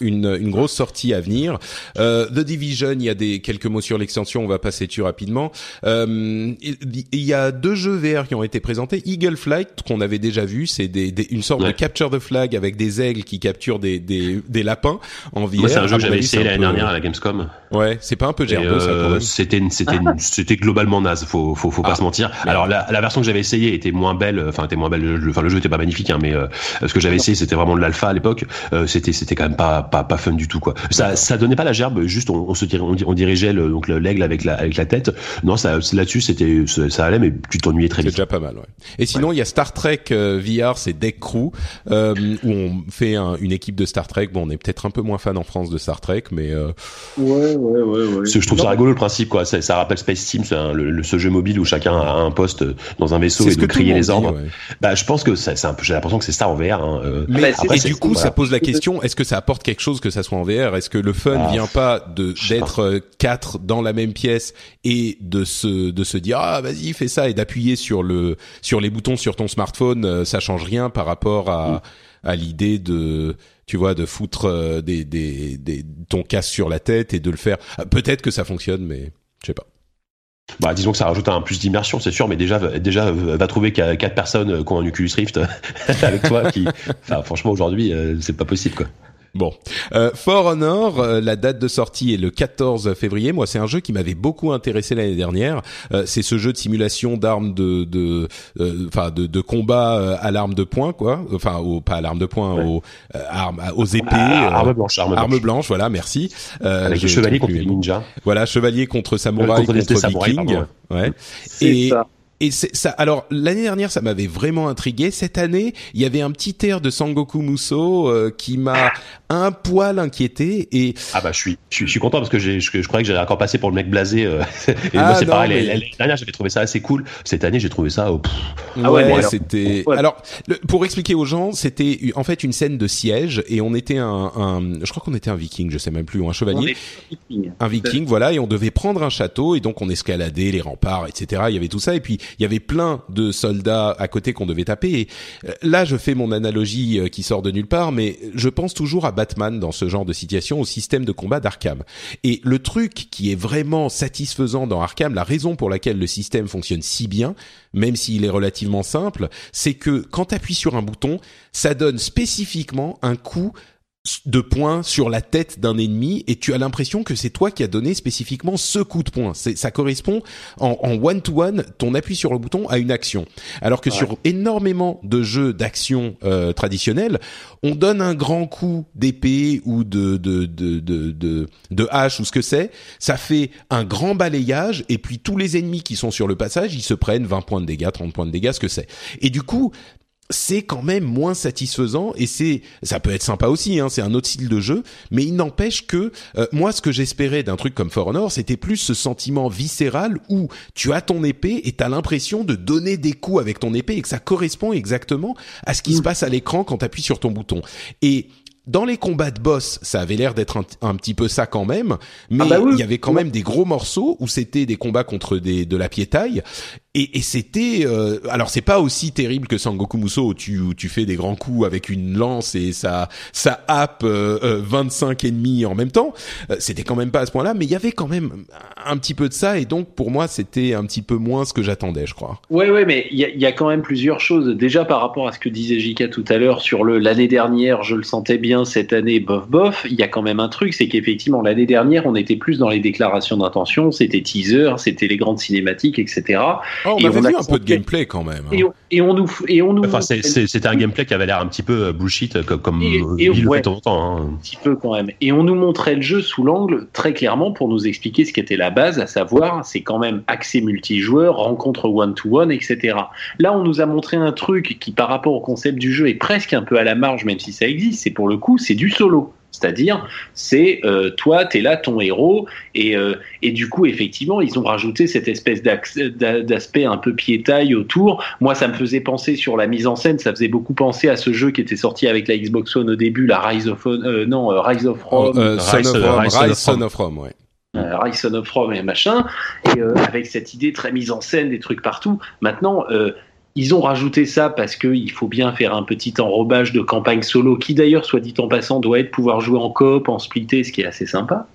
Une, une, grosse sortie à venir. Euh, The Division, il y a des quelques mots sur l'extension, on va passer dessus rapidement. Euh, il, y a deux jeux VR qui ont été présentés. Eagle Flight qu'on avait déjà vu, c'est des, des, une sorte de capture the flag avec des aigles qui capturent des, des, des lapins en VR. c'est un jeu que j'avais essayé l'année dernière à la Gamescom. Ouais, c'est pas un peu gerbeau ça euh, C'était c'était (laughs) c'était globalement naze, faut faut, faut pas ah, se mentir. Alors la, la version que j'avais essayé était moins belle, enfin était moins belle. Enfin le jeu était pas magnifique, hein, mais euh, ce que j'avais essayé c'était vraiment de l'alpha à l'époque. Euh, c'était c'était quand même pas pas pas fun du tout quoi. Ça ça donnait pas la gerbe, juste on, on se on, on, dirigeait le, donc l'aigle avec la avec la tête. Non, ça là-dessus c'était ça allait, mais tu t'ennuyais très vite. C'est déjà pas mal. Ouais. Et sinon il y a Star Trek euh, VR, c'est Deck Crew euh, où on fait un, une équipe de Star Trek. Bon, on est peut-être un peu moins fan en France de Star Trek, mais euh, ouais ouais ouais ouais. Je trouve ça rigolo le principe quoi. Ça, ça rappelle Space Team, c'est le, ce jeu mobile où chacun a un poste dans un vaisseau et de crier les ordres. Bah je pense que c'est un peu. J'ai l'impression que c'est ça en VR. Hein. Mais après, et du coup, ça pose la question est-ce que ça apporte quelque chose que ça soit en VR Est-ce que le fun ah, vient pas de d'être euh, quatre dans la même pièce et de se de se dire ah vas-y fais ça et d'appuyer sur le sur les boutons sur ton smartphone, euh, ça change rien par rapport à mm. à l'idée de tu vois de foutre euh, des, des, des ton casque sur la tête et de le faire. Peut-être que ça fonctionne, mais je sais pas. Bah, disons que ça rajoute un plus d'immersion, c'est sûr, mais déjà, déjà, va trouver quatre personnes qui ont un Oculus Rift (laughs) avec toi, qui, enfin, franchement, aujourd'hui, c'est pas possible, quoi. Bon, euh, For Honor, euh, la date de sortie est le 14 février. Moi, c'est un jeu qui m'avait beaucoup intéressé l'année dernière. Euh, c'est ce jeu de simulation d'armes de, de, euh, enfin, de, de, combat à l'arme de poing, quoi. Enfin, au, pas à l'arme de poing, aux armes, aux épées. Ah, arme blanche, arme, blanche. Voilà, merci. Avec chevalier contre ninja. Voilà, chevalier contre samouraï contre, viking. Ouais. Et ça. Et ça, alors l'année dernière, ça m'avait vraiment intrigué. Cette année, il y avait un petit air de Sangoku Muso euh, qui m'a un poil inquiété. Et ah bah je suis, je suis, content parce que je, je, croyais que j'allais encore passer pour le mec blasé. Euh, (laughs) et ah moi c'est pareil. L'année dernière, j'avais trouvé ça assez cool. Cette année, j'ai trouvé ça. Oh, ah ouais, c'était. Alors pour expliquer aux gens, c'était en fait une scène de siège et on était un, un je crois qu'on était un viking, je sais même plus, ou un chevalier, un viking, voilà, et on devait prendre un château et donc on escaladait les remparts, etc. Il y avait tout ça et puis il y avait plein de soldats à côté qu'on devait taper. Et euh, là, je fais mon analogie euh, qui sort de nulle part, mais je pense toujours à Batman dans ce genre de situation, au système de combat d'Arkham. Et le truc qui est vraiment satisfaisant dans Arkham, la raison pour laquelle le système fonctionne si bien, même s'il est relativement simple, c'est que quand tu sur un bouton, ça donne spécifiquement un coup de poing sur la tête d'un ennemi et tu as l'impression que c'est toi qui as donné spécifiquement ce coup de poing. Ça correspond en one-to-one, ton appui sur le bouton à une action. Alors que sur énormément de jeux d'action euh, traditionnels, on donne un grand coup d'épée ou de, de, de, de, de hache ou ce que c'est, ça fait un grand balayage et puis tous les ennemis qui sont sur le passage, ils se prennent 20 points de dégâts, 30 points de dégâts, ce que c'est. Et du coup, c'est quand même moins satisfaisant et c'est ça peut être sympa aussi hein, c'est un autre style de jeu mais il n'empêche que euh, moi ce que j'espérais d'un truc comme For Honor c'était plus ce sentiment viscéral où tu as ton épée et tu as l'impression de donner des coups avec ton épée et que ça correspond exactement à ce qui se mm. passe à l'écran quand tu appuies sur ton bouton et dans les combats de boss, ça avait l'air d'être un, petit peu ça quand même, mais ah bah il y avait quand même des gros morceaux où c'était des combats contre des de la piétaille et, et c'était euh, alors c'est pas aussi terrible que Sangoku Muso où tu où tu fais des grands coups avec une lance et ça ça happe euh, 25 euh, ennemis en même temps. Euh, c'était quand même pas à ce point-là, mais il y avait quand même un petit peu de ça et donc pour moi c'était un petit peu moins ce que j'attendais, je crois. Ouais ouais, mais il y a, y a, quand même plusieurs choses. Déjà par rapport à ce que disait Jika tout à l'heure sur le l'année dernière, je le sentais bien cette année bof bof. Il y a quand même un truc, c'est qu'effectivement l'année dernière on était plus dans les déclarations d'intention, c'était teaser, c'était les grandes cinématiques, etc. Oh, on avait vu un peu de gameplay quand même. Hein. Et, on, nous, et on nous. Enfin, c'était un gameplay qui avait l'air un petit peu euh, bullshit, euh, comme, comme et, il le fait de temps en temps. Hein. Un petit peu quand même. Et on nous montrait le jeu sous l'angle très clairement pour nous expliquer ce qu'était la base, à savoir, c'est quand même accès multijoueur, rencontre one-to-one, etc. Là, on nous a montré un truc qui, par rapport au concept du jeu, est presque un peu à la marge, même si ça existe. C'est pour le coup, c'est du solo. C'est-à-dire, c'est euh, toi, tu es là, ton héros, et, euh, et du coup, effectivement, ils ont rajouté cette espèce d'aspect un peu piétaille autour. Moi, ça me faisait penser sur la mise en scène, ça faisait beaucoup penser à ce jeu qui était sorti avec la Xbox One au début, la Rise of euh, non, Rise of Rome, oh, Rise, of Rome, Rise, Son of Rome, ouais. Rise Son of Rome et machin, et avec cette idée très mise en scène, des trucs partout. Maintenant, ils ont rajouté ça parce qu'il faut bien faire un petit enrobage de campagne solo, qui d'ailleurs, soit dit en passant, doit être pouvoir jouer en coop, en splitté, ce qui est assez sympa.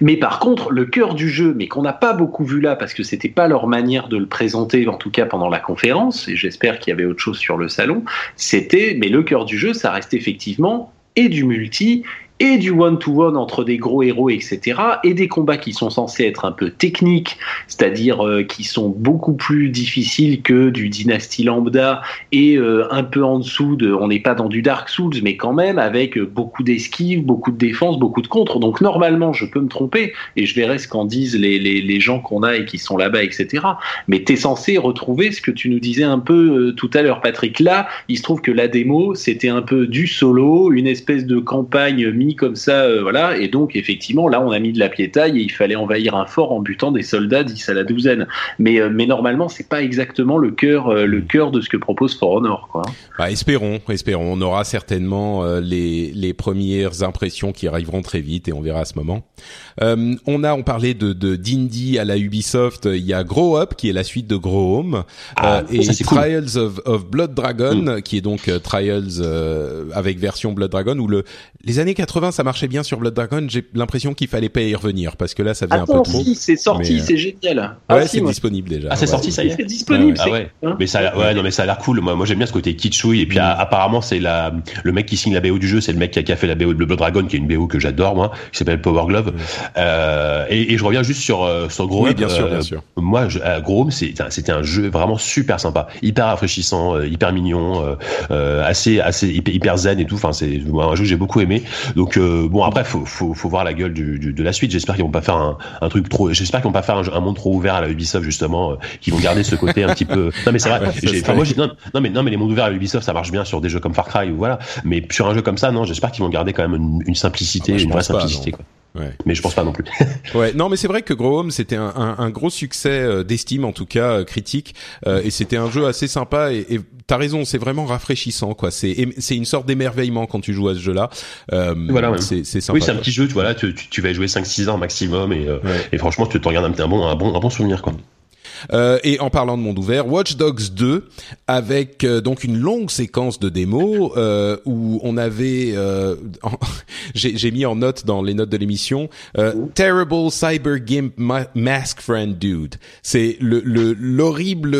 Mais par contre, le cœur du jeu, mais qu'on n'a pas beaucoup vu là parce que c'était pas leur manière de le présenter, en tout cas pendant la conférence, et j'espère qu'il y avait autre chose sur le salon, c'était, mais le cœur du jeu, ça reste effectivement et du multi et du one-to-one entre des gros héros, etc., et des combats qui sont censés être un peu techniques, c'est-à-dire euh, qui sont beaucoup plus difficiles que du Dynasty Lambda, et euh, un peu en dessous de, on n'est pas dans du Dark Souls, mais quand même avec beaucoup d'esquives, beaucoup de défense, beaucoup de contre. Donc normalement, je peux me tromper, et je verrai ce qu'en disent les, les, les gens qu'on a et qui sont là-bas, etc. Mais tu es censé retrouver ce que tu nous disais un peu euh, tout à l'heure, Patrick. Là, il se trouve que la démo, c'était un peu du solo, une espèce de campagne comme ça, euh, voilà. Et donc, effectivement, là, on a mis de la piétaille et il fallait envahir un fort en butant des soldats 10 à la douzaine. Mais, euh, mais normalement, c'est pas exactement le cœur, euh, le cœur de ce que propose For Honor, quoi. Bah, espérons, espérons. On aura certainement les, les premières impressions qui arriveront très vite et on verra à ce moment. on a, on parlait de, de d'indie à la Ubisoft. Il y a Grow Up qui est la suite de Grow Home ah, et Trials of, of, Blood Dragon mm. qui est donc Trials avec version Blood Dragon où le les années 80 ça marchait bien sur Blood Dragon. J'ai l'impression qu'il fallait pas y revenir parce que là, ça faisait un peu trop. Si, c'est sorti, c'est génial. Ah, ouais, c'est disponible déjà. Ah, c'est sorti, ça y est. C'est disponible. Ah, ouais. Hein mais ça, ouais, non, mais ça a l'air cool. Moi, moi, j'aime bien ce côté kitschouille. Et puis, mm. apparemment, c'est la, le mec qui signe la BO du jeu, c'est le mec qui a, fait la BO de Blood Dragon, qui est une BO que j'adore, moi, qui s'appelle Power Glove. Euh, et, et, je reviens juste sur, euh, sur Gros oui, bien sûr, bien euh, sûr. Moi, je, euh, Gros c'était un jeu vraiment super sympa, hyper rafraîchissant, euh, hyper mignon, assez, assez, hyper, hyper zen et tout. Enfin, c'est un jeu que j'ai beaucoup aimé. Donc, bon, après, faut, faut, faut voir la gueule du, du, de la suite. J'espère qu'ils vont pas faire un, un truc trop. J'espère qu'ils vont pas faire un, un, monde trop ouvert à la Ubisoft justement, euh, qu'ils vont garder ce côté un petit peu. (laughs) Non mais c'est vrai. enfin, moi, non, non, mais non mais les mondes ouverts à Ubisoft ça marche bien sur des jeux comme Far Cry ou voilà. Mais sur un jeu comme ça, non, j'espère qu'ils vont garder quand même une, une simplicité, ah, une vraie simplicité. Quoi. Ouais. Mais je pense pas non plus. (laughs) ouais, non, mais c'est vrai que Grow Home c'était un, un, un, gros succès euh, d'estime en tout cas euh, critique, euh, et c'était un jeu assez sympa. Et, et t'as raison, c'est vraiment rafraîchissant quoi. C'est c'est une sorte d'émerveillement quand tu joues à ce jeu-là. Euh, voilà, ouais. c'est sympa. Oui, c'est un petit jeu, tu vois là, tu, tu, tu vas jouer 5-6 ans maximum, et, ouais. et franchement, tu te regardes un, un bon un bon un bon souvenir quoi. Euh, et en parlant de monde ouvert, Watch Dogs 2 avec euh, donc une longue séquence de démos euh, où on avait, euh, (laughs) j'ai mis en note dans les notes de l'émission, euh, terrible cyber gimp mask friend dude. C'est le l'horrible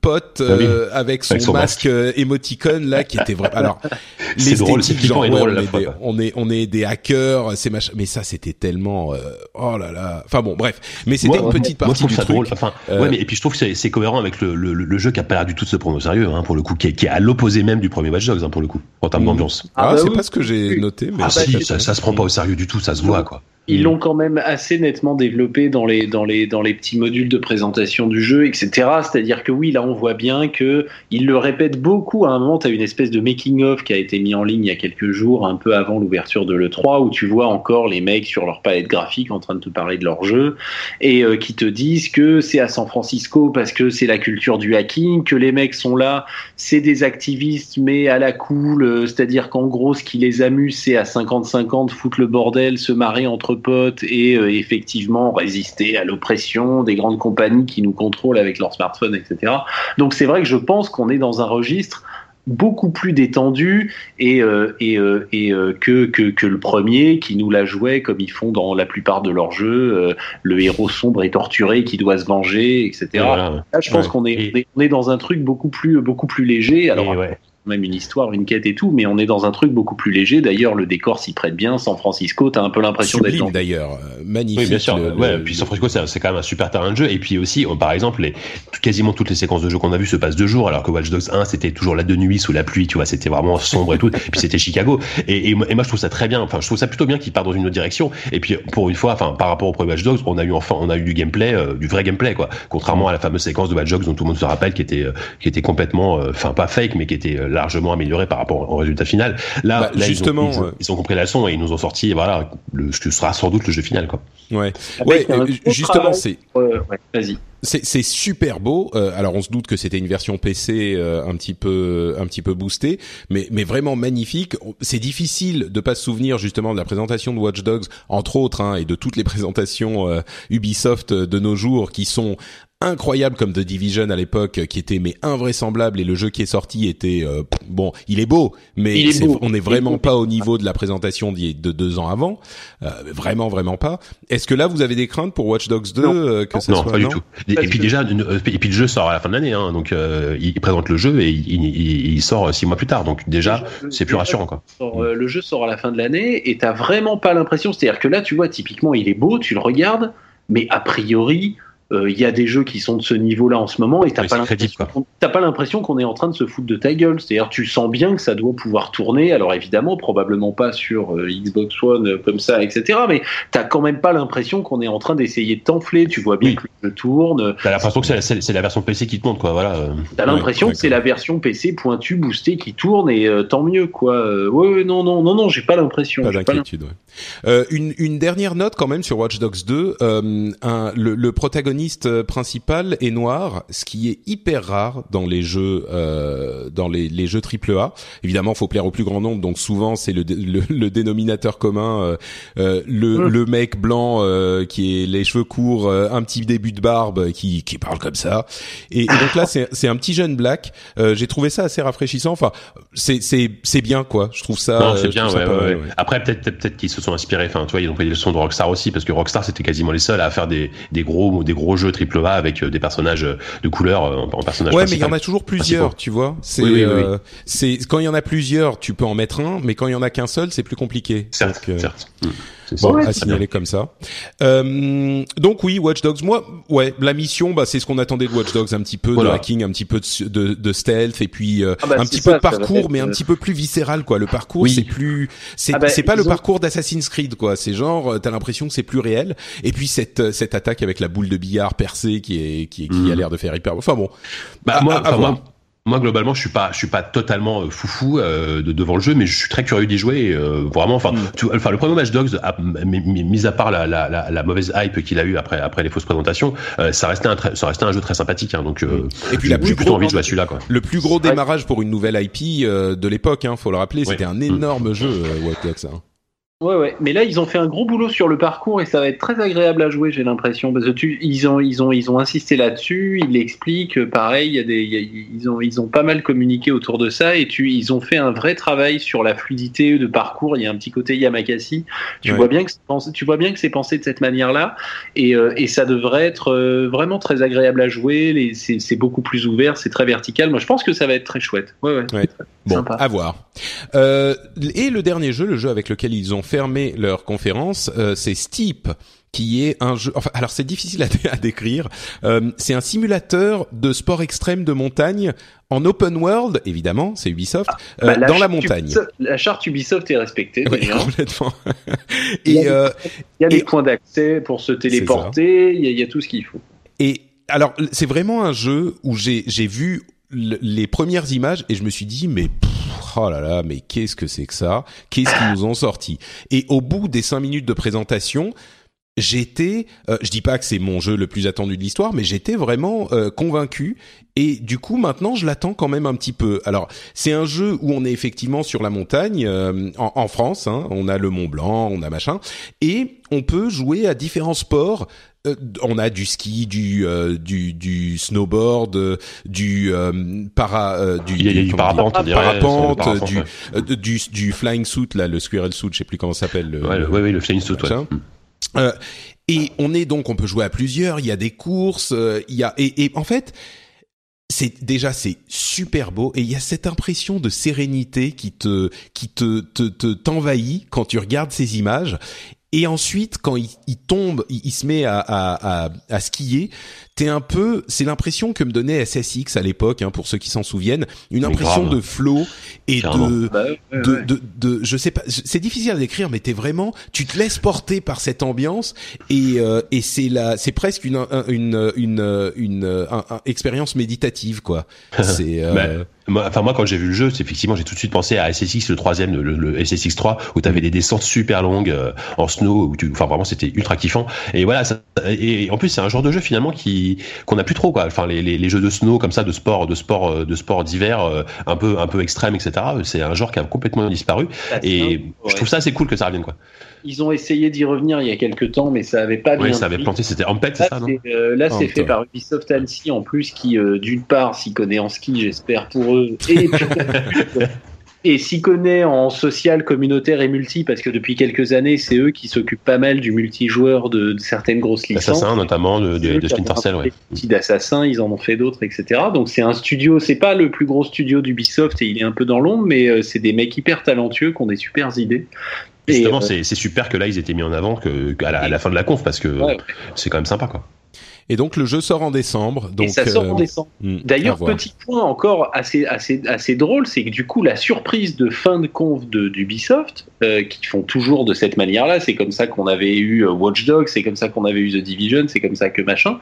pote ah avec son, masque, émoticône là qui était vraiment. Alors (laughs) les drôle, genre, drôle on, est des, on est on est des hackers, c'est machin. Mais ça c'était tellement oh là là. Enfin bon, bref. Mais c'était une petite partie du truc. Drôle. Enfin, ouais, mais et puis je trouve que c'est cohérent avec le, le, le, jeu qui a pas l'air du tout de se prendre au sérieux, hein, pour le coup, qui est, qui est à l'opposé même du premier Watch Dogs, hein, pour le coup, en termes mmh. d'ambiance. Ah, ah bah c'est pas ce que j'ai noté, mais ah, si, ça, ça, se prend pas au sérieux du tout, ça se voit, quoi. Ils l'ont quand même assez nettement développé dans les, dans, les, dans les petits modules de présentation du jeu, etc. C'est-à-dire que oui, là, on voit bien que ils le répètent beaucoup. À un moment, tu as une espèce de making-of qui a été mis en ligne il y a quelques jours, un peu avant l'ouverture de l'E3, où tu vois encore les mecs sur leur palette graphique en train de te parler de leur jeu, et euh, qui te disent que c'est à San Francisco parce que c'est la culture du hacking, que les mecs sont là, c'est des activistes, mais à la cool, euh, c'est-à-dire qu'en gros, ce qui les amuse, c'est à 50-50 foutre le bordel, se marrer entre potes et euh, effectivement résister à l'oppression des grandes compagnies qui nous contrôlent avec leurs smartphones, etc. Donc c'est vrai que je pense qu'on est dans un registre beaucoup plus détendu et, euh, et, euh, et que, que, que, le premier qui nous la jouait comme ils font dans la plupart de leurs jeux, le héros sombre et torturé qui doit se venger, etc. Là, je pense qu'on est, on est dans un truc beaucoup plus, beaucoup plus léger. Alors, même une histoire, une quête et tout, mais on est dans un truc beaucoup plus léger. D'ailleurs, le décor s'y prête bien. San Francisco, t'as un peu l'impression d'être dans... d'ailleurs, euh, magnifique. Oui, bien sûr. ouais, puis San Francisco, c'est quand même un super terrain de jeu. Et puis aussi, par exemple, les, quasiment toutes les séquences de jeu qu'on a vues se passent deux jours, alors que Watch Dogs 1, c'était toujours la de nuit sous la pluie, tu vois, c'était vraiment sombre et tout. et (laughs) puis c'était Chicago. Et, et, moi, je trouve ça très bien. Enfin, je trouve ça plutôt bien qu'il part dans une autre direction. Et puis, pour une fois, enfin, par rapport au premier Watch Dogs, on a eu enfin, on a eu du gameplay, euh, du vrai gameplay, quoi. Contrairement à la fameuse séquence de Watch Dogs dont tout le monde se rappelle, qui était, euh, qui était complètement, enfin, pas fake, mais qui était largement améliorée par rapport au résultat final. Là, bah, justement, ils ont, ils, ont, compris la leçon et ils nous ont sorti voilà le, ce que sera sans doute le jeu final quoi. Ouais, ouais, justement c'est. Euh, ouais, vas-y. C'est super beau. Euh, alors on se doute que c'était une version PC euh, un petit peu un petit peu boostée, mais mais vraiment magnifique. C'est difficile de pas se souvenir justement de la présentation de Watch Dogs entre autres hein, et de toutes les présentations euh, Ubisoft de nos jours qui sont incroyable comme The Division à l'époque qui était mais invraisemblable et le jeu qui est sorti était euh, bon il est beau mais on n'est vraiment pas au niveau de la présentation de deux ans avant euh, vraiment vraiment pas. Est-ce que là vous avez des craintes pour Watch Dogs 2 euh, que ça non, pas du tout. Et, puis déjà et puis le jeu sort à la fin de l'année hein, donc il présente le jeu et il, sort six mois plus tard. Donc déjà c'est plus rassurant quoi. le jeu sort à la fin de l'année et t'as vraiment pas l'impression. C'est-à-dire que là tu vois typiquement il est beau tu le regardes mais a priori euh, il y a des jeux qui sont de ce niveau-là en ce moment et t'as pas l'impression pas l'impression qu'on est en train de se foutre de ta gueule. C'est-à-dire tu sens bien que ça doit pouvoir tourner. Alors évidemment, probablement pas sur euh, Xbox One euh, comme ça, etc. Mais t'as quand même pas l'impression qu'on est en train d'essayer de t'enfler. Tu vois bien que le jeu tourne. T'as l'impression que c'est la version PC qui te monte, quoi. Voilà. T'as l'impression que c'est la version PC pointue, boostée qui tourne et tant mieux, quoi. ouais, non, non, non, non, j'ai pas l'impression. Pas d'inquiétude. Ouais. Une, une dernière note quand même sur Watch Dogs 2. Un, le, le protagoniste protagoniste principal est noir, ce qui est hyper rare dans les jeux euh, dans les, les jeux AAA. Évidemment, faut plaire au plus grand nombre, donc souvent c'est le, le, dénominateur commun, euh, euh le, le mec blanc euh, qui est les cheveux courts, euh, un petit début de barbe, qui, qui parle comme ça. Et, et donc là, c'est c'est un petit jeune black. J'ai trouvé ça assez rafraîchissant. Enfin, c'est c'est c'est bien quoi. Je trouve ça. c'est bien. Ouais, ouais, Après, peut-être peut-être qu'ils se sont inspirés. Enfin, tu vois, ils ont pris des leçons de Rockstar aussi, parce que Rockstar c'était quasiment les seuls à faire des des gros des gros gros jeu triple A avec euh, des personnages euh, de couleur euh, en, personnage. Ouais, mais il y en a toujours plusieurs, tu vois. C'est c'est quand il y en a plusieurs, tu peux en mettre un, mais quand il y en a qu'un seul, c'est plus compliqué. Certes, certes. Hmm. Bon, à signaler comme ça. Euh, donc oui, Watch Dogs. Moi, ouais, la mission, bah, c'est ce qu'on attendait de Watch Dogs, un petit peu de hacking, un petit peu de, de, stealth, et puis ah bah, un petit peu de parcours, mais un petit peu plus viscéral, quoi. Le parcours, c'est plus, c'est ah bah, c'est pas le parcours d'Assassin's Creed, quoi. C'est genre, t'as l'impression que c'est plus réel. Et puis cette cette attaque avec la boule de billard percée qui est qui, qui a mhm. l'air de faire hyper. Enfin bon. Bah, moi, moi, globalement, je suis pas, je suis pas totalement euh, foufou euh, de, devant le jeu, mais je suis très curieux d'y jouer. Euh, vraiment, enfin, mm. enfin, le premier match Dogs, mis à part la, la, la, mauvaise hype qu'il a eu après, après les fausses présentations, ça restait un, ça restait un jeu très sympathique. Hein, donc, et puis la plus plutôt envie de jouer celui-là. Quoi. Le plus gros démarrage pour une nouvelle IP de l'époque, hein, faut le rappeler, c'était un énorme jeu, Watch Dogs. Hein. Ouais, ouais. Mais là, ils ont fait un gros boulot sur le parcours et ça va être très agréable à jouer, j'ai l'impression. Parce que tu, ils ont, ils ont, ils ont insisté là-dessus. Ils l'expliquent. Pareil, il y a des, y a- ils ont, ils ont pas mal communiqué autour de ça et tu, ils ont fait un vrai travail sur la fluidité de parcours. Il y a un petit côté Yamakasi. Tu Ouais. vois bien que, c'est pensé- tu vois bien que c'est pensé de cette manière-là et, euh, et ça devrait être euh, vraiment très agréable à jouer. C'est beaucoup plus ouvert, c'est très vertical. Moi, je pense que ça va être très chouette. Ouais, ouais. Ouais. Bon, Sympa. à voir. Euh, et le dernier jeu, le jeu avec lequel ils ont fermé leur conférence, euh, c'est Steep qui est un jeu. Enfin, alors c'est difficile à, dé- à décrire. Euh, c'est un simulateur de sport extrême de montagne en open world, évidemment, c'est Ubisoft, euh, Bah, dans la montagne. Ubisoft- la charte Ubisoft est respectée. Oui, complètement. Il y a des- Il y a des Et- points d'accès pour se téléporter, il y, y a tout ce qu'il faut. Et alors, c'est vraiment un jeu où j'ai vu les premières images et je me suis dit mais pff, oh là là mais qu'est-ce que c'est que ça? Qu'est-ce qu'ils nous ont sorti? Et au bout des cinq minutes de présentation, j'étais, euh, je dis pas que c'est mon jeu le plus attendu de l'histoire, mais j'étais vraiment euh, convaincu. Et du coup, maintenant, je l'attends quand même un petit peu. Alors, c'est un jeu où on est effectivement sur la montagne euh, en, en France. Hein, on a le Mont Blanc, on a machin, et on peut jouer à différents sports. Euh, on a du ski, du euh, du, du snowboard, euh, du euh, para, euh, du, Il y a, du parapente, on du, ouais. du du flying suit là, le squirrel suit, je sais plus comment ça s'appelle. le- Ouais, le, ouais, le flying suit, ouais. Euh, et on est donc, on peut jouer à plusieurs. Il y a des courses. euh, il y a et, et en fait, c'est déjà c'est super beau et il y a cette impression de sérénité qui te qui te te te- t'envahit quand tu regardes ces images. Et ensuite, quand il, il tombe, il, il se met à, à, à, à skier, t'es un peu, c'est l'impression que me donnait SSX à l'époque, hein, pour ceux qui s'en souviennent, une Mais impression grave. de flow et de, Bah, ouais, de, ouais. de, de, je sais pas, c'est difficile à décrire, mais t'es vraiment, tu te laisses porter par cette ambiance et euh, et c'est la, c'est presque une un- une une une, un- un- expérience méditative quoi. (laughs) C'est euh, Bah, moi, enfin moi quand j'ai vu le jeu, c'est effectivement j'ai tout de suite pensé à SSX le troisième, le, le SSX 3 où t'avais des descentes super longues euh, en snow, où tu, enfin vraiment c'était ultra kiffant. Et voilà, ça, et, et en plus c'est un genre de jeu finalement qui qu'on a plus trop quoi. Enfin les, les, les jeux de snow comme ça, de sport, de sport, euh, de sport d'hiver, euh, un peu un peu extrême, etc. C'est un genre qui a complètement disparu. Et Ouais. je trouve ça assez cool que ça revienne quoi. Ils ont essayé d'y revenir il y a quelques temps, mais ça avait pas bien. Oui, ça avait pris. planté, c'était en pet, c'est Là, ça, non c'est euh, là, Oh, c'est fait par Ubisoft Annecy en plus, qui euh, d'une part s'y connaît en ski, j'espère pour eux, (laughs) (laughs) et s'y connaît en social, communautaire et multi, parce que depuis quelques années, c'est eux qui s'occupent pas mal du multijoueur de, de certaines grosses licences. Assassin notamment de, de, de Splinter Cell, ouais. d'Assassin, ils en ont fait d'autres, etc. Donc c'est un studio, c'est pas le plus gros studio d'Ubisoft et il est un peu dans l'ombre, mais euh, c'est des mecs hyper talentueux qui ont des super idées. Justement, euh, c'est c'est super que là ils étaient mis en avant que, la, à la fin de la conf parce que Ouais. c'est quand même sympa quoi. Et donc le jeu sort en décembre. Donc et ça sort en euh, décembre. hmm, D'ailleurs, petit point encore assez, assez, assez drôle, c'est que du coup, la surprise de fin de conf de- d'Ubisoft, euh, qui font toujours de cette manière-là, c'est comme ça qu'on avait eu euh, Watch Dogs, c'est comme ça qu'on avait eu The Division, c'est comme ça que machin,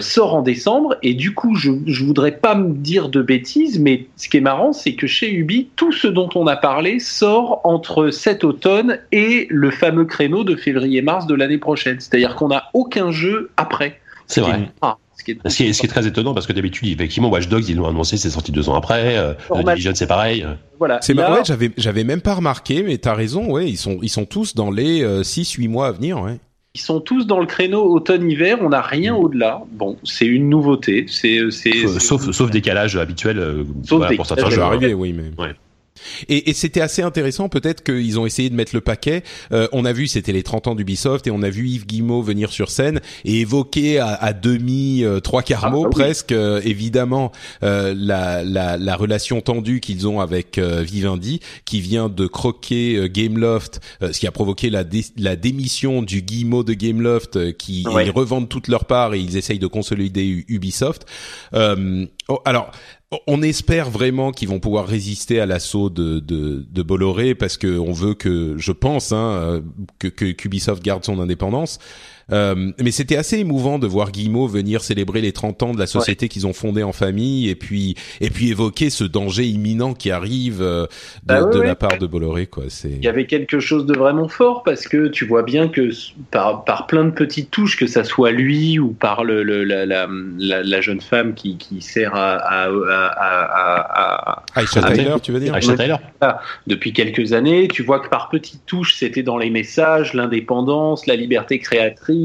sort en décembre. Et du coup, je, je voudrais pas me dire de bêtises, mais ce qui est marrant, c'est que chez Ubi, tout ce dont on a parlé sort entre cet automne et le fameux créneau de février-mars de l'année prochaine. C'est-à-dire qu'on n'a aucun jeu après. C'est Ce qui est- vrai. Ah, ce qui est- Ce qui, est, ce qui est très étonnant parce que d'habitude, effectivement, Watch Dogs, ils l'ont annoncé, c'est sorti deux ans après. Euh. Division, c'est pareil. Voilà. C'est Là, marrant, ouais, j'avais j'avais même pas remarqué, mais t'as raison, ouais, ils sont ils sont tous dans les 6-8 mois à venir, ouais. Ils sont tous dans le créneau automne-hiver, on n'a rien au-delà. Bon, c'est une nouveauté. C'est, c'est, Euh, c'est- Sauf, sauf décalage habituel euh, Sauf voilà, pour certains jeux. arriver, oui, mais. Ouais. Et, et c'était assez intéressant, peut-être qu'ils ont essayé de mettre le paquet. Euh, on a vu, c'était les 30 ans d'Ubisoft, et on a vu Yves Guillemot venir sur scène et évoquer à, à demi, euh, trois quarts Ah, mots bah oui. presque, euh, évidemment, euh, la, la, la relation tendue qu'ils ont avec euh, Vivendi, qui vient de croquer euh, Gameloft, euh, ce qui a provoqué la, dé- la démission du Guillemot de Gameloft, euh, qui Ouais. ils revendent toutes leurs parts et ils essayent de consolider Ubisoft. Euh, oh, alors, on espère vraiment qu'ils vont pouvoir résister à l'assaut de, de, de Bolloré parce que on veut que, je pense, hein, euh, que, que qu'Ubisoft garde son indépendance. Euh, mais c'était assez émouvant de voir Guillemot venir célébrer les 30 ans de la société qu'ils ont fondée en famille et puis et puis évoquer ce danger imminent qui arrive euh, de, Bah ouais, de ouais. la part de Bolloré quoi. C'est Il y avait quelque chose de vraiment fort parce que tu vois bien que par, par plein de petites touches, que ça soit lui ou par le, le- la, la, la, la jeune femme qui, qui sert à, à, à, à- à- Aisha Ah, Tyler, tu veux dire Aisha Tyler. depuis quelques années, tu vois que par petites touches, c'était dans les messages, l'indépendance, la liberté créatrice.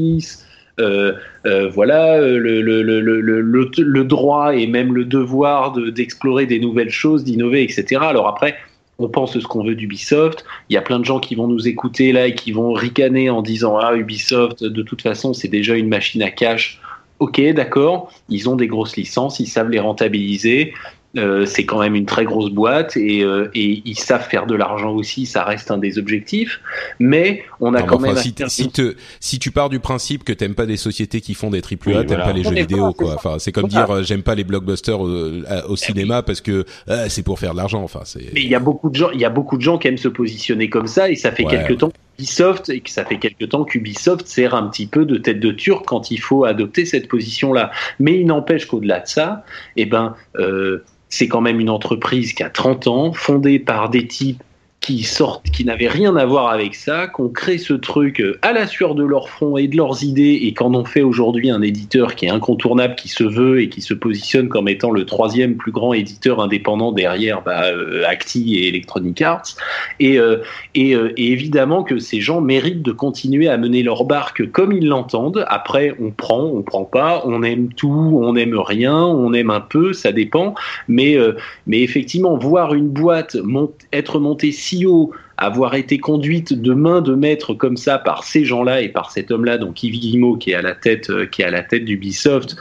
Voilà le, droit et même le devoir de- d'explorer des nouvelles choses, d'innover, etc. Alors après, on pense ce qu'on veut d'Ubisoft. Il y a plein de gens qui vont nous écouter là et qui vont ricaner en disant ah Ubisoft, de toute façon, c'est déjà une machine à cash. Ok, d'accord, ils ont des grosses licences, ils savent les rentabiliser. Euh, c'est quand même une très grosse boîte et, euh, et ils savent faire de l'argent aussi, ça reste un des objectifs. Mais on a Non, quand enfin, même. si, si, te- si tu pars du principe que t'aimes pas des sociétés qui font des triple A, Oui, t'aimes voilà. pas les jeux vidéo, quoi. Enfin, c'est comme Voilà. dire euh, j'aime pas les blockbusters euh, au cinéma parce que euh, c'est pour faire de l'argent. Enfin, c'est. Mais il y a beaucoup de gens, il y a beaucoup de gens qui aiment se positionner comme ça et ça fait Ouais, quelque ouais. temps qu'Ubisoft et que ça fait quelque temps qu'Ubisoft sert un petit peu de tête de turc quand il faut adopter cette position-là. Mais il n'empêche qu'au-delà de ça, eh ben, euh, c'est quand même une entreprise qui a 30 ans, fondée par des types qui sortent, qui n'avaient rien à voir avec ça, qu'on crée ce truc euh, à la sueur de leur front et de leurs idées, et qu'en ont fait aujourd'hui un éditeur qui est incontournable, qui se veut et qui se positionne comme étant le troisième plus grand éditeur indépendant derrière bah, euh, Acti et Electronic Arts. Et, euh, et, euh, évidemment que ces gens méritent de continuer à mener leur barque comme ils l'entendent. Après, on prend, on prend pas, on aime tout, on aime rien, on aime un peu, ça dépend. Mais, euh, mais effectivement, voir une boîte mont- être montée haut, avoir été conduite de main de maître comme ça par ces gens-là et par cet homme-là, donc Yves Guillemot, qui est à la tête, euh, qui est à la tête d'Ubisoft,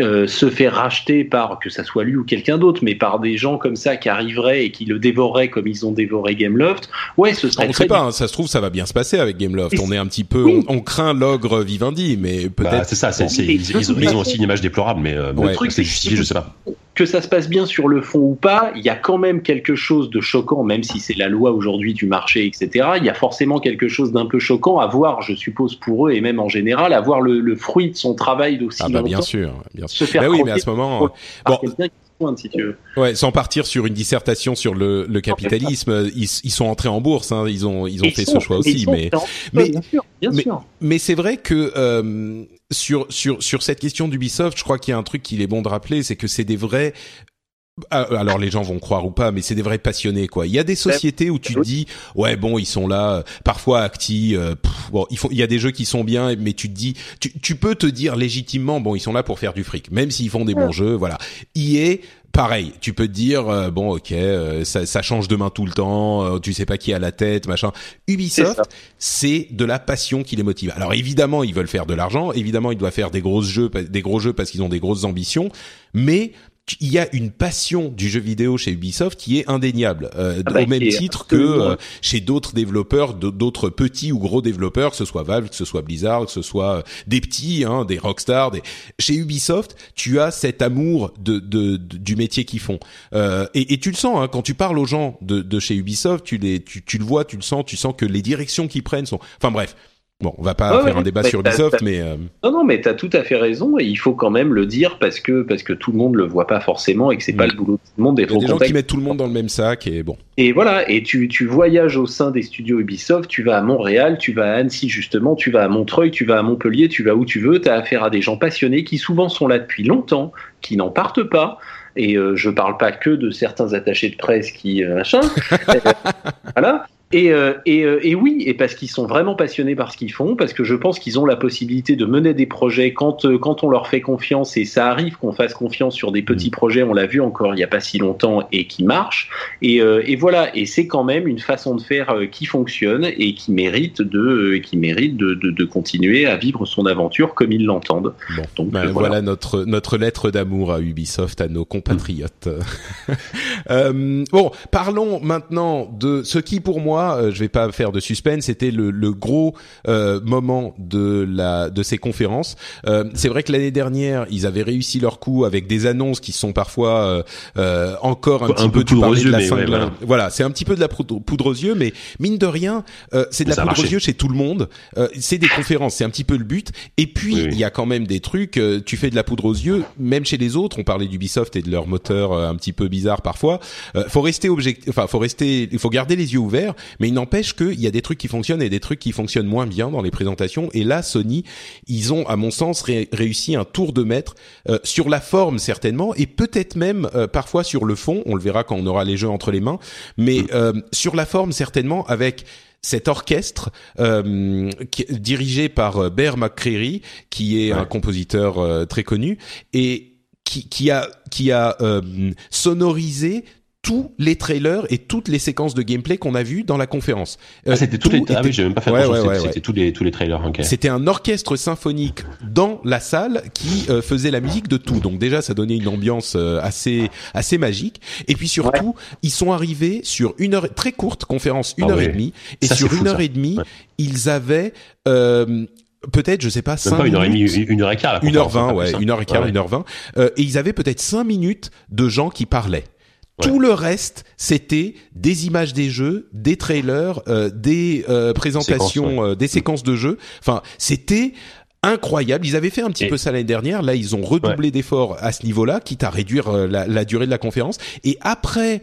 euh, se faire racheter par que ça soit lui ou quelqu'un d'autre, mais par des gens comme ça qui arriveraient et qui le dévoreraient comme ils ont dévoré Gameloft, ouais, ce serait On très sait pas, hein, ça se trouve ça va bien se passer avec Gameloft. On est un petit peu, oui. on, on craint l'ogre Vivendi, mais Bah, peut-être. c'est ça, c'est, bon. c'est- Mais ils, ils- ont aussi une image déplorable, mais euh, Ouais. bon, truc, c'est c'est- justifié, je sais pas. Que ça se passe bien sur le fond ou pas, il y a quand même quelque chose de choquant, même si c'est la loi aujourd'hui du marché, etc. Il y a forcément quelque chose d'un peu choquant à voir, je suppose pour eux et même en général, à voir le, le fruit de son travail d'aussi Ah bah longtemps bien sûr, bien sûr. se faire Bah oui, mais croquer à ce moment, bon, pointe, si tu veux. ouais, sans partir sur une dissertation sur le, le capitalisme, ils, ils sont entrés en bourse, hein, ils ont ils ont fait ce choix aussi, mais mais- bien sûr, bien mais- sûr. Mais c'est vrai que euh, sur sur sur cette question d'Ubisoft, je crois qu'il y a un truc qu'il est bon de rappeler, c'est que c'est des vrais alors les gens vont croire ou pas, mais c'est des vrais passionnés quoi. Il y a des sociétés où tu te dis ouais bon ils sont là, euh, parfois Acti, euh, pff, bon il faut il y a des jeux qui sont bien, mais tu te dis tu, tu peux te dire légitimement bon ils sont là pour faire du fric, même s'ils font des bons jeux, voilà. EA pareil, tu peux te dire euh, bon ok euh, ça, ça change de main tout le temps, euh, tu sais pas qui est à la tête machin. Ubisoft c'est de la passion qui les motive. Alors évidemment, ils veulent faire de l'argent, évidemment, ils doivent faire des gros jeux, des gros jeux parce qu'ils ont des grosses ambitions, mais il y a une passion du jeu vidéo chez Ubisoft qui est indéniable, euh, Ah bah, au même titre que euh, chez d'autres développeurs, d'autres petits ou gros développeurs, que ce soit Valve, que ce soit Blizzard, que ce soit euh, des petits, hein, des Rockstar. Des... Chez Ubisoft, tu as cet amour de, de, de- du métier qu'ils font, euh, et, et tu le sens hein, quand tu parles aux gens de, de chez Ubisoft, tu les, tu, tu le vois, tu le sens, tu sens que les directions qu'ils prennent sont. Enfin bref. Bon, on va pas Ouais, faire ouais, un débat sur t'as- Ubisoft, t'as- mais euh, Non, non, mais tu as tout à fait raison et il faut quand même le dire parce que, parce que tout le monde le voit pas forcément et que c'est pas Mm. le boulot de tout le monde il d'être y a au des gens contact. qui mettent tout le monde dans le même sac et bon. Et voilà, et tu, tu voyages au sein des studios Ubisoft, tu vas à Montréal, tu vas à Annecy justement, tu vas à Montreuil, tu vas à Montpellier, tu vas où tu veux, tu as affaire à des gens passionnés qui souvent sont là depuis longtemps, qui n'en partent pas. Et euh, je parle pas que de certains attachés de presse qui euh, machin. (laughs) Euh, voilà. Et, euh, et, euh, et oui, et parce qu'ils sont vraiment passionnés par ce qu'ils font, parce que je pense qu'ils ont la possibilité de mener des projets quand, euh, quand on leur fait confiance, et ça arrive qu'on fasse confiance sur des petits projets, on l'a vu encore il n'y a pas si longtemps, et qui marchent. Et, et voilà, et c'est quand même une façon de faire qui fonctionne et qui mérite de, qui mérite de, de, de continuer à vivre son aventure comme ils l'entendent. Bon, Donc, ben, voilà. voilà. notre notre lettre d'amour à Ubisoft, à nos compatriotes. (laughs) Euh, bon, parlons maintenant de ce qui pour moi euh, je vais pas faire de suspense. C'était le, le gros euh, moment de la de ces conférences. Euh, c'est vrai que l'année dernière, ils avaient réussi leur coup avec des annonces qui sont parfois encore un, petit peu, poudre aux yeux, de la fin ouais, de la- voilà. voilà, c'est un petit peu de la poudre, aux yeux, mais mine de rien, euh, c'est de la poudre aux yeux chez tout le monde. Euh, c'est des conférences, c'est un petit peu le but. Et puis oui. il y a quand même des trucs. euh, tu fais de la poudre aux yeux, même chez les autres. On parlait d'Ubisoft et de leur moteur euh, un petit peu bizarre parfois. Euh, faut rester objectif, enfin faut rester, il faut garder les yeux ouverts. Mais il n'empêche qu'il y a des trucs qui fonctionnent et des trucs qui fonctionnent moins bien dans les présentations. Et là, Sony, ils ont, à mon sens, ré- réussi un tour de maître euh, sur la forme certainement et peut-être même euh, parfois sur le fond. On le verra quand on aura les jeux entre les mains. Mais euh, sur la forme certainement avec cet orchestre euh, qui dirigé par euh, Bear McCreary, qui est Ouais. un compositeur euh, très connu et qui, qui a qui a euh, sonorisé tous les trailers et toutes les séquences de gameplay qu'on a vues dans la conférence. Euh, Ah, c'était tous les, tout ah était- oui, j'ai même pas fait Ouais, attention, ouais, c'était ouais, ouais. c'était tous les, tous les trailers. C'était un orchestre symphonique dans la salle qui euh, faisait la musique de tout. Donc déjà, ça donnait une ambiance euh, assez assez magique. Et puis surtout, ils sont arrivés sur une heure très courte conférence, une Ah heure et demie. Et Ça, sur fou, une heure ça. et demie, ils avaient euh, peut-être, je sais pas, cinq pas une heure et demie, une heure et quart, Une heure vingt, ouais, une heure et quart, une heure vingt. Et ils avaient peut-être cinq minutes de gens qui parlaient. Ouais. Tout le reste, c'était des images des jeux, des trailers, euh, des euh, présentations, Séquences, euh, des séquences de jeux. Enfin, c'était incroyable. Ils avaient fait un petit Et- peu ça l'année dernière. Là, ils ont redoublé d'efforts à ce niveau-là, quitte à réduire euh, la, la durée de la conférence. Et après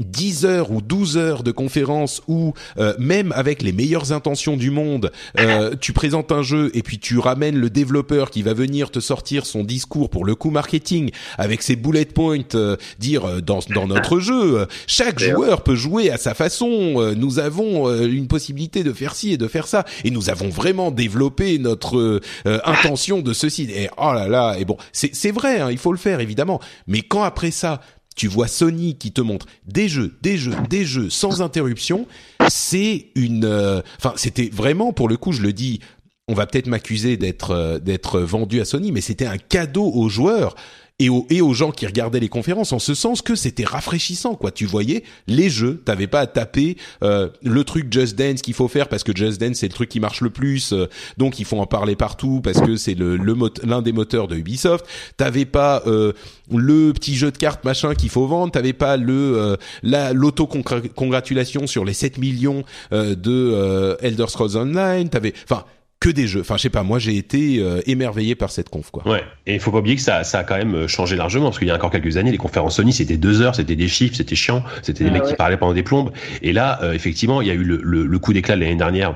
10 heures ou 12 heures de conférence où euh, même avec les meilleures intentions du monde, euh, (laughs) tu présentes un jeu et puis tu ramènes le développeur qui va venir te sortir son discours pour le coup marketing avec ses bullet points, euh, dire euh, dans, dans notre (laughs) jeu, euh, chaque joueur peut jouer à sa façon, euh, nous avons euh, une possibilité de faire ci et de faire ça et nous avons vraiment développé notre intention de ceci. Et oh là là, et bon, c'est c'est vrai, hein, il faut le faire évidemment, mais quand après ça tu vois Sony qui te montre des jeux, des jeux, des jeux sans interruption, c'est une, euh, enfin c'était vraiment pour le coup, je le dis, on va peut-être m'accuser d'être euh, d'être vendu à Sony, mais c'était un cadeau aux joueurs. Et aux, et aux gens qui regardaient les conférences, en ce sens que c'était rafraîchissant, quoi. Tu voyais les jeux, t'avais pas à taper euh, le truc Just Dance qu'il faut faire parce que Just Dance c'est le truc qui marche le plus, euh, donc il faut en parler partout parce que c'est le l'un des moteurs de Ubisoft. T'avais pas euh, le petit jeu de cartes machin qu'il faut vendre, t'avais pas le euh, la l'auto congratulation sur les 7 millions euh, de euh, Elder Scrolls Online, t'avais enfin que des jeux. Enfin je sais pas, moi j'ai été euh, émerveillé par cette conf quoi. Ouais, et il faut pas oublier que ça, ça a quand même euh, changé largement, parce qu'il y a encore quelques années, les conférences Sony, c'était deux heures, c'était des chiffres, c'était chiant, c'était des Ah mecs ouais. qui parlaient pendant des plombes. Et là, euh, effectivement, il y a eu le, le, le coup d'éclat de l'année dernière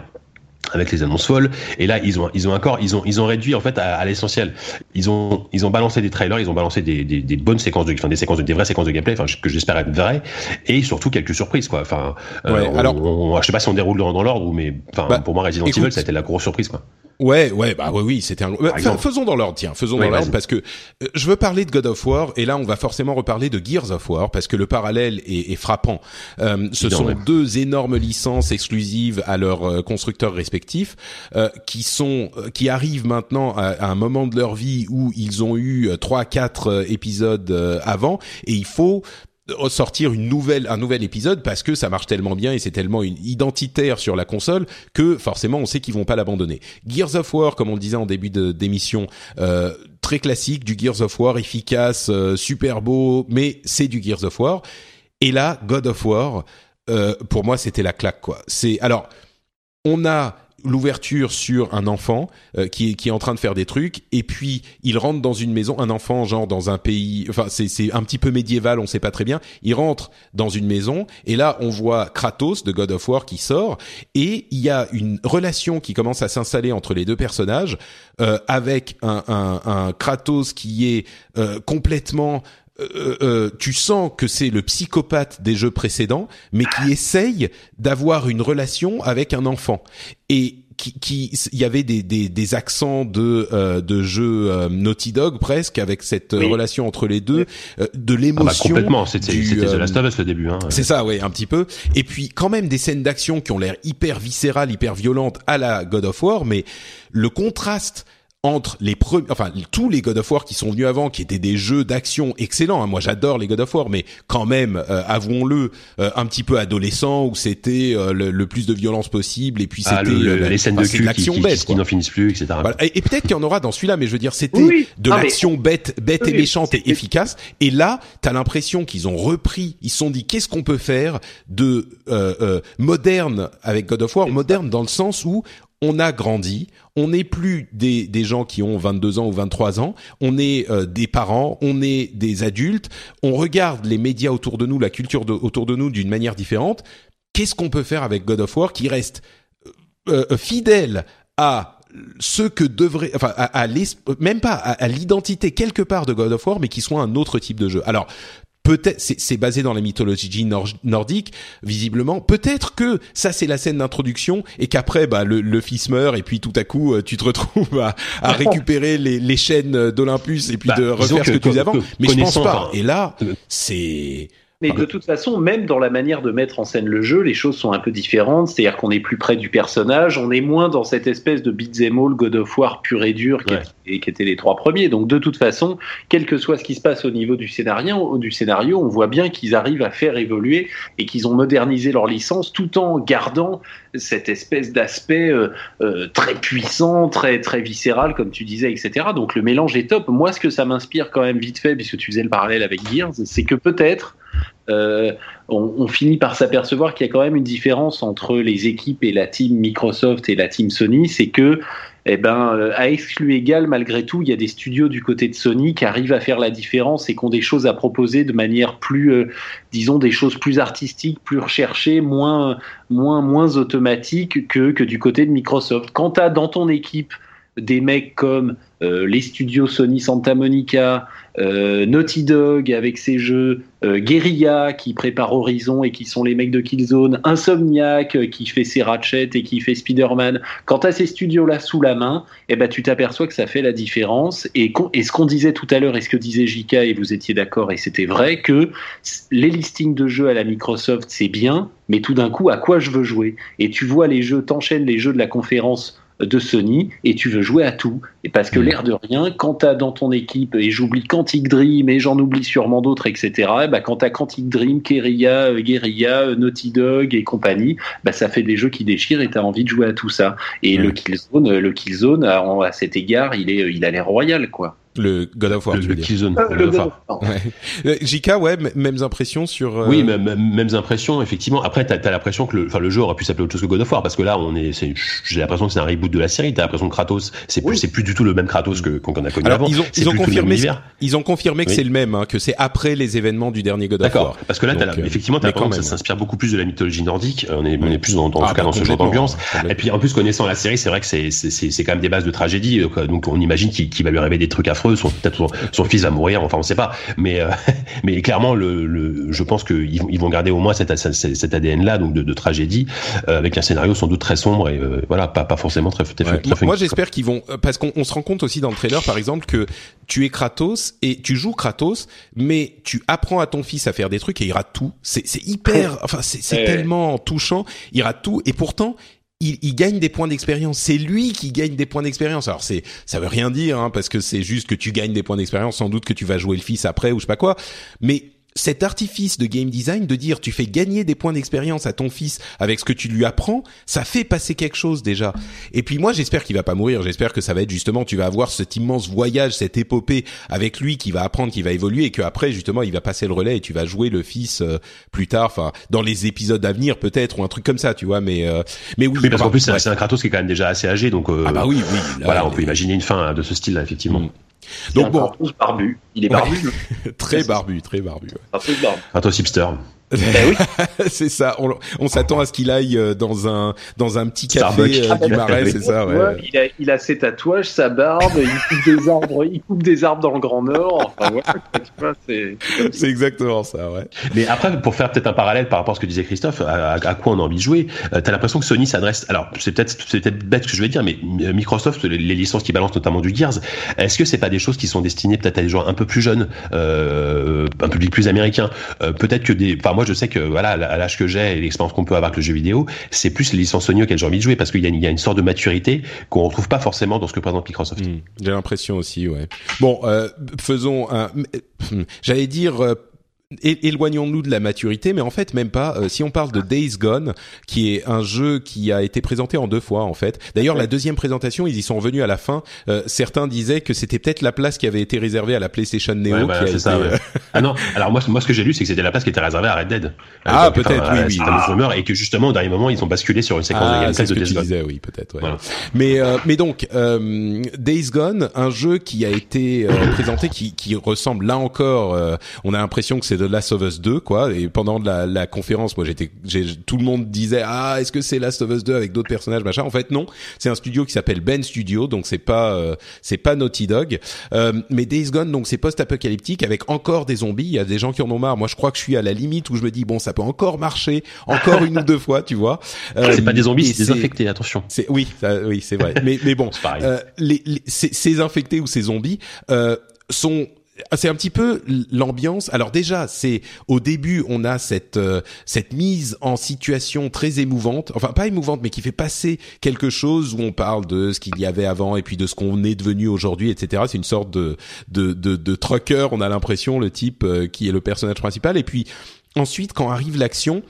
avec les annonces folles. Et là, ils ont, ils ont encore, ils ont, ils ont réduit en fait à, à l'essentiel. Ils ont, ils ont balancé des trailers, ils ont balancé des, des, des bonnes séquences de, enfin des séquences de, des vraies séquences de gameplay, enfin que j'espère être vraies, et surtout quelques surprises quoi. Enfin, euh, Ouais, on- alors- on- je sais pas si on déroule dans, dans l'ordre, mais enfin Bah, pour moi Resident écoute, Evil, ça a été la grosse surprise quoi. Ouais, ouais, bah oui, oui, c'était un. Faisons dans l'ordre, tiens, faisons dans l'ordre parce que euh, je veux parler de God of War et là on va forcément reparler de Gears of War parce que le parallèle est, est frappant. Euh, ce sont ouais. deux énormes licences exclusives à leurs constructeurs respectifs euh, qui sont euh, qui arrivent maintenant à, un moment de leur vie où ils ont eu euh, trois, quatre épisodes avant et il faut sortir une nouvelle un nouvel épisode parce que ça marche tellement bien et c'est tellement une identitaire sur la console que forcément on sait qu'ils vont pas l'abandonner. Gears of War comme on le disait en début d'émission très classique du Gears of War efficace super beau mais c'est du Gears of War et là God of War pour moi c'était la claque quoi. C'est alors on a l'ouverture sur un enfant euh, qui est qui est en train de faire des trucs et puis il rentre dans une maison un enfant genre dans un pays enfin c'est c'est un petit peu médiéval on sait pas très bien. Il rentre dans une maison et là on voit Kratos de God of War qui sort et il y a une relation qui commence à s'installer entre les deux personnages euh, avec un, un, un Kratos qui est euh, complètement euh, euh, tu sens que c'est le psychopathe des jeux précédents, mais qui essaye d'avoir une relation avec un enfant. Et qui, qui il y avait des, des, des accents de euh, de jeux euh, Naughty Dog presque avec cette euh, Oui. relation entre les deux, euh, de Ah bah, l'émotion. complètement, c'était c'était euh, The Last of Us le début. Hein. c'est ça, ouais, un petit peu. Et puis quand même des scènes d'action qui ont l'air hyper viscérales, hyper violentes à la God of War, mais le contraste entre les premiers, enfin tous les God of War qui sont venus avant, qui étaient des jeux d'action excellents. Hein. Moi, j'adore les God of War, mais quand même, euh, avouons-le, euh, un petit peu adolescent où c'était euh, le, plus de violence possible et puis ah, c'était les scènes de cul qui, qui, qui n'en finissent plus, etc. Et, peut-être qu'il y en aura dans celui-là, mais je veux dire, c'était de ah, l'action bête, bête et méchante et efficace. Et là, t'as l'impression qu'ils ont repris, ils se sont dit, qu'est-ce qu'on peut faire de moderne avec God of War, moderne dans le sens où on a grandi, on n'est plus des, des, gens qui ont 22 ans ou 23 ans, on est euh, des parents, on est des adultes, on regarde les médias autour de nous, la culture autour de nous d'une manière différente. Qu'est-ce qu'on peut faire avec God of War qui reste euh, euh, fidèle à ce que devrait, enfin, à, même pas à l'identité quelque part de God of War, mais qui soit un autre type de jeu? Alors, peut-être c'est basé dans la mythologie nordique visiblement. Peut-être que ça c'est la scène d'introduction et qu'après bah le, le, fils meurt et puis tout à coup euh, tu te retrouves à, à (laughs) récupérer les, les chaînes d'Olympus et puis bah, de refaire ce que, tu faisais avant. mais je pense pas. et là euh, c'est mais de toute façon, même dans la manière de mettre en scène le jeu, les choses sont un peu différentes. C'est-à-dire qu'on est plus près du personnage, on est moins dans cette espèce de beat'em all God of War pur et dur qui, étaient les trois premiers. Donc de toute façon, quel que soit ce qui se passe au niveau du scénario, du scénario on voit bien qu'ils arrivent à faire évoluer et qu'ils ont modernisé leur licence tout en gardant cette espèce d'aspect euh, euh, très puissant, très très viscéral, comme tu disais, etc. Donc le mélange est top. Moi, ce que ça m'inspire quand même vite fait, puisque tu faisais le parallèle avec Gears, c'est que peut-être euh, on, finit par s'apercevoir qu'il y a quand même une différence entre les équipes et la team Microsoft et la team Sony, c'est que eh ben, euh, à exclu égal, malgré tout, il y a des studios du côté de Sony qui arrivent à faire la différence et qui ont des choses à proposer de manière plus, euh, disons, des choses plus artistiques, plus recherchées, moins, moins, moins automatiques que, que du côté de Microsoft. Quant à dans ton équipe des mecs comme les studios Sony Santa Monica, euh, Naughty Dog avec ses jeux, euh, Guerrilla qui prépare Horizon et qui sont les mecs de Killzone, Insomniac qui fait ses Ratchet et qui fait Spider-Man. Quant à ces studios-là sous la main, eh ben, tu t'aperçois que ça fait la différence. Et, et ce qu'on disait tout à l'heure, et ce que disait JK, et vous étiez d'accord, et c'était vrai, que les listings de jeux à la Microsoft, c'est bien, mais tout d'un coup, à quoi je veux jouer? Et tu vois les jeux, t'enchaînes les jeux de la conférence de Sony et tu veux jouer à tout. Et parce que mm. l'air de rien, quand tu as dans ton équipe, et j'oublie Quantic Dream et j'en oublie sûrement d'autres, etc., et bah, quand tu as Quantic Dream, Guerilla, euh, Guerilla, euh, Naughty Dog et compagnie, bah, ça fait des jeux qui déchirent et tu as envie de jouer à tout ça. Et le Killzone, euh, le Killzone à, à cet égard, il, est, il a l'air royal, quoi. Le God of War, le, le Killzone. Ouais. JK, ouais, mêmes impressions sur. Euh... Oui, mêmes, mêmes impressions, effectivement. Après, t'as as, l'impression que le, enfin, le jeu aurait pu s'appeler autre chose que God of War, parce que là, on est, j'ai l'impression que c'est un reboot de la série. T'as l'impression que Kratos, c'est plus, c'est plus du tout le même Kratos que qu'on a connu avant. Ils ont, ils ont confirmé, ils ont confirmé que c'est le même, hein, que c'est après les événements du dernier God of War. D'accord. Parce que là, as, euh, effectivement, t'as l'impression que ça s'inspire beaucoup plus de la mythologie nordique. On est, on est plus dans, en ah, tout cas dans ce genre d'ambiance. Et puis, en plus, connaissant la série, c'est vrai que c'est, c'est, c'est quand même des bases de tragédie. Donc, on imagine qu'il va lui arriver des trucs affreux. Peut-être son fils va mourir, enfin on sait pas. Mais euh, (laughs) mais clairement, le, le, je pense qu'ils ils vont garder au moins cet, cet ADN là, donc de, de tragédie, euh, avec un scénario sans doute très sombre et euh, voilà, pas, pas forcément très. très, très moi, j'espère qu'ils vont, parce qu'on se rend compte aussi dans le trailer, par exemple, que tu es Kratos et tu joues Kratos, mais tu apprends à ton fils à faire des trucs et il rate tout. C'est hyper, enfin c'est tellement touchant, il rate tout et pourtant il, il, gagne des points d'expérience. C'est lui qui gagne des points d'expérience. Alors c'est, ça veut rien dire, hein, parce que c'est juste que tu gagnes des points d'expérience. Sans doute que tu vas jouer le fils après ou je sais pas quoi. Mais cet artifice de game design de dire tu fais gagner des points d'expérience à ton fils avec ce que tu lui apprends, ça fait passer quelque chose déjà. Et puis moi j'espère qu'il va pas mourir, j'espère que ça va être justement tu vas avoir cet immense voyage, cette épopée avec lui qui va apprendre, qui va évoluer et que après justement il va passer le relais et tu vas jouer le fils euh, plus tard, enfin dans les épisodes à venir peut-être ou un truc comme ça, tu vois. Mais euh, mais oui. parce qu'en plus c'est un Kratos qui est quand même déjà assez âgé, donc euh, ah bah oui oui. voilà, on peut imaginer une fin de ce style là effectivement. Mm. Donc bon, barbu. Il est barbu. (laughs) très barbu, très barbu. Un peu barbu. Un hipster. Ben oui. (laughs) c'est ça. On, on s'attend à ce qu'il aille euh, dans un dans un petit café euh, du Marais, c'est ça. Ouais. il, a, il a ses tatouages, sa barbe, il coupe des arbres, il coupe des arbres dans le Grand Nord. Enfin, ouais, (laughs) c'est exactement ça. Ouais. Mais après, pour faire peut-être un parallèle par rapport à ce que disait Christophe, à, à quoi on a envie de jouer, euh, t'as l'impression que Sony s'adresse. Alors, c'est peut-être c'est peut-être bête ce que je vais dire, mais Microsoft, les, licences qui balancent notamment du Gears, est-ce que c'est pas des choses qui sont destinées peut-être à des joueurs un peu plus jeunes, euh, un public plus américain, peut-être que des. Enfin, moi je sais que voilà, à l'âge que j'ai et l'expérience qu'on peut avoir avec le jeu vidéo, c'est plus les licences Sony auxquelles j'ai envie de jouer parce qu'il y, y, a une sorte de maturité qu'on retrouve pas forcément dans ce que présente Microsoft. Hmm. j'ai l'impression aussi, ouais. Bon, euh, faisons un. J'allais dire éloignons-nous de la maturité, mais en fait même pas. Euh, si on parle de Days Gone, qui est un jeu qui a été présenté en deux fois en fait. D'ailleurs, la deuxième présentation, ils y sont revenus à la fin. Euh, certains disaient que c'était peut-être la place qui avait été réservée à la PlayStation Neo. qui a été... ça, euh, ah non. Alors moi, moi, ce que j'ai lu, c'est que c'était la place qui était réservée à Red Dead. Ah peut-être, oui, oui. Ah. et que justement au dernier moment, ils ont basculé sur une séquence de ah, gameplay de Days Gone. oui, peut-être. Ouais. Mais mais donc Days Gone, un jeu qui a été présenté, qui, qui ressemble là encore. on a l'impression que c'est de Last of Us 2 quoi. Et pendant la, la conférence moi j'étais tout le monde disait ah est-ce que c'est Last of Us 2 avec d'autres personnages machin. En fait non. C'est un studio qui s'appelle Ben Studio donc c'est pas euh, c'est pas Naughty Dog. Euh, mais Days Gone donc c'est post-apocalyptique avec encore des zombies. Il y a des gens qui en ont marre. Moi je crois que je suis à la limite où je me dis bon ça peut encore marcher encore une ou deux fois tu vois. Euh, c'est pas des zombies c'est des infectés attention. C'est oui ça, oui c'est vrai. (laughs) Mais mais bon euh, les, les ces, ces infectés ou ces zombies euh, sont ah, c'est un petit peu l'ambiance. Alors déjà, c'est au début, on a cette euh, cette mise en situation très émouvante, enfin pas émouvante, mais qui fait passer quelque chose où on parle de ce qu'il y avait avant et puis de ce qu'on est devenu aujourd'hui, etc. C'est une sorte de de de, de trucker. On a l'impression le type euh, qui est le personnage principal. Et puis ensuite, quand arrive l'action,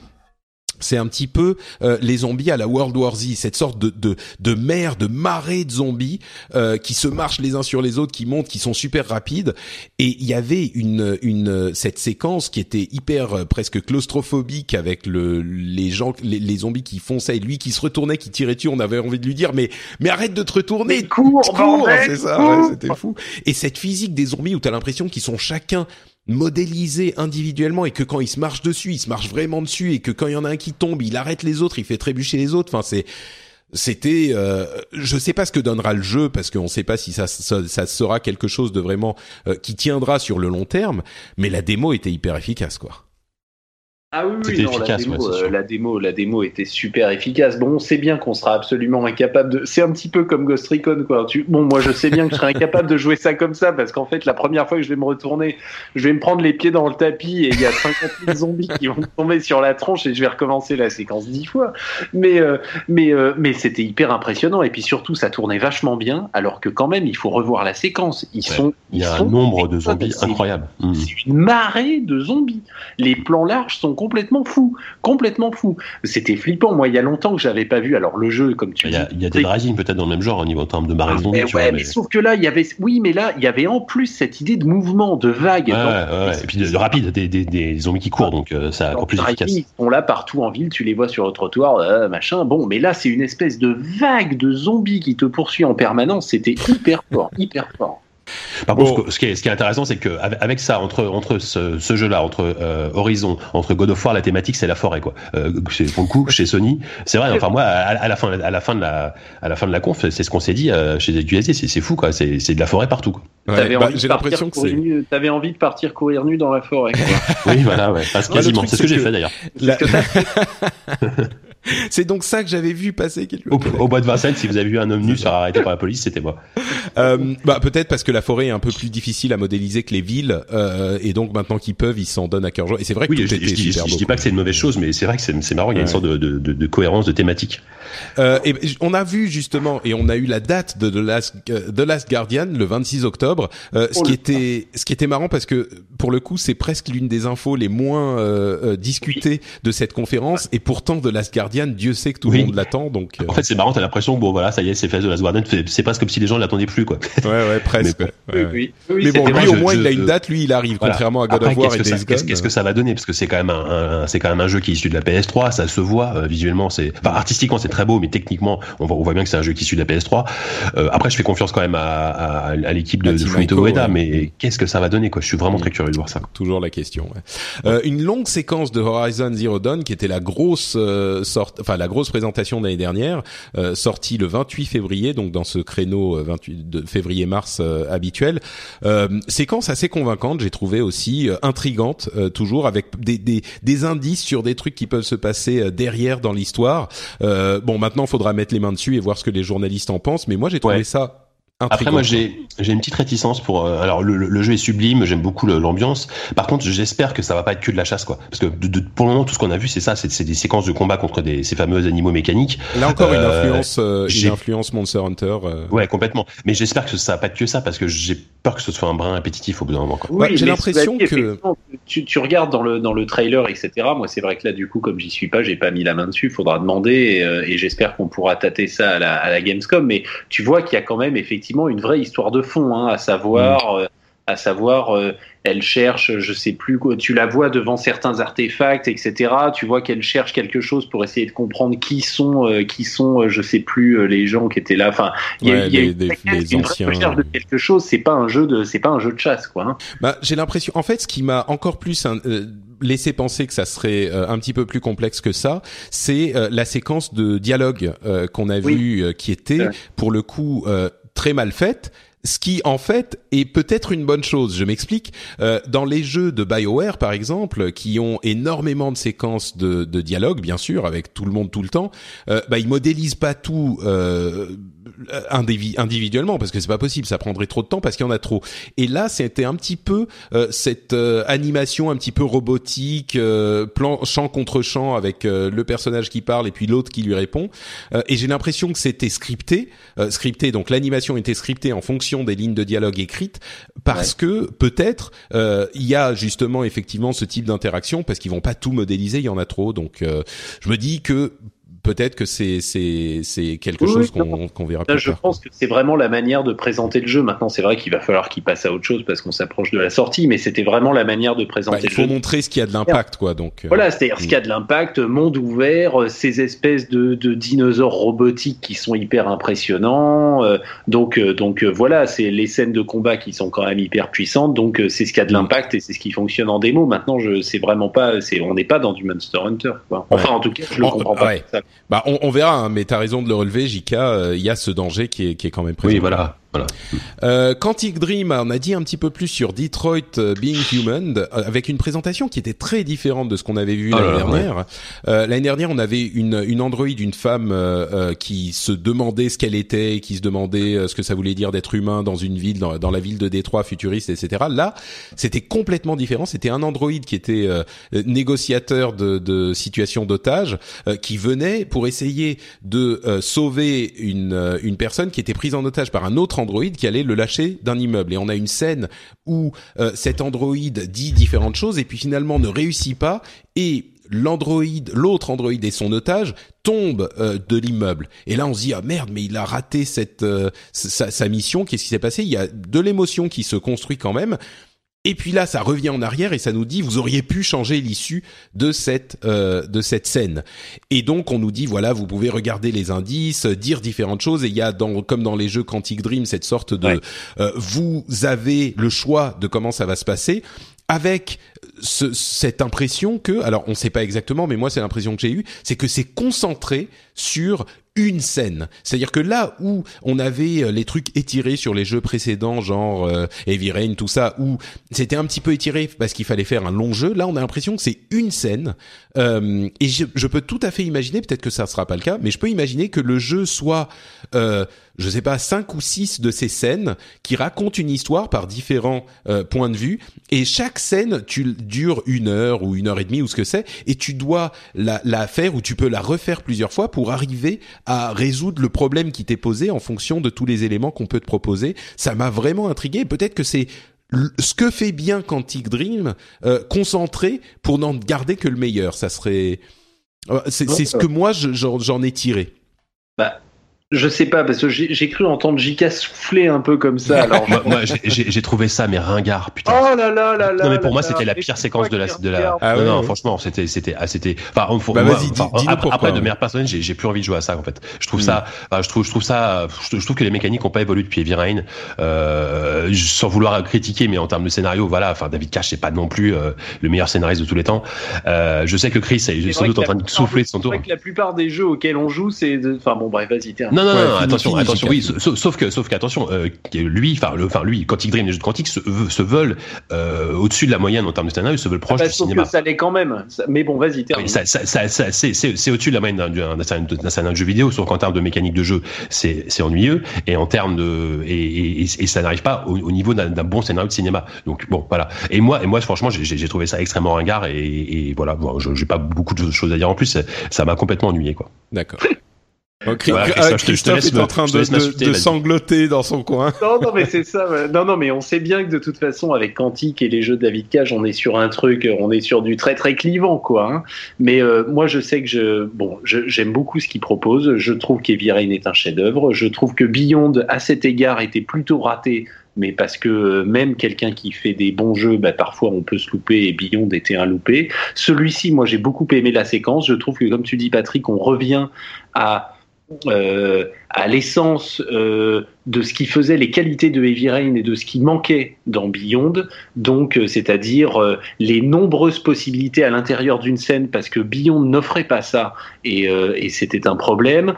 c'est un petit peu euh, les zombies à la World War Z, cette sorte de de, de mer, de marée de zombies euh, qui se marchent les uns sur les autres, qui montent, qui sont super rapides. Et il y avait une une cette séquence qui était hyper euh, presque claustrophobique avec le les gens les, les, zombies qui fonçaient et lui qui se retournait, qui tirait dessus. On avait envie de lui dire mais mais arrête de te retourner, cours, cours, c'est ça, c'était fou. Et cette physique des zombies où t'as l'impression qu'ils sont chacun modélisé individuellement et que quand il se marche dessus, il se marche vraiment dessus et que quand il y en a un qui tombe, il arrête les autres, il fait trébucher les autres. Enfin, c'est c'était euh, je sais pas ce que donnera le jeu parce qu'on sait pas si ça, ça, sera quelque chose de vraiment euh, qui tiendra sur le long terme mais la démo était hyper efficace quoi ah oui, oui non, la, démo, euh, la, démo, la démo était super efficace. Bon, on sait bien qu'on sera absolument incapable de. C'est un petit peu comme Ghost Recon, quoi. Tu... Bon, moi, je sais bien que je serai incapable de jouer ça comme ça parce qu'en fait, la première fois que je vais me retourner, je vais me prendre les pieds dans le tapis et il y a 50 000 zombies qui vont tomber sur la tronche et je vais recommencer la séquence dix fois. Mais, euh, mais, euh, mais c'était hyper impressionnant et puis surtout, ça tournait vachement bien. Alors que quand même, il faut revoir la séquence. Ils sont. Il y a un nombre de zombies incroyable. C'est mmh. une marée de zombies. Les plans larges sont complètement fou, complètement fou. C'était flippant. Moi, il y a longtemps que j'avais pas vu. Alors le jeu, comme tu il y a, Il y a des Rising peut-être dans le même genre, au hein, niveau en termes de marée mais, ouais, mais... sauf que là, il y avait, oui, mais là, il y avait en plus cette idée de mouvement, de vague. Ouais, et puis de, rapide, des, des, des, zombies qui courent, donc euh, ça encore plus efficace. Ils sont là partout en ville, tu les vois sur le trottoir, euh, machin. Bon, mais là, c'est une espèce de vague de zombies qui te poursuit en permanence. C'était hyper fort, (laughs) hyper fort. Par contre, ce, qui est, ce qui est intéressant, c'est que avec ça, entre entre ce, ce jeu-là, entre euh, Horizon, entre God of War, la thématique c'est la forêt, quoi. Euh, pour le coup, chez Sony, c'est vrai. Enfin moi, à, la fin, à la fin de la, à la fin de la conf, c'est ce qu'on s'est dit euh, chez QSD, c'est fou, quoi. C'est c'est de la forêt partout. Quoi. Ouais, bah, j'ai l'impression que c'est. T'avais envie de partir courir nu dans la forêt. Quoi. (laughs) oui, voilà, ouais. Parce quasiment. c'est ce que, j'ai fait d'ailleurs. La... (laughs) (laughs) c'est donc ça que j'avais vu passer. Au, au, bois de Vincennes, si vous avez vu un homme nu se arrêté par la police, c'était moi. (laughs) Euh, bah peut-être parce que la forêt est un peu plus difficile à modéliser que les villes, euh, et donc maintenant qu'ils peuvent, ils s'en donnent à cœur joie. Et c'est vrai que oui, tout je, je, je, je dis pas que c'est une mauvaise chose, mais c'est vrai que c'est marrant. Il y a une sorte de, de, de, de, cohérence de thématique. Euh, et on a vu justement, et on a eu la date de The Last, The Last Guardian le 26 octobre, euh, ce oh, qui était, ce qui était marrant parce que pour le coup, c'est presque l'une des infos les moins euh, euh discutées de cette conférence, et pourtant The Last Guardian, Dieu sait que tout le monde l'attend. Donc en fait, c'est marrant, t'as l'impression que bon voilà, ça y est, c'est fait The Last Guardian. C'est presque comme si les gens l'attendaient plus quoi. (laughs) Ouais ouais presque. mais, oui, oui. mais bon, lui au moins il a une date, lui il arrive, contrairement à God of War et Days Gone. Qu'est-ce que ça va donner? Parce que c'est quand même un, c'est quand même un jeu qui est issu de la PS3, ça se voit visuellement, c'est, enfin artistiquement c'est très beau, mais techniquement on voit, on voit bien que c'est un jeu qui est issu de la PS3. Euh, après, je fais confiance quand même à, à, à l'équipe de, de Fumito Ueda, mais qu'est-ce que ça va donner quoi? Je suis vraiment très curieux de voir ça. Toujours la question. Ouais. Euh, une longue séquence de Horizon Zero Dawn qui était la grosse euh, enfin la grosse présentation d'année dernière, euh, sortie le 28 février, donc dans ce créneau 28 de février-mars habituel. séquence assez convaincante, j'ai trouvé aussi intrigante, toujours avec des, des, des indices sur des trucs qui peuvent se passer derrière dans l'histoire. bon, maintenant, faudra mettre les mains dessus et voir ce que les journalistes en pensent. Mais moi, j'ai trouvé ça Après, moi, j'ai j'ai une petite réticence pour. Euh, alors, le, le, jeu est sublime, j'aime beaucoup l'ambiance. Par contre, j'espère que ça va pas être que de la chasse, quoi. Parce que de, pour le moment, tout ce qu'on a vu, c'est ça, c'est des séquences de combat contre des, ces fameux animaux mécaniques. Là encore, une euh, influence, euh, une influence Monster Hunter. Ouais, complètement. Mais j'espère que ça va pas être que ça, parce que j'ai peur que ce soit un brin répétitif au bout d'un moment. Quoi. Oui, j'ai l'impression que tu, tu, regardes dans le dans le trailer, etc. Moi, c'est vrai que là, du coup, comme j'y suis pas, j'ai pas mis la main dessus. Faudra demander, et, et j'espère qu'on pourra tâter ça à la, à la Gamescom. Mais tu vois qu'il y a quand même effectivement une vraie histoire de fond, hein, à savoir, mm. euh, à savoir, euh, elle cherche, je sais plus tu la vois devant certains artefacts, etc. Tu vois qu'elle cherche quelque chose pour essayer de comprendre qui sont, euh, qui sont, je sais plus les gens qui étaient là. Enfin, il y a, y a des, une, anciens... recherche de quelque chose. C'est pas un jeu de, c'est pas un jeu de chasse, quoi. Hein. Bah, j'ai l'impression, en fait, ce qui m'a encore plus laissé penser que ça serait un petit peu plus complexe que ça, c'est la séquence de dialogue qu'on a vu qui était pour le coup très mal faite ce qui en fait est peut-être une bonne chose. Je m'explique. Euh, dans les jeux de Bioware, par exemple, qui ont énormément de séquences de, de dialogue, bien sûr, avec tout le monde tout le temps, euh, bah, ils modélisent pas tout euh, individuellement parce que c'est pas possible, ça prendrait trop de temps parce qu'il y en a trop. Et là, c'était un petit peu euh, cette euh, animation un petit peu robotique, euh, plan champ contre champ avec le personnage qui parle et puis l'autre qui lui répond. et j'ai l'impression que c'était scripté, scripté. Donc l'animation était scriptée en fonction des lignes de dialogue écrites parce que peut-être il y a justement effectivement ce type d'interaction parce qu'ils vont pas tout modéliser, il y en a trop. Donc je me dis que peut-être que c'est c'est c'est quelque chose qu'on qu'on verra plus Je pense que c'est vraiment la manière de présenter le jeu. Maintenant, c'est vrai qu'il va falloir qu'il passe à autre chose parce qu'on s'approche de la sortie, mais c'était vraiment la manière de présenter bah, le jeu. Il faut montrer ce qui a de l'impact, quoi. Donc euh, voilà, c'est-à-dire ce qui a de l'impact, monde ouvert, euh, ces espèces de, de dinosaures robotiques qui sont hyper impressionnants. Euh, donc donc voilà, c'est les scènes de combat qui sont quand même hyper puissantes. Donc c'est ce qui a de mm. l'impact et c'est ce qui fonctionne en démo. Maintenant, je c'est vraiment pas, c'est on n'est pas dans du Monster Hunter. Quoi. Enfin, en tout cas, je le comprends pas. Bah, on, verra, hein, mais t'as raison de le relever, JK. Euh, il y a ce danger qui est, qui est quand même présent. Oui, voilà. Euh, Quantic Dream, on a dit un petit peu plus sur Detroit euh, Being Human, euh, avec une présentation qui était très différente de ce qu'on avait vu ah l'année dernière. Euh, l'année dernière, on avait une, une androïde, une femme qui se demandait ce qu'elle était, qui se demandait ce que ça voulait dire d'être humain dans une ville, dans, dans, la ville de Détroit futuriste, etc. Là, c'était complètement différent. C'était un androïde qui était négociateur de, de situations d'otages, qui venait pour essayer de sauver une, une personne qui était prise en otage par un autre Android qui allait le lâcher d'un immeuble. Et on a une scène où euh, cet Android dit différentes choses et puis finalement ne réussit pas et l'Android, l'autre Android et son otage tombent euh, de l'immeuble. Et là, on se dit ah merde, mais il a raté cette euh, sa, sa, mission. Qu'est-ce qui s'est passé? Il y a de l'émotion qui se construit quand même. Et puis là, ça revient en arrière et ça nous dit vous auriez pu changer l'issue de cette euh, de cette scène. Et donc on nous dit voilà vous pouvez regarder les indices, dire différentes choses et il y a dans comme dans les jeux Quantic Dream cette sorte de euh, vous avez le choix de comment ça va se passer avec ce, cette impression que, alors on ne sait pas exactement, mais moi c'est l'impression que j'ai eue, c'est que c'est concentré sur une scène. C'est-à-dire que là où on avait euh, les trucs étirés sur les jeux précédents, genre euh, Heavy Rain, tout ça, où c'était un petit peu étiré parce qu'il fallait faire un long jeu, là on a l'impression que c'est une scène. Euh, et je, je, peux tout à fait imaginer, peut-être que ça sera pas le cas, mais je peux imaginer que le jeu soit, euh, je sais pas, cinq ou six de ces scènes qui racontent une histoire par différents euh, points de vue, et chaque scène tu dure une heure ou une heure et demie ou ce que c'est, et tu dois la, la faire ou tu peux la refaire plusieurs fois pour arriver à résoudre le problème qui t'est posé en fonction de tous les éléments qu'on peut te proposer. Ça m'a vraiment intrigué. Peut-être que c'est ce que fait bien Quantic Dream euh, concentré pour n'en garder que le meilleur. Ça serait, euh, c'est ce que moi j'en ai tiré. Bah, je sais pas, parce que j'ai cru entendre J.K. souffler un peu comme ça. Alors... (laughs) moi, j'ai trouvé ça, mais ringard, putain. Oh là là là là. Non, mais pour moi, c'était la pire séquence de la. De la... Ah, non, non, franchement, c'était. c'était, ah, c'était. Enfin, bah, moi, après, après, de manière personnelle, j'ai plus envie de jouer à ça, en fait. Je trouve hmm. ça. je, trouve, je trouve ça. Je, trouve que les mécaniques ont pas évolué depuis Heavy Rain. Euh, sans vouloir critiquer, mais en termes de scénario, voilà. Enfin, David Cage, c'est pas non plus euh, le meilleur scénariste de tous les temps. Euh, je sais que Chris est sans doute en train de souffler de son tour. C'est vrai que la plupart des jeux auxquels on joue, c'est. Enfin, bon, bref, vas-y, Non, non, non, attention, attention, oui, sauf, que, sauf qu'attention, euh, lui, enfin, le, enfin, lui, Quantic Dream, les jeux de Quantic se, se veulent euh, au-dessus de la moyenne en termes de scénario, se veulent proches ah bah, du cinéma. Que ça l'est quand même. Mais bon, vas-y, termine. ça, ça, ça, ça c'est au-dessus de la moyenne d'un scénario de jeu vidéo, sauf qu'en termes de mécanique de jeu, c'est ennuyeux, et en termes de, et, et, et ça n'arrive pas au, niveau d'un bon scénario de cinéma. Donc bon, voilà. Et moi, et moi, franchement, j'ai trouvé ça extrêmement ringard, et, et voilà, bon, j'ai pas beaucoup de choses à dire en plus. Ça m'a complètement ennuyé, quoi. D'accord. (laughs) Christophe, est en train de, sangloter dans son coin. Non, non, mais c'est ça. Non, non, mais on sait bien que de toute façon, avec Quantique et les jeux de David Cage, on est sur un truc, on est sur du très très clivant, quoi. Hein. Mais euh, moi, je sais que je, bon, j'aime beaucoup ce qu'il propose. Je trouve qu'Heavy Rain est un chef-d'œuvre. Je trouve que Beyond, à cet égard, était plutôt raté mais parce que euh, même quelqu'un qui fait des bons jeux, bah, parfois on peut se louper et Beyond était un loupé. Celui-ci, moi j'ai beaucoup aimé la séquence. Je trouve que comme tu dis Patrick, on revient à euh, à l'essence euh, de ce qui faisait les qualités de Heavy Rain et de ce qui manquait dans Beyond, donc euh, c'est-à-dire euh, les nombreuses possibilités à l'intérieur d'une scène, parce que Beyond n'offrait pas ça et, et c'était un problème.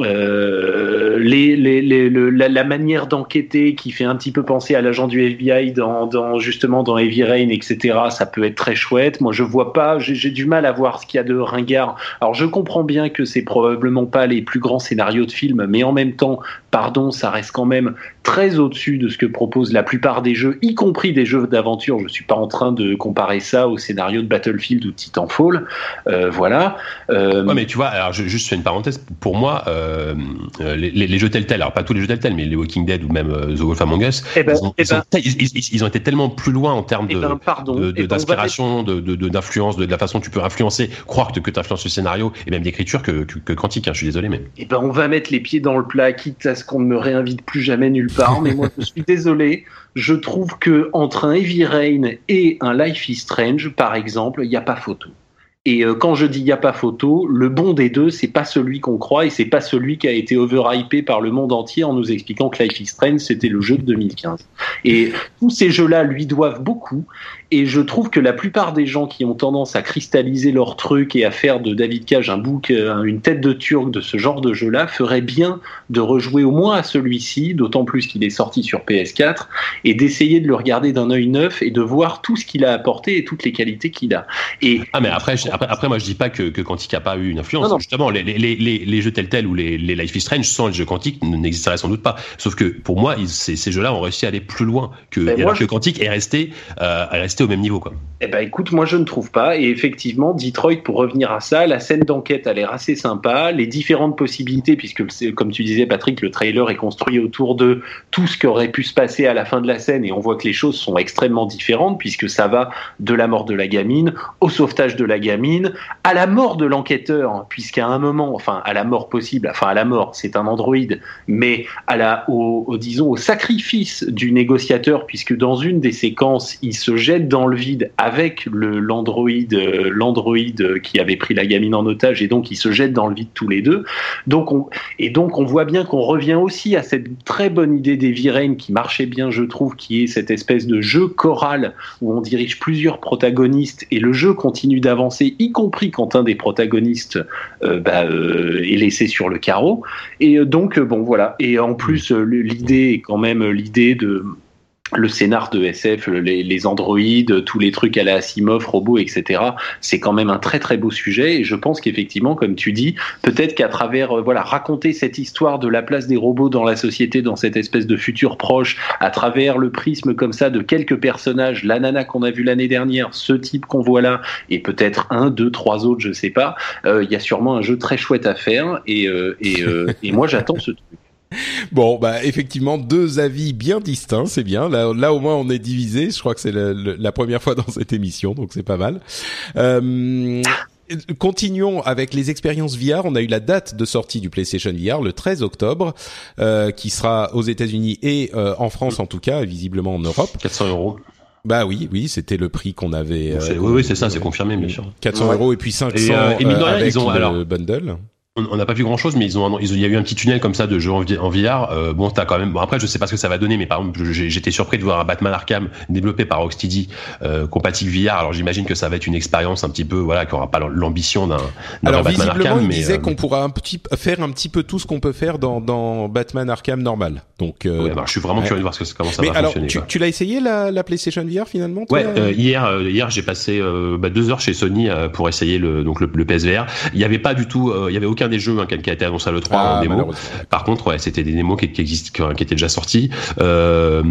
Euh, les, les, les, la, manière d'enquêter qui fait un petit peu penser à l'agent du FBI dans, dans, justement dans Heavy Rain, etc. Ça peut être très chouette. Moi, je vois pas, j'ai du mal à voir ce qu'il y a de ringard. Alors, je comprends bien que c'est probablement pas les plus grands scénarios de films, mais en même temps, pardon, ça reste quand même très au-dessus de ce que proposent la plupart des jeux, y compris des jeux d'aventure. Je suis pas en train de comparer ça au scénario de Battlefield ou Titanfall. Euh, voilà. Euh... Ouais, mais tu vois, alors je, juste fais une parenthèse. Pour moi, euh, euh les, les, jeux Telltale, alors pas tous les jeux Telltale, mais les Walking Dead ou même The Wolf Among Us, eh ben, ils, ont, eh ben, ils, ont, été tellement plus loin en termes de, eh ben, d'inspiration, de, d'influence, de, de, la façon dont tu peux influencer, croire que, que tu influences le scénario et même d'écriture que, que, que Quantique. Hein, je suis désolé, mais. Eh ben, on va mettre les pieds dans le plat, quitte à ce qu'on ne me réinvite plus jamais nulle part. mais moi, je suis (laughs) désolé. Je trouve que entre un Heavy Rain et un Life is Strange, par exemple, il n'y a pas photo. Et euh, quand je dis il n'y a pas photo, le bon des deux, c'est pas celui qu'on croit et c'est pas celui qui a été overhypé par le monde entier en nous expliquant que Life is Strange c'était le jeu de 2015. Et tous ces jeux-là lui doivent beaucoup et je trouve que la plupart des gens qui ont tendance à cristalliser leur truc et à faire de David Cage un bouc, euh, une tête de turc de ce genre de jeu-là, feraient bien de rejouer au moins à celui-ci, d'autant plus qu'il est sorti sur PS4, et d'essayer de le regarder d'un œil neuf et de voir tout ce qu'il a apporté et toutes les qualités qu'il a. Et ah mais après, après, après, moi je dis pas que, que Quantic a pas eu une influence. Justement, les, les, les, les, jeux tels tels ou les, les Life is Strange sans les jeux Quantic n'existeraient sans doute pas. Sauf que pour moi, ces, ces jeux-là ont réussi à aller plus loin que, ben que Quantic est resté, euh, est resté au même niveau. Quoi. Eh ben, écoute, moi je ne trouve pas. Et effectivement, Detroit, pour revenir à ça, la scène d'enquête a l'air assez sympa. Les différentes possibilités, puisque comme tu disais, Patrick, le trailer est construit autour de tout ce qui aurait pu se passer à la fin de la scène, et on voit que les choses sont extrêmement différentes, puisque ça va de la mort de la gamine au sauvetage de la gamine, à la mort de l'enquêteur, puisqu'à un moment, enfin à la mort possible, enfin à la mort, c'est un androïde, mais à la, au, disons au sacrifice du négociateur, puisque dans une des séquences, il se jette dans le vide avec le l'androïde euh, qui avait pris la gamine en otage et donc ils se jettent dans le vide tous les deux. Donc on, et donc on voit bien qu'on revient aussi à cette très bonne idée des Rain qui marchait bien, je trouve, qui est cette espèce de jeu choral où on dirige plusieurs protagonistes et le jeu continue d'avancer, y compris quand un des protagonistes euh, bah, euh, est laissé sur le carreau. Et donc bon voilà. Et en plus l'idée est quand même l'idée de le scénar de SF, les, les, androïdes, tous les trucs à la Asimov, robots, etc. C'est quand même un très très beau sujet et je pense qu'effectivement, comme tu dis, peut-être qu'à travers euh, voilà raconter cette histoire de la place des robots dans la société, dans cette espèce de futur proche, à travers le prisme comme ça de quelques personnages, la nana qu'on a vu l'année dernière, ce type qu'on voit là, et peut-être un, deux, trois autres, je sais pas, euh, il y a sûrement un jeu très chouette à faire et, euh, et, et moi j'attends ce truc. Bon, bah effectivement, deux avis bien distincts, c'est bien. Là, là au moins on est divisé. Je crois que c'est la première fois dans cette émission, donc c'est pas mal. Euh, continuons avec les expériences VR. On a eu la date de sortie du PlayStation VR le 13 octobre, euh, qui sera aux États-Unis et euh, en France en tout cas, et visiblement en Europe. 400 euros. Bah oui, oui, c'était le prix qu'on avait. oui, oui, c'est ça, c'est confirmé, bien sûr. 400 euros et puis 500 et, euh, et avec ils ont, le bundle. On n'a pas vu grand chose, mais ils ont, ils ont, il y a eu un petit tunnel comme ça de jeu en, en VR. Euh, bon, t'as quand même. Bon, après, je sais pas ce que ça va donner, mais par exemple, j'étais surpris de voir un Batman Arkham développé par Rocksteady, euh, compatible VR. Alors, j'imagine que ça va être une expérience un petit peu, voilà, qui aura pas l'ambition d'un. Alors, Batman visiblement, Arkham, il disait euh, qu'on pourra un petit faire un petit peu tout ce qu'on peut faire dans, dans Batman Arkham normal. Donc, euh, ouais, je suis vraiment curieux de voir ce que, comment ça mais va alors, fonctionner. Tu, tu l'as essayé la, la, PlayStation VR finalement toi? Ouais, euh, hier, hier, j'ai passé bah, deux heures chez Sony pour essayer le donc le, le PSVR. Il y avait pas du tout, il y avait aucun des jeux hein, qui a été annoncé à l'E3 ah, en démo. Par contre, ouais, c'était des démos qui, qui existent, qui, étaient déjà sortis. Euh,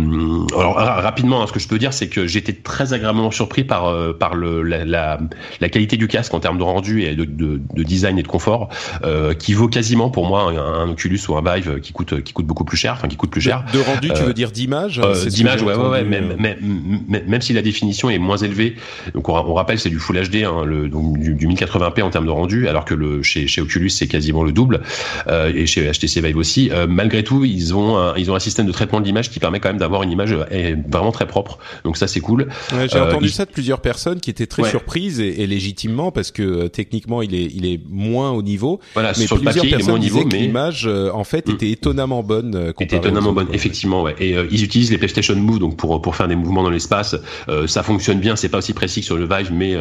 alors rapidement, hein, ce que je peux dire, c'est que j'étais très agréablement surpris par euh, par le la, la, la, qualité du casque en termes de rendu et de, de, de design et de confort, euh, qui vaut quasiment pour moi un, un, Oculus ou un Vive qui coûte qui coûte beaucoup plus cher, enfin qui coûte plus cher. De, rendu, tu veux dire d'image euh, D'image, ouais, ouais, ouais, même, même, même, si la définition est moins élevée. Donc on, on rappelle, c'est du Full HD, hein, le, donc du, du 1080p en termes de rendu, alors que le chez chez Oculus c'est quasiment le double. Euh, et chez HTC Vive aussi. Euh, malgré tout, ils ont un, ils ont un système de traitement de l'image qui permet quand même d'avoir une image euh, vraiment très propre. Donc ça c'est cool. Ouais, J'ai entendu ça de plusieurs personnes qui étaient très surprises et, et, légitimement parce que techniquement il est il est moins au niveau. Voilà, mais sur le papier il est moins au niveau, mais l'image en fait mm. était étonnamment bonne. Était étonnamment bonne, effectivement. Ouais. Et ils utilisent les PlayStation Move donc pour pour faire des mouvements dans l'espace. ça fonctionne bien. C'est pas aussi précis que sur le Vive, mais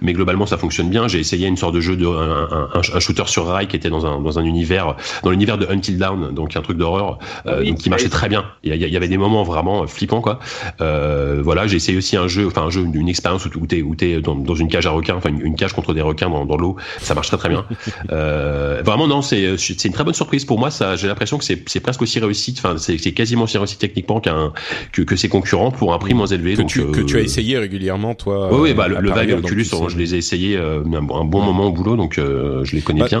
mais globalement ça fonctionne bien. J'ai essayé une sorte de jeu de un, un, un, shooter sur rail qui était dans un dans un univers dans l'univers de Until Dawn, donc un truc d'horreur, euh, qui marchait très bien. Il y, avait des moments vraiment flippants, quoi. Euh, voilà, j'ai essayé aussi un jeu, enfin un jeu, une expérience où t'es où t'es dans, dans une cage à requins, enfin une, cage contre des requins dans, dans l'eau. Ça marche très très bien. (laughs) Euh, vraiment non, c'est c'est une très bonne surprise pour moi. Ça, j'ai l'impression que c'est c'est presque aussi réussi, enfin c'est quasiment aussi réussi techniquement qu'un que, que ses concurrents pour un prix moins élevé. Que tu que tu as essayé régulièrement, toi. Oui, oui bah le, le Vive Oculus, je les ai essayés un, bon moment au boulot, donc je les connais bah, bien.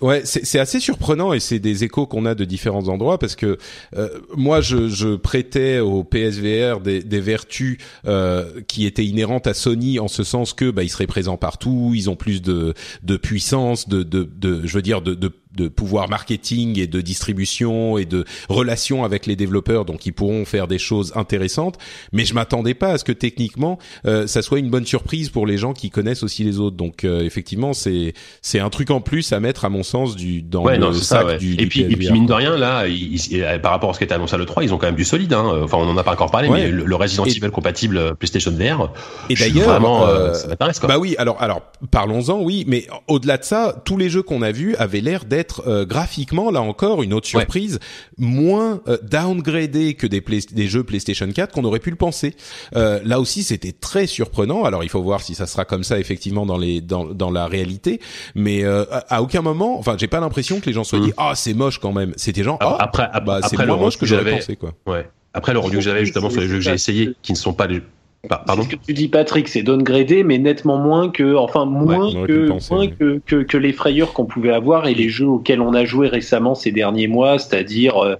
Ouais, c'est assez surprenant et c'est des échos qu'on a de différents endroits parce que euh, moi je, je, prêtais au PSVR des, des vertus euh, qui étaient inhérentes à Sony en ce sens que bah, ils seraient présents partout, ils ont plus de, de puissance, de, de, de je veux dire de, de pouvoir marketing et de distribution et de relations avec les développeurs, donc ils pourront faire des choses intéressantes. Mais je m'attendais pas à ce que techniquement euh, ça soit une bonne surprise pour les gens qui connaissent aussi les autres. Donc euh, effectivement, c'est c'est un truc en plus à mettre à mon sens du dans le sac du, et puis, et puis mine de rien là, par rapport à ce qui était annoncé à le 3, ils ont quand même du solide. Hein. Enfin, on en a pas encore parlé, mais le, Resident Evil compatible PlayStation VR. Et d'ailleurs, euh, ça m'intéresse quoi. Bah oui, alors alors parlons-en, oui, mais au-delà de ça, tous les jeux qu'on a vus avaient l'air d'être euh, graphiquement, là encore, une autre surprise, moins euh, downgradé que des, des jeux PlayStation 4 qu'on aurait pu le penser. Euh, là aussi, c'était très surprenant. Alors, il faut voir si ça sera comme ça effectivement dans les dans, dans la réalité, mais à, aucun moment, enfin, j'ai pas l'impression que les gens soient mm. dit ah c'est moche quand même. C'était genre ah, après, bah, c'est moins moche que j'avais pensé quoi. Ouais. Après le rendu que j'avais justement sur les jeux que j'ai essayé, qui ne sont pas les Pardon. Ce que tu dis, Patrick, c'est downgradé, mais nettement moins que, enfin moins que, moins que, que, que, les frayeurs qu'on pouvait avoir et les jeux auxquels on a joué récemment ces derniers mois, c'est-à-dire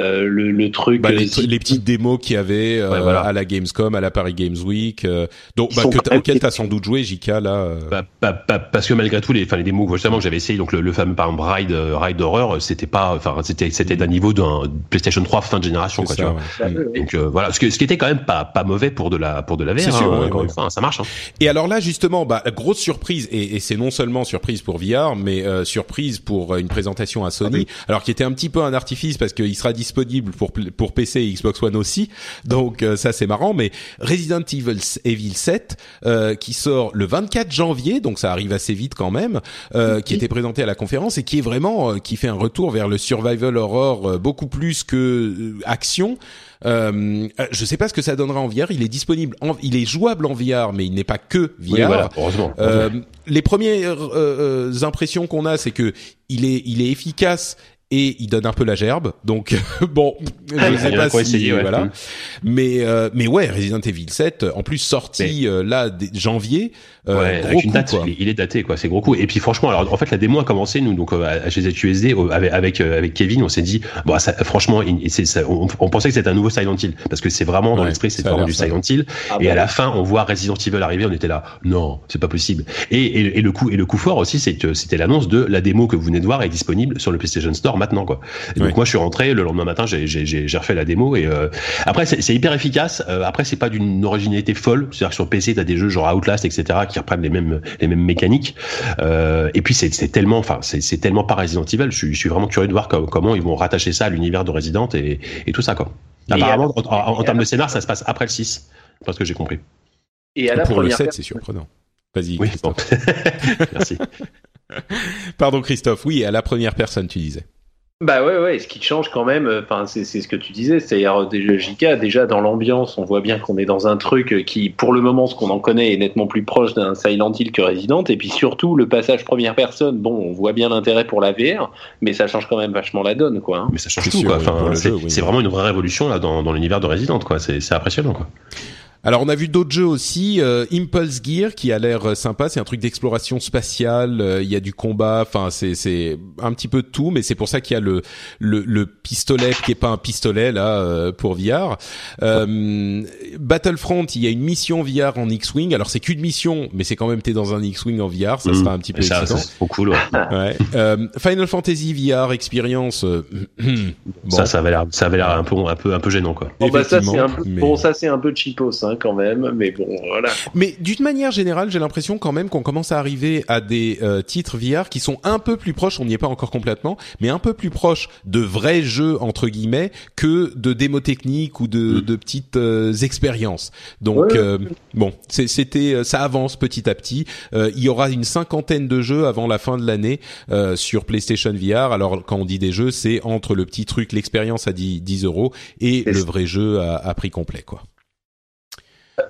euh, euh, le, le, truc. Bah, les, les, petites démos qu'il y avait euh, voilà. à la Gamescom, à la Paris Games Week, euh, donc bah, que auquel t'as sans doute joué, JK là. Bah, parce que malgré tout, les, enfin les démos justement que j'avais essayé, donc le, le, fameux par exemple Ride, Ride d'horreur, c'était pas, enfin c'était c'était d'un niveau d'un PlayStation 3 fin de génération quoi. Ça, tu vois. Ouais. Donc voilà, ce, que, ce qui était quand même pas pas mauvais pour de la pour de la VR. Hein, sûr, une fois, ça marche. Hein. Et alors là justement, bah grosse surprise et, et c'est non seulement surprise pour VR, mais euh, surprise pour une présentation à Sony, ah alors qui était un petit peu un artifice parce qu'il sera disponible pour pour PC et Xbox One aussi. Donc euh, ça c'est marrant. Mais Resident Evil, Evil 7 euh, qui sort le 24 janvier, donc ça arrive assez vite quand même, euh, qui était présenté à la conférence et qui est vraiment qui fait un retour vers le survival horror beaucoup plus que action. Euh, je sais pas ce que ça donnera en VR. Il est disponible, en, il est jouable en VR, mais il n'est pas que VR. Euh, les premières impressions qu'on a, c'est que il est, il est efficace et il donne un peu la gerbe. Donc (laughs) bon, je ne sais pas si essayer, ouais. voilà. Mais euh, mais ouais, Resident Evil 7 en plus sorti euh, là janvier euh, ouais, avec une date, il est daté quoi, c'est gros coup. Et puis franchement, alors en fait la démo a commencé nous donc chez ZQSD avec avec, avec Kevin, on s'est dit bon ça, franchement ça, on, on, pensait que c'était un nouveau Silent Hill parce que c'est vraiment dans l'esprit c'est vraiment du Silent Hill ah et à la fin on voit Resident Evil arriver, on était là non, c'est pas possible. Et, et, et, le coup et le coup fort aussi c'est que c'était l'annonce de la démo que vous venez de voir est disponible sur le PlayStation Store maintenant quoi. Et donc moi je suis rentré le lendemain matin, j'ai refait la démo et euh, après c'est hyper efficace. Euh, après c'est pas d'une originalité folle, c'est-à-dire que sur PC t'as des jeux genre Outlast etc qui reprennent les mêmes les mêmes mécaniques. Euh, et puis c'est tellement enfin c'est tellement pas Resident Evil. Je suis, je suis vraiment curieux de voir comment ils vont rattacher ça à l'univers de Resident et, et tout ça quoi. Apparemment en, en, termes de scénar ça se passe après le 6 parce que j'ai compris. Et à la pour le 7 c'est surprenant. Vas-y. Oui, (laughs) Merci. (laughs) Pardon Christophe. Oui, à la première personne, tu disais. Bah ouais, ouais. Ce qui change quand même, euh, enfin, c'est ce que tu disais, c'est-à-dire déjà JK, déjà dans l'ambiance, on voit bien qu'on est dans un truc qui, pour le moment, ce qu'on en connaît, est nettement plus proche d'un Silent Hill que Resident. Et puis surtout, le passage première personne, bon, on voit bien l'intérêt pour la VR, mais ça change quand même vachement la donne, quoi. Hein. Mais ça change tout, quoi. Enfin, c'est vraiment une vraie révolution là dans, dans l'univers de Resident, quoi. C'est impressionnant, quoi. Alors on a vu d'autres jeux aussi, euh, Impulse Gear qui a l'air euh, sympa, c'est un truc d'exploration spatiale, euh, il y a du combat, enfin c'est c'est un petit peu de tout, mais c'est pour ça qu'il y a le, le, le pistolet qui est pas un pistolet là pour VR. Battlefront, il y a une mission VR en X-wing, alors c'est qu'une mission, mais c'est quand même t'es dans un X-wing en VR, ça mmh. sera un petit peu ça, excitant. C'est trop cool. Ouais. (laughs) Final Fantasy VR expérience, (clears throat) bon. ça ça avait l'air ça avait l'air un peu un peu un peu gênant quoi. Bon bah ça c'est un peu bon ça c'est un peu cheapos. Hein. Hein, quand même, mais bon, voilà. Mais d'une manière générale, j'ai l'impression quand même qu'on commence à arriver à des euh, titres VR qui sont un peu plus proches, on n'y est pas encore complètement, mais un peu plus proches de vrais jeux entre guillemets que de démos techniques ou de, mm. de petites euh, expériences. Donc euh, bon, c'était ça avance petit à petit. il y aura une cinquantaine de jeux avant la fin de l'année sur PlayStation VR. Alors quand on dit des jeux, c'est entre le petit truc, l'expérience à 10, 10 euros et le vrai jeu à, à prix complet, quoi.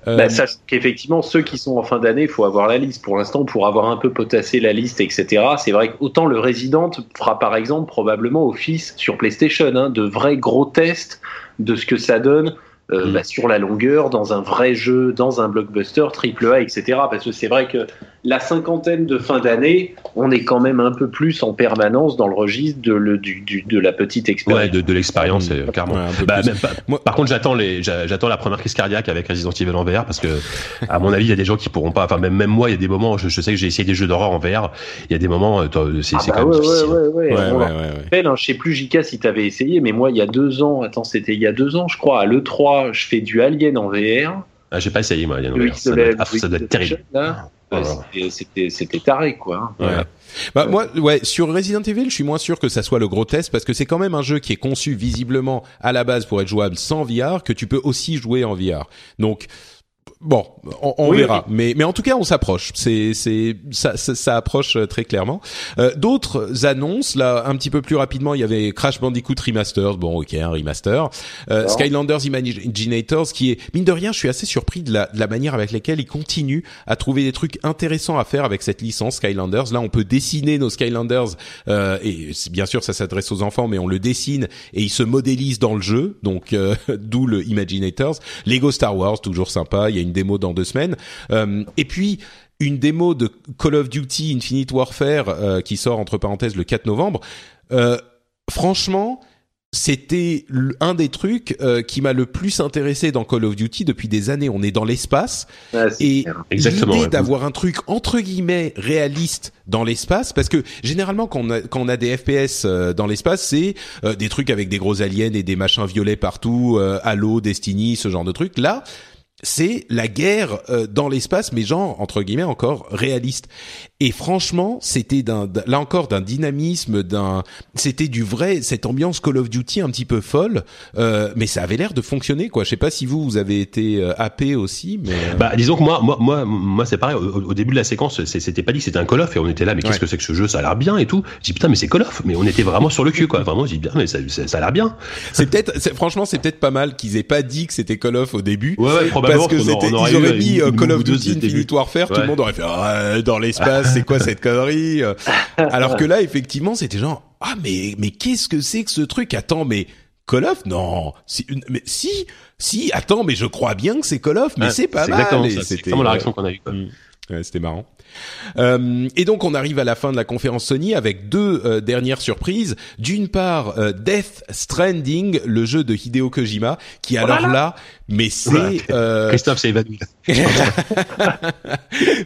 Euh, bah, sache qu'effectivement, ceux qui sont en fin d'année, il faut avoir la liste. Pour l'instant, pour avoir un peu potassé la liste, etc., c'est vrai qu'autant le Resident fera par exemple probablement office sur PlayStation, hein, de vrais gros tests de ce que ça donne euh, mm. bah, sur la longueur, dans un vrai jeu, dans un blockbuster, triple A, etc. Parce que c'est vrai que la cinquantaine de fin d'année, on est quand même un peu plus en permanence dans le registre de, le, du, du, de la petite expérience. Ouais, de, de l'expérience, mmh. clairement. bah, même moi, par contre, j'attends les, j'attends la première crise cardiaque avec Resident Evil en VR parce que, à mon avis, il y a des gens qui pourront pas. Enfin, même, même moi, il y a des moments. Je, je sais que j'ai essayé des jeux d'horreur en VR. Il y a des moments, euh, c'est, ah c'est bah quand ouais, même difficile. Ouais, ouais, ouais. ouais, ouais, hein, je sais plus, Jika, si t'avais essayé, mais moi, il y a deux ans. Attends, c'était il y a deux ans, je crois. À le 3 je fais du Alien en VR. Ah, j'ai pas essayé moi, Alien en VR. Ça, doit, ah, ça doit être terrible. Là. C'était taré, quoi. Hein. Ouais. Bah, moi, ouais, sur Resident Evil, je suis moins sûr que ça soit le gros test parce que c'est quand même un jeu qui est conçu visiblement à la base pour être jouable sans VR, que tu peux aussi jouer en VR. Donc, Bon, on, on verra, mais mais en tout cas on s'approche. C'est c'est ça, ça, ça approche euh, très clairement. Euh, D'autres annonces là, un petit peu plus rapidement, il y avait Crash Bandicoot Remastered. Bon, ok, un remaster. Euh, Skylanders Imaginators, qui est mine de rien, je suis assez surpris de la, de la manière avec laquelle ils continuent à trouver des trucs intéressants à faire avec cette licence Skylanders. Là, on peut dessiner nos Skylanders euh, et bien sûr ça s'adresse aux enfants, mais on le dessine et ils se modélisent dans le jeu. Donc euh, (laughs) d'où le Imaginators. Lego Star Wars, toujours sympa. Il y a une démo dans deux semaines. Euh, et puis une démo de Call of Duty Infinite Warfare euh, qui sort entre parenthèses le 4 novembre. Euh, franchement, c'était un des trucs qui m'a le plus intéressé dans Call of Duty depuis des années. On est dans l'espace et l'idée d'avoir un truc entre guillemets réaliste dans l'espace, parce que généralement quand on a, quand on a des FPS dans l'espace, c'est des trucs avec des gros aliens et des machins violets partout, Halo, Destiny, ce genre de trucs. Là, c'est la guerre euh, dans l'espace, mais genre entre guillemets encore réaliste. Et franchement, c'était d'un là encore d'un dynamisme, d'un c'était du vrai cette ambiance Call of Duty un petit peu folle, euh, mais ça avait l'air de fonctionner quoi. Je sais pas si vous vous avez été euh, happé aussi, mais euh, bah disons que moi moi moi moi c'est pareil. Au, début de la séquence, c'était pas dit que c'était un Call of et on était là, mais qu'est-ce que c'est que ce jeu? Ça a l'air bien et tout. Je dis putain mais c'est Call of, mais on était vraiment sur le cul quoi. Vraiment, dis bien mais ça, ça, a l'air bien. C'est peut-être franchement c'est peut-être pas mal qu'ils aient pas dit que c'était Call of au début. Ouais, ouais parce que c'était ils auraient mis Call of Duty Infinite Warfare, tout le monde aurait fait ah, dans l'espace, c'est quoi cette connerie (laughs) Alors que là, effectivement, c'était genre ah mais mais qu'est-ce que c'est que ce truc? Attends, mais Call of? Non, si, mais si, si. Attends, mais je crois bien que c'est Call of, mais c'est pas mal. C'est exactement la réaction qu'on a eue. Ouais, c'était marrant. Euh, et donc on arrive à la fin de la conférence Sony avec deux euh, dernières surprises. D'une part, euh, Death Stranding, le jeu de Hideo Kojima, qui Oh alors là, mais c'est euh, Christophe s'est évanoui. (laughs)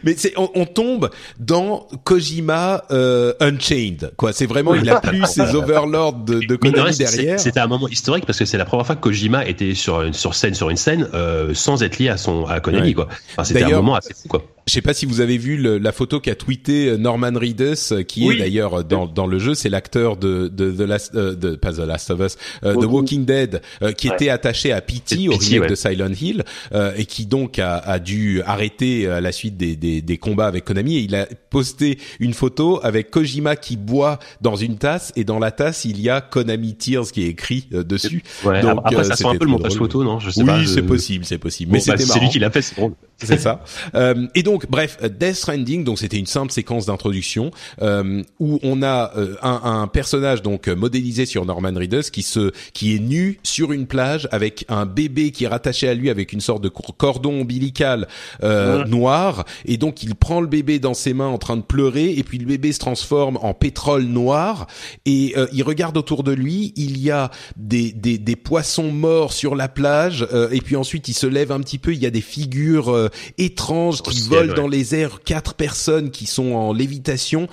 mais c'est on, on tombe dans Kojima euh, Unchained quoi. C'est vraiment il a plus ses overlords de, de Konami derrière. C'était un moment historique parce que c'est la première fois que Kojima était sur une, sur scène sur une scène euh, sans être lié à son à Konami Ouais. quoi. Enfin, c'était un moment assez fou quoi. Je sais pas si vous avez vu le- la photo qu'a tweeté euh, Norman Reedus, euh, qui Oui. est d'ailleurs dans, dans le jeu, c'est l'acteur de, de The Last, euh, de, pas The Last of Us, euh, The Walking- Dead, euh, qui Ouais. était attaché à Pity, au remake ouais. de Silent Hill, euh, et qui donc a, a dû arrêter à la suite des, des, des combats avec Konami. Et il a posté une photo avec Kojima qui boit dans une tasse, et dans la tasse il y a Konami Tears qui est écrit euh, dessus. Ouais, Donc, après euh, ça sent un peu le montage photo non? Je sais Oui, c'est possible, c'est possible. Bon, Mais bah, c'était c'est lui qui l'a fait, c'est drôle. C'est ça. Euh, et donc, bref, Death Stranding, donc c'était une simple séquence d'introduction euh, où on a euh, un, un personnage donc euh, modélisé sur Norman Reedus qui se qui est nu sur une plage avec un bébé qui est rattaché à lui avec une sorte de cor- cordon ombilical euh, noir. Et donc il prend le bébé dans ses mains en train de pleurer et puis le bébé se transforme en pétrole noir. Et euh, il regarde autour de lui il y a des des, des poissons morts sur la plage euh, et puis ensuite il se lève un petit peu il y a des figures euh, étranges qui ciel, volent ouais. dans les airs quatre personnes qui sont en lévitation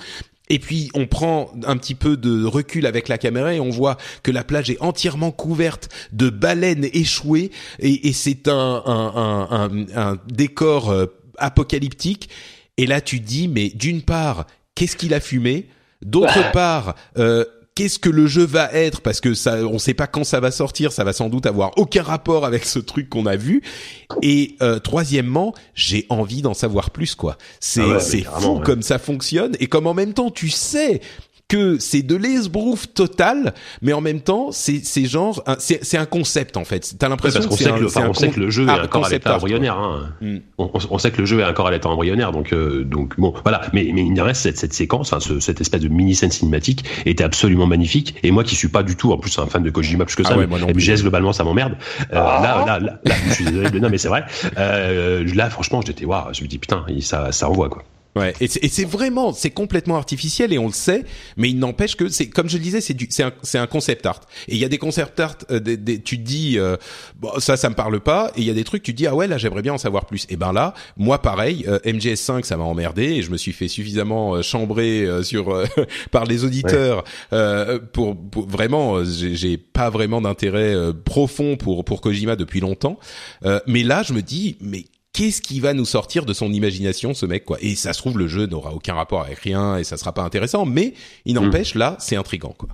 et puis on prend un petit peu de recul avec la caméra et on voit que la plage est entièrement couverte de baleines échouées et, et c'est un, un, un, un, un décor euh, apocalyptique. Et là tu dis mais d'une part qu'est-ce qu'il a fumé, d'autre part euh, qu'est-ce que le jeu va être parce que ça on sait pas quand ça va sortir, ça va sans doute avoir aucun rapport avec ce truc qu'on a vu. Et euh, troisièmement, j'ai envie d'en savoir plus quoi. C'est Ah ouais, c'est fou ouais. comme ça fonctionne et comme en même temps tu sais que c'est de l'esbrouf total, mais en même temps c'est c'est genre un- c'est un concept en fait. T'as Ouais, l'impression parce qu'on que c'est sait, un, que le, c'est enfin, un on sait que le jeu ah, est encore à concept l'état embryonnaire. Hein. Mm. On, sait que le jeu est encore à l'état embryonnaire, donc euh, donc bon, voilà. Mais mais il reste cette, cette séquence, enfin ce- cette espèce de mini scène cinématique était absolument magnifique. Et moi qui suis pas du tout, en plus un fan de Kojima plus que Ah ça, ouais, mais plus. MGS globalement ça m'emmerde. Euh, Ah. là, là, là, là, je suis désolé, mais non mais c'est vrai. Euh, là franchement j'étais waouh, je me dis putain, ça ça envoie quoi. Ouais, et c'est vraiment, c'est complètement artificiel et on le sait, mais il n'empêche que c'est, comme je le disais, c'est du, c'est un, c'est un concept art. Et il y a des concept art, euh, des, des- tu te dis, euh, bon, ça, ça me parle pas, et il y a des trucs, tu te dis, ah ouais, là, j'aimerais bien en savoir plus. Et ben là, moi, pareil, euh, MGS5, ça m'a emmerdé, et je me suis fait suffisamment euh, chambrer euh, sur euh, (laughs) par les auditeurs euh, pour, pour- vraiment, j'ai, j'ai pas vraiment d'intérêt euh, profond pour pour Kojima depuis longtemps. Euh, mais là, je me dis, mais qu'est-ce qui va nous sortir de son imagination ce mec quoi et ça se trouve le jeu n'aura aucun rapport avec rien et ça sera pas intéressant mais il n'empêche là c'est intrigant quoi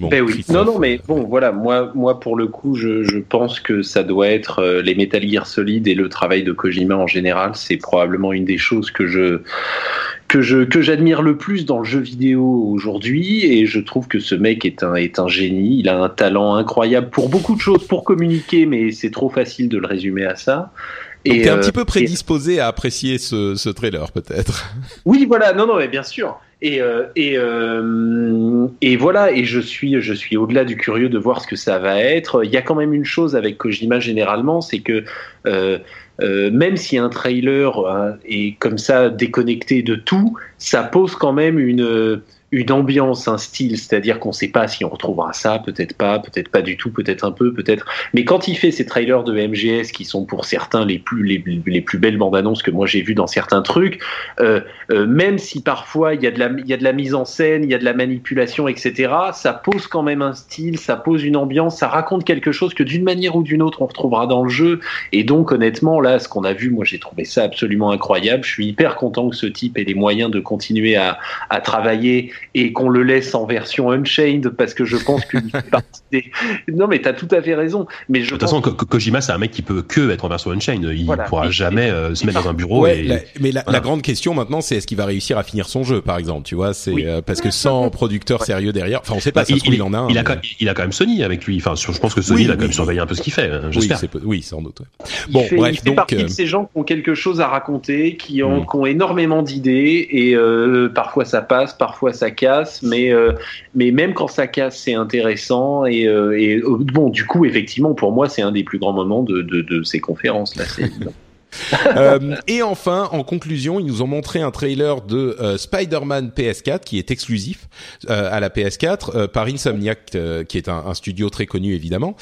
Bon, ben oui. Non, non, mais bon, voilà, moi, moi pour le coup, je, je pense que ça doit être euh, les Metal Gear Solid et le travail de Kojima en général. C'est probablement une des choses que je que je que j'admire le plus dans le jeu vidéo aujourd'hui et je trouve que ce mec est un est un génie. Il a un talent incroyable pour beaucoup de choses, pour communiquer, mais c'est trop facile de le résumer à ça. Donc t'es un euh, petit peu et- prédisposé à apprécier ce, ce trailer peut-être (laughs) oui, voilà, non, non, mais bien sûr. Et euh, et euh, et voilà, et je suis je suis au-delà du curieux de voir ce que ça va être. Il y a quand même une chose avec Kojima généralement, c'est que euh, euh, même si un trailer euh, est comme ça déconnecté de tout, ça pose quand même une une ambiance, un style, c'est-à-dire qu'on ne sait pas si on retrouvera ça, peut-être pas, peut-être pas du tout, peut-être un peu, peut-être. Mais quand il fait ces trailers de MGS qui sont pour certains les plus les, les plus belles bandes annonces que moi j'ai vues dans certains trucs, euh, euh, même si parfois il y a de la il y a de la mise en scène, il y a de la manipulation, etc. Ça pose quand même un style, ça pose une ambiance, ça raconte quelque chose que d'une manière ou d'une autre on retrouvera dans le jeu. Et donc honnêtement là, ce qu'on a vu, moi j'ai trouvé ça absolument incroyable. Je suis hyper content que ce type ait les moyens de continuer à, à travailler et qu'on le laisse en version Unchained parce que je pense fait partie des. (laughs) Non mais t'as tout à fait raison. Mais je De toute pense façon, Ko- Ko- Kojima c'est un mec qui peut que être en version Unchained. Il Voilà. pourra Et- jamais euh, se mettre dans un bureau Ouais, et la- mais la, voilà. la grande question maintenant, c'est est-ce qu'il va réussir à finir son jeu, par exemple, tu vois C'est Oui. euh, parce que sans (laughs) producteur sérieux derrière, enfin, on sait pas. Bah, ça se trouve, il, en a un. il a mais- quand, il a quand même Sony avec lui. Enfin, je pense que Sony Oui, il a quand oui. même surveillé un peu ce qu'il fait. hein, oui, J'espère. oui, sans doute. ouais. Bon, fait, bref, il fait donc, partie euh, de ces gens qui ont quelque chose à raconter, qui ont, Mm. qui ont énormément d'idées et euh, parfois ça passe, parfois ça casse, mais euh, mais même quand ça casse, c'est intéressant et, euh, euh, bon, du coup, effectivement, pour moi, c'est un des plus grands moments de, ces conférences là. (laughs) et enfin, en conclusion, ils nous ont montré un trailer de Spider-Man PS4 qui est exclusif à la PS4 par Insomniac, qui est un, studio très connu évidemment.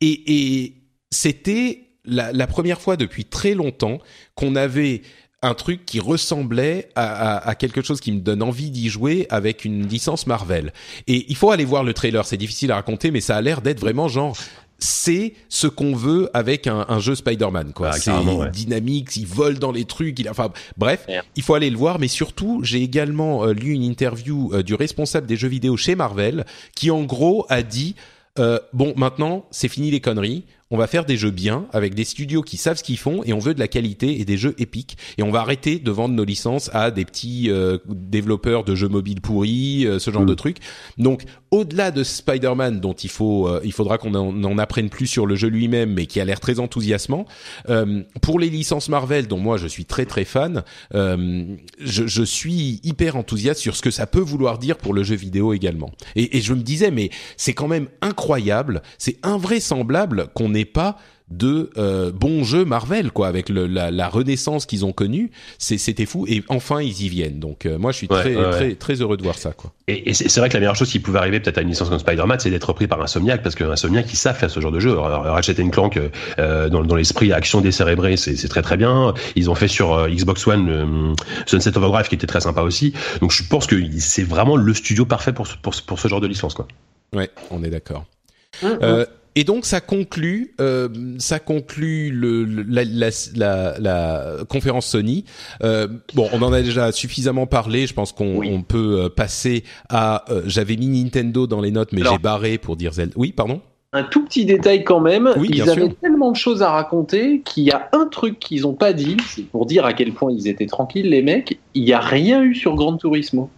et, c'était la, première fois depuis très longtemps qu'on avait un truc qui ressemblait à, à, à, quelque chose qui me donne envie d'y jouer avec une licence Marvel. Et il faut aller voir le trailer, c'est difficile à raconter, mais ça a l'air d'être vraiment genre c'est ce qu'on veut avec un, un jeu Spider-Man quoi. Ah, c'est dynamique, il vole dans les trucs, il enfin bref, il faut aller le voir mais surtout, j'ai également euh, lu une interview euh, du responsable des jeux vidéo chez Marvel qui en gros a dit euh, bon maintenant, c'est fini les conneries on va faire des jeux bien avec des studios qui savent ce qu'ils font et on veut de la qualité et des jeux épiques et on va arrêter de vendre nos licences à des petits euh, développeurs de jeux mobiles pourris, euh, ce genre de mm. trucs. Donc au-delà de Spider-Man dont il faut euh, il faudra qu'on en, apprenne plus sur le jeu lui-même mais qui a l'air très enthousiasmant pour les licences Marvel dont moi je suis très très fan, je, je, suis hyper enthousiaste sur ce que ça peut vouloir dire pour le jeu vidéo également. Et, et je me disais mais c'est quand même incroyable, c'est invraisemblable qu'on ait pas de euh, bons jeux Marvel quoi avec la, renaissance qu'ils ont connue. C'était fou. Et enfin ils y viennent. Donc euh, moi je suis très très très heureux de voir ça quoi. Et, c'est vrai que la meilleure chose qui pouvait arriver peut-être à une licence comme Spider-Man c'est d'être repris par Insomniac parce que Insomniac ils savent faire ce genre de jeu. Ratchet Clank euh, dans, dans l'esprit action décérébrée c'est très très bien. Ils ont fait sur Xbox One Sunset Overdrive qui était très sympa aussi. Donc je pense que c'est vraiment le studio parfait pour, pour, pour ce genre de licence quoi. Ouais on est d'accord. Mmh, et donc ça conclut, euh, ça conclut le, la, la, la, la, conférence Sony. Euh, bon, on en a déjà suffisamment parlé. Je pense qu'on on peut euh, passer à. Euh, j'avais mis Nintendo dans les notes, mais j'ai barré pour dire Zelda. Oui, pardon? Un tout petit détail quand même. Oui, ils avaient tellement de choses à raconter qu'il y a un truc qu'ils n'ont pas dit. C'est pour dire à quel point ils étaient tranquilles, les mecs. Il n'y a rien eu sur Gran Turismo.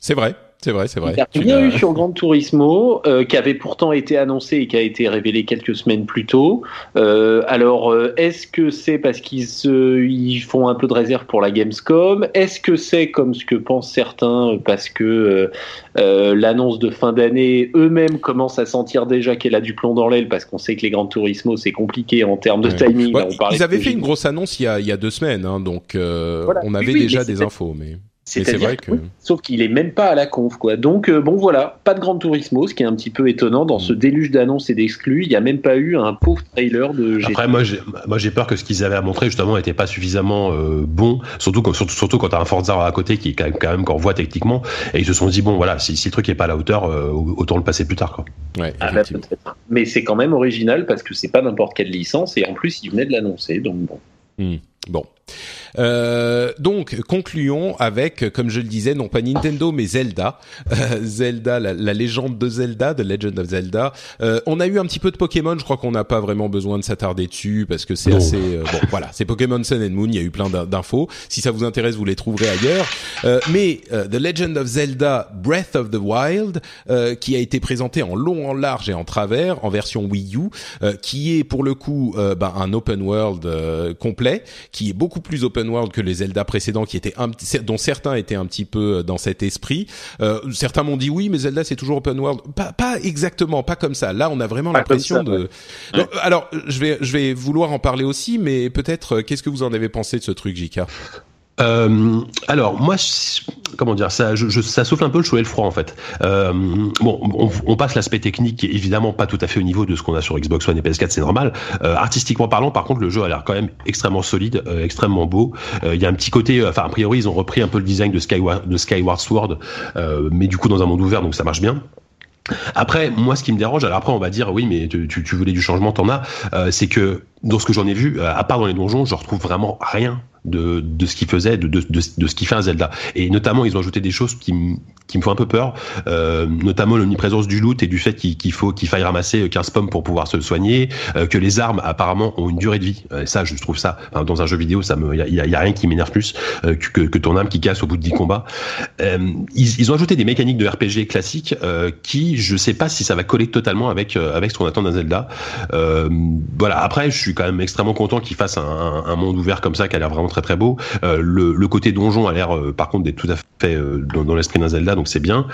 C'est vrai. C'est vrai, c'est vrai. Il n'y a rien eu sur Gran Turismo, euh, qui avait pourtant été annoncé et qui a été révélé quelques semaines plus tôt. Euh, alors, euh, est-ce que c'est parce qu'ils ils font un peu de réserve pour la Gamescom? Est-ce que c'est comme ce que pensent certains parce que l'annonce de fin d'année, eux-mêmes commencent à sentir déjà qu'elle a du plomb dans l'aile parce qu'on sait que les Gran Turismo c'est compliqué en termes de timing. ils avaient fait une grosse annonce il y a, il y a deux semaines, hein, donc on avait déjà des infos, mais. C'est vrai que... sauf qu'il est même pas à la conf, quoi. Donc euh, bon voilà, pas de Grand Turismo, ce qui est un petit peu étonnant dans ce mm. déluge d'annonces et d'exclus. Il n'y a même pas eu un pauvre trailer de. GTA. Après moi j'ai, moi j'ai peur que ce qu'ils avaient à montrer justement n'était pas suffisamment euh, bon, surtout quand surtout, surtout quand t'as un Forza à côté qui est quand même, quand même qu'on voit techniquement, et ils se sont dit bon voilà si, si le truc est pas à la hauteur, euh, autant le passer plus tard quoi. Ouais, ah, bah, Mais c'est quand même original parce que c'est pas n'importe quelle licence et en plus ils venaient de l'annoncer donc bon. Mm. Bon. Euh, donc concluons avec, comme je le disais, non pas Nintendo mais Zelda, euh, Zelda, la, légende de Zelda, The Legend of Zelda. Euh, on a eu un petit peu de Pokémon, je crois qu'on n'a pas vraiment besoin de s'attarder dessus parce que c'est assez euh, bon. Voilà, c'est Pokémon Sun and Moon, il y a eu plein d'infos. Si ça vous intéresse, vous les trouverez ailleurs. Euh, mais The Legend of Zelda Breath of the Wild, qui a été présenté en long, en large et en travers en version Wii U, qui est pour le coup ben, un open world complet, qui est beaucoup plus open world que les Zelda précédents qui étaient un, dont certains étaient un petit peu euh, dans cet esprit. Euh, certains m'ont dit oui, mais Zelda c'est toujours open world. Pas, pas exactement, pas comme ça. Là, on a vraiment l'impression de. alors, je vais, je vais vouloir en parler aussi, mais peut-être, euh, qu'est-ce que vous en avez pensé de ce truc, Jika euh, alors moi, comment dire, ça, souffle un peu le chaud et le froid en fait. Euh, bon, on, passe l'aspect technique qui est évidemment pas tout à fait au niveau de ce qu'on a sur Xbox One et PS4, c'est normal. Euh, artistiquement parlant, par contre, le jeu a l'air quand même extrêmement solide, extrêmement beau. Il y a un petit côté, enfin a priori ils ont repris un peu le design de Skyward, Sword, mais du coup dans un monde ouvert, donc ça marche bien. Après, moi, ce qui me dérange, alors après, on va dire, oui, mais tu, tu, voulais du changement, t'en as, c'est que dans ce que j'en ai vu, à part dans les donjons, je retrouve vraiment rien de, de ce qu'il faisait, de, de, de, ce qu'il fait un Zelda. Et notamment, ils ont ajouté des choses qui, qui me font un peu peur, euh, notamment l'omniprésence du loot et du fait qu'il faut qu'il faille ramasser 15 pommes pour pouvoir se soigner, euh, que les armes apparemment ont une durée de vie. Euh, ça, je trouve ça dans un jeu vidéo, ça me, il y a, rien qui m'énerve plus que, que ton âme qui casse au bout de 10 combats. Ils, ont ajouté des mécaniques de RPG classiques qui, je sais pas si ça va coller totalement avec avec ce qu'on attend d'un Zelda. voilà. Après, je suis quand même extrêmement content qu'ils fassent un, monde ouvert comme ça, qui a l'air vraiment très très beau. le, le côté donjon a l'air par contre d'être tout à fait dans, dans l'esprit d'un Zelda, donc c'est bien.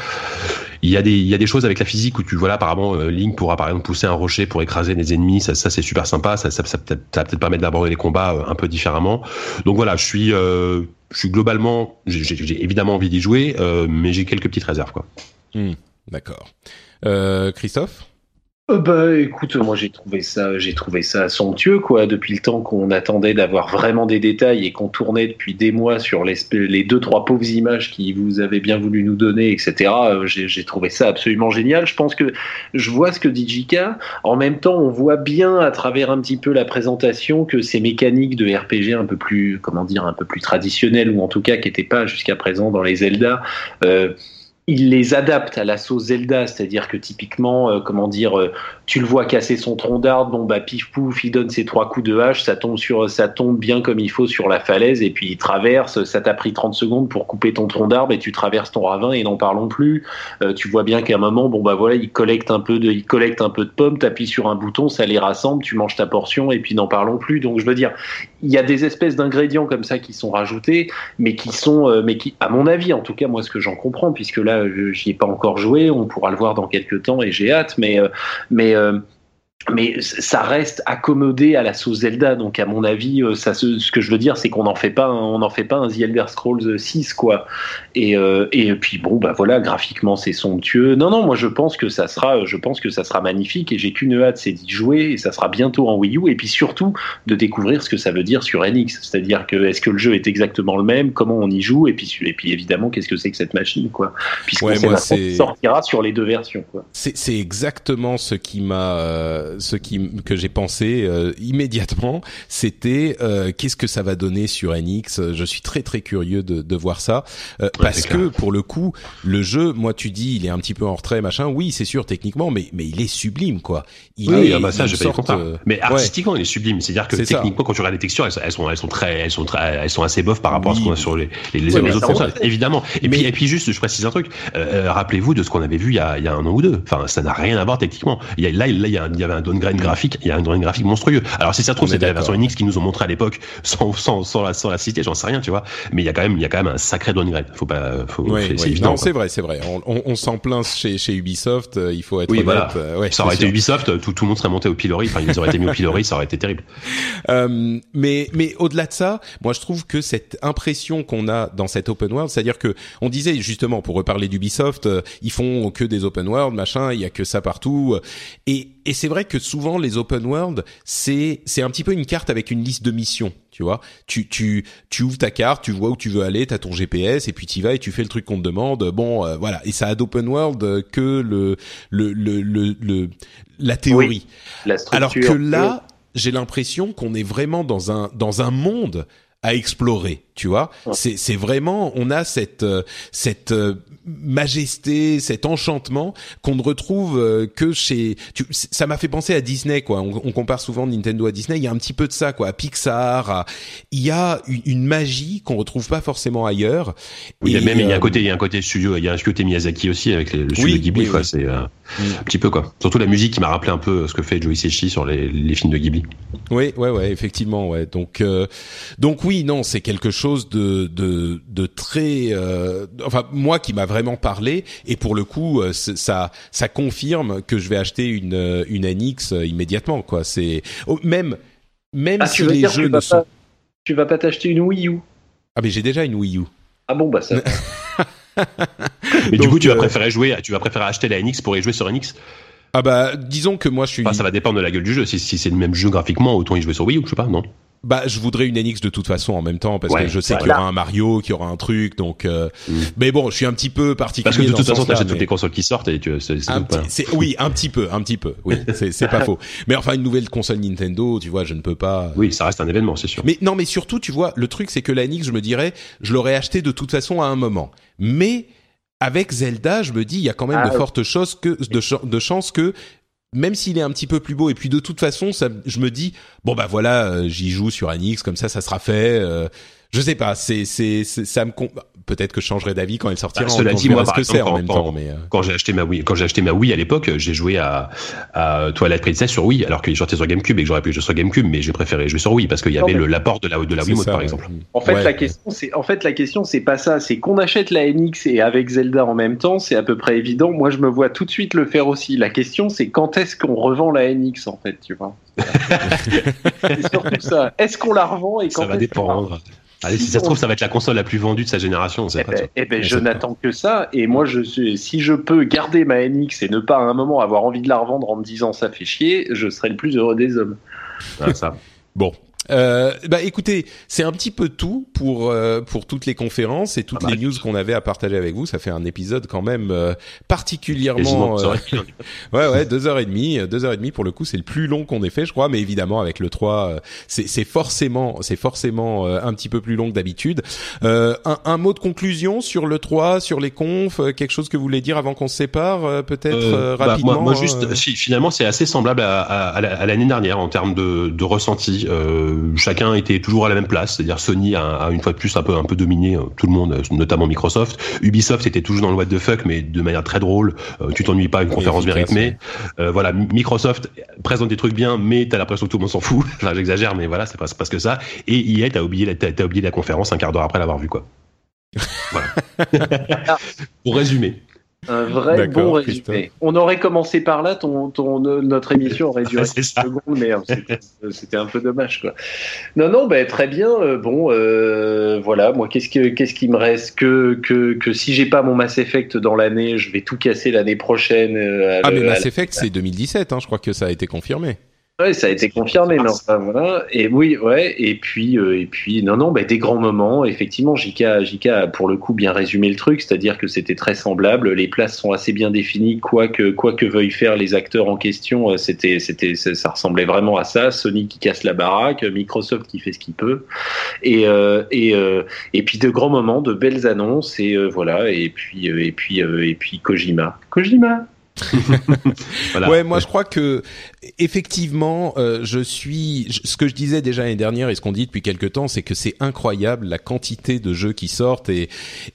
Il y a des il y a des choses avec la physique où tu vois là apparemment Link pourra par exemple pousser un rocher pour écraser des ennemis, ça, ça c'est super sympa, ça ça, ça, ça peut-être permettre d'aborder les combats un peu différemment. Donc voilà, je suis je suis globalement j'ai évidemment envie d'y jouer, mais j'ai quelques petites réserves. Hmm, D'accord. Euh, Christophe? Euh, bah écoute, moi j'ai trouvé ça, j'ai trouvé ça somptueux quoi. Depuis le temps qu'on attendait d'avoir vraiment des détails et qu'on tournait depuis des mois sur les, les deux trois pauvres images qui vous avez bien voulu nous donner, etc. Euh, j'ai trouvé ça absolument génial. Je pense que je vois ce que dit Jika. En même temps, on voit bien à travers un petit peu la présentation que ces mécaniques de RPG un peu plus, comment dire, un peu plus traditionnelles ou en tout cas qui n'étaient pas jusqu'à présent dans les Zelda. Euh, il les adapte à la sauce Zelda, c'est-à-dire que typiquement, euh, comment dire, euh, tu le vois casser son tronc d'arbre, bon bah pif pouf, il donne ses trois coups de hache, ça tombe sur, ça tombe bien comme il faut sur la falaise et puis il traverse. Ça t'a pris 30 secondes pour couper ton tronc d'arbre et tu traverses ton ravin et n'en parlons plus. Euh, tu vois bien qu'à un moment, bon bah voilà, il collecte un peu de, il collecte un peu de pommes, t'appuies sur un bouton, ça les rassemble, tu manges ta portion et puis n'en parlons plus. Donc je veux dire, il y a des espèces d'ingrédients comme ça qui sont rajoutés, mais qui sont, mais qui, à mon avis, en tout cas moi ce que j'en comprends, puisque là j'y ai pas encore joué, on pourra le voir dans quelques temps et j'ai hâte, mais, euh, mais euh, mais ça reste accommodé à la sauce Zelda. Donc à mon avis euh, ça ce que je veux dire c'est qu'on n'en fait pas on en fait pas un The Elder Scrolls 6 quoi. Et euh, et puis bon bah voilà graphiquement c'est somptueux. Non non moi je pense que ça sera je pense que ça sera magnifique et j'ai qu'une hâte c'est d'y jouer et ça sera bientôt en Wii U. Et puis surtout de découvrir ce que ça veut dire sur NX c'est-à-dire que est-ce que le jeu est exactement le même? Comment on y joue? Et puis et puis évidemment qu'est-ce que c'est que cette machine quoi? Puisqu'on ouais, sortira sur les deux versions quoi. C'est exactement ce qui m'a euh, ce qui que j'ai pensé euh, immédiatement, c'était euh, qu'est-ce que ça va donner sur NX. Je suis très très curieux de, de voir ça euh, parce que pour le coup, le jeu, moi tu dis, il est un petit peu en retrait, machin. Oui, c'est sûr techniquement, mais mais il est sublime quoi. Il oui, est, ah bah ça, je sorte, Mais artistiquement, il est sublime. C'est-à-dire que techniquement, quand tu regardes les textures, elles, sont elles sont très elles sont très elles sont assez bof par rapport à ce qu'on a sur les les, les autres consoles, évidemment. Et puis et puis juste, je précise un truc. Rappelez-vous de ce qu'on avait vu il y a il y a un an ou deux. Enfin, ça n'a rien à voir techniquement. Il y a, là, là, il y, a, il y avait un downgrade graphique, il y a un downgrade graphique monstrueux. Alors si ça se trouve c'était la version NX qui nous ont montré à l'époque (laughs) sans, sans, sans, la, sans la citer, j'en sais rien, tu vois. Mais il y a quand même il y a quand même un sacré downgrade. Faut pas, faut, oui, c'est oui. Non, c'est vrai, c'est vrai. On, on, on s'en plaint chez, chez Ubisoft. Euh, il faut être oui, honnête. Voilà. Euh, ouais, ça aurait été Ubisoft, tout, tout le monde serait monté au pilori. Enfin, ils auraient été mis au pilori, ça aurait été terrible. (laughs) Euh, mais mais au-delà de ça, moi je trouve que cette impression qu'on a dans cette open world, c'est-à-dire que on disait justement pour reparler d'Ubisoft, euh, ils font que des open world, machin, il y a que ça partout. Et et c'est vrai que souvent les open world, c'est c'est un petit peu une carte avec une liste de missions, tu vois. Tu tu tu ouvres ta carte, tu vois où tu veux aller, t'as ton GPS et puis tu vas et tu fais le truc qu'on te demande. Bon, euh, voilà. Et ça a d'open world que le le le le, la théorie. la Alors que là, j'ai l'impression qu'on est vraiment dans un dans un monde à explorer, tu vois. C'est c'est vraiment on a cette euh, cette euh, majesté, cet enchantement qu'on ne retrouve euh, que chez. Tu, ça m'a fait penser à Disney, quoi. On, on, compare souvent Nintendo à Disney. Il y a un petit peu de ça, quoi. À Pixar, il y a une, une magie qu'on retrouve pas forcément ailleurs. Oui, et, même il y a un côté, il y a un côté studio, il y a un côté Miyazaki aussi avec le studio oui, Ghibli, quoi. C'est euh, un petit peu quoi. Surtout la musique qui m'a rappelé un peu ce que fait Joe Hisaishi sur les, les, films de Ghibli. Oui, ouais, ouais, effectivement, ouais. Donc, euh, donc oui, non, c'est quelque chose de de, de très, enfin moi qui m'a vraiment parlé et pour le coup euh, ça ça confirme que je vais acheter une euh, une NX euh, immédiatement quoi c'est oh, même même ah, si les jeux ne sont pas, tu vas pas t'acheter une Wii U? Ah mais j'ai déjà une Wii U ah bon bah ça (laughs) (laughs) mais Donc, du coup tu vas préférer jouer tu vas préférer acheter la NX pour y jouer sur NX ah bah disons que moi je suis enfin, ça va dépendre de la gueule du jeu si, si c'est le même jeu graphiquement autant y jouer sur Wii U je sais pas non? Bah, je voudrais une NX de toute façon en même temps parce que je sais qu'il y aura un Mario, qu'il y aura un truc, donc. Euh... Mm. Mais bon, je suis un petit peu particulier. Parce que de toute façon, t'achètes mais... toutes les consoles qui sortent et tu. C'est, oui, un petit peu, un petit peu. Oui, (laughs) c'est, c'est pas faux. Mais enfin, une nouvelle console Nintendo, tu vois, je ne peux pas. Oui, ça reste un événement, c'est sûr. Mais non, mais surtout, tu vois, le truc, c'est que la NX, je me dirais, je l'aurais acheté de toute façon à un moment. Mais avec Zelda, je me dis, il y a quand même ah, de fortes choses que de, de chances que même s'il est un petit peu plus beau. Et puis de toute façon ça je me dis bon bah voilà euh, j'y joue sur NX comme ça ça sera fait euh, je sais pas, c'est c'est ça me peut-être que je changerai d'avis quand elle sortira. Bah, cela dit, moi, par exemple, en même temps, mais euh. quand j'ai acheté ma Wii, quand j'ai acheté ma Wii à l'époque, j'ai joué à, à Twilight Princess sur Wii, alors qu'il sortait sur GameCube et que j'aurais pu jouer sur GameCube, mais j'ai préféré jouer sur Wii parce qu'il y avait le l'apport de la de la Wii par exemple. En fait, la question, c'est en fait la question, c'est pas ça, c'est qu'on achète la NX et avec Zelda en même temps, c'est à peu près évident. Moi, je me vois tout de suite le faire aussi. La question, c'est quand est-ce qu'on revend la NX en fait, tu vois? (laughs) c'est surtout ça. Est-ce qu'on la revend et quand Ça va dépendre. Allez, si, ça se trouve, ça va être la console la plus vendue de sa génération. Eh ben, eh ben je n'attends que ça. Et moi, je suis, si je peux garder ma NX et ne pas à un moment avoir envie de la revendre en me disant ça fait chier, je serai le plus heureux des hommes. Ah, ça. (laughs) Bon, euh, bah écoutez, c'est un petit peu tout pour euh, pour toutes les conférences et toutes ah, les bah, news qu'on avait à partager avec vous. Ça fait un épisode quand même euh, particulièrement. Euh, (laughs) ouais ouais, deux heures et demie, deux heures et demie pour le coup, c'est le plus long qu'on ait fait, je crois. Mais évidemment, avec le 3, c'est c'est forcément c'est forcément un petit peu plus long que d'habitude. Un, un, mot de conclusion sur le 3, sur les confs, quelque chose que vous voulez dire avant qu'on se sépare, peut-être rapidement. Bah, moi, moi, juste, finalement, c'est assez semblable à, à, à l'année dernière en termes de, de ressenti. Euh, chacun était toujours à la même place, c'est-à-dire Sony a, une fois de plus un peu un peu dominé euh, tout le monde, euh, notamment Microsoft. Ubisoft était toujours dans le what the fuck, mais de manière très drôle. Euh, tu t'ennuies pas, une conférence bien rythmée. voilà, Microsoft présente des trucs bien, mais t'as l'impression que tout le monde s'en fout. (laughs) enfin, j'exagère, mais voilà, c'est pas parce que ça. Et EA, t'as oublié, t'as oublié la conférence un quart d'heure après l'avoir vu, quoi. (laughs) voilà. (laughs) Pour résumer. Un vrai bon résumé. On aurait commencé par là, ton, ton, notre émission aurait duré une secondes, mais hein, c'était un peu dommage. Quoi. Non, non, ben, très bien. Euh, bon, euh, voilà, moi, qu'est-ce, que, qu'est-ce qui me reste que, que, que si j'ai pas mon Mass Effect dans l'année, je vais tout casser l'année prochaine. Euh, ah, mais Mass Effect, c'est 2017, hein, je crois que ça a été confirmé. Ouais, ça a été confirmé, mais enfin voilà. Et oui, ouais. Et puis, euh, et puis, non, non, bah, des grands moments. Effectivement, Jika, Jika a pour le coup bien résumé le truc, c'est-à-dire que c'était très semblable. Les places sont assez bien définies, quoi que, quoi que veuillent faire les acteurs en question. Euh, c'était, c'était, ça, ressemblait vraiment à ça. Sony qui casse la baraque, Microsoft qui fait ce qu'il peut, et euh, et et puis de grands moments, de belles annonces, et voilà. Et puis, et puis, et puis Kojima, Kojima. (laughs) Ouais, moi je crois que effectivement, euh, je suis. Ce que je disais déjà l'année dernière et ce qu'on dit depuis quelques temps, c'est que c'est incroyable la quantité de jeux qui sortent et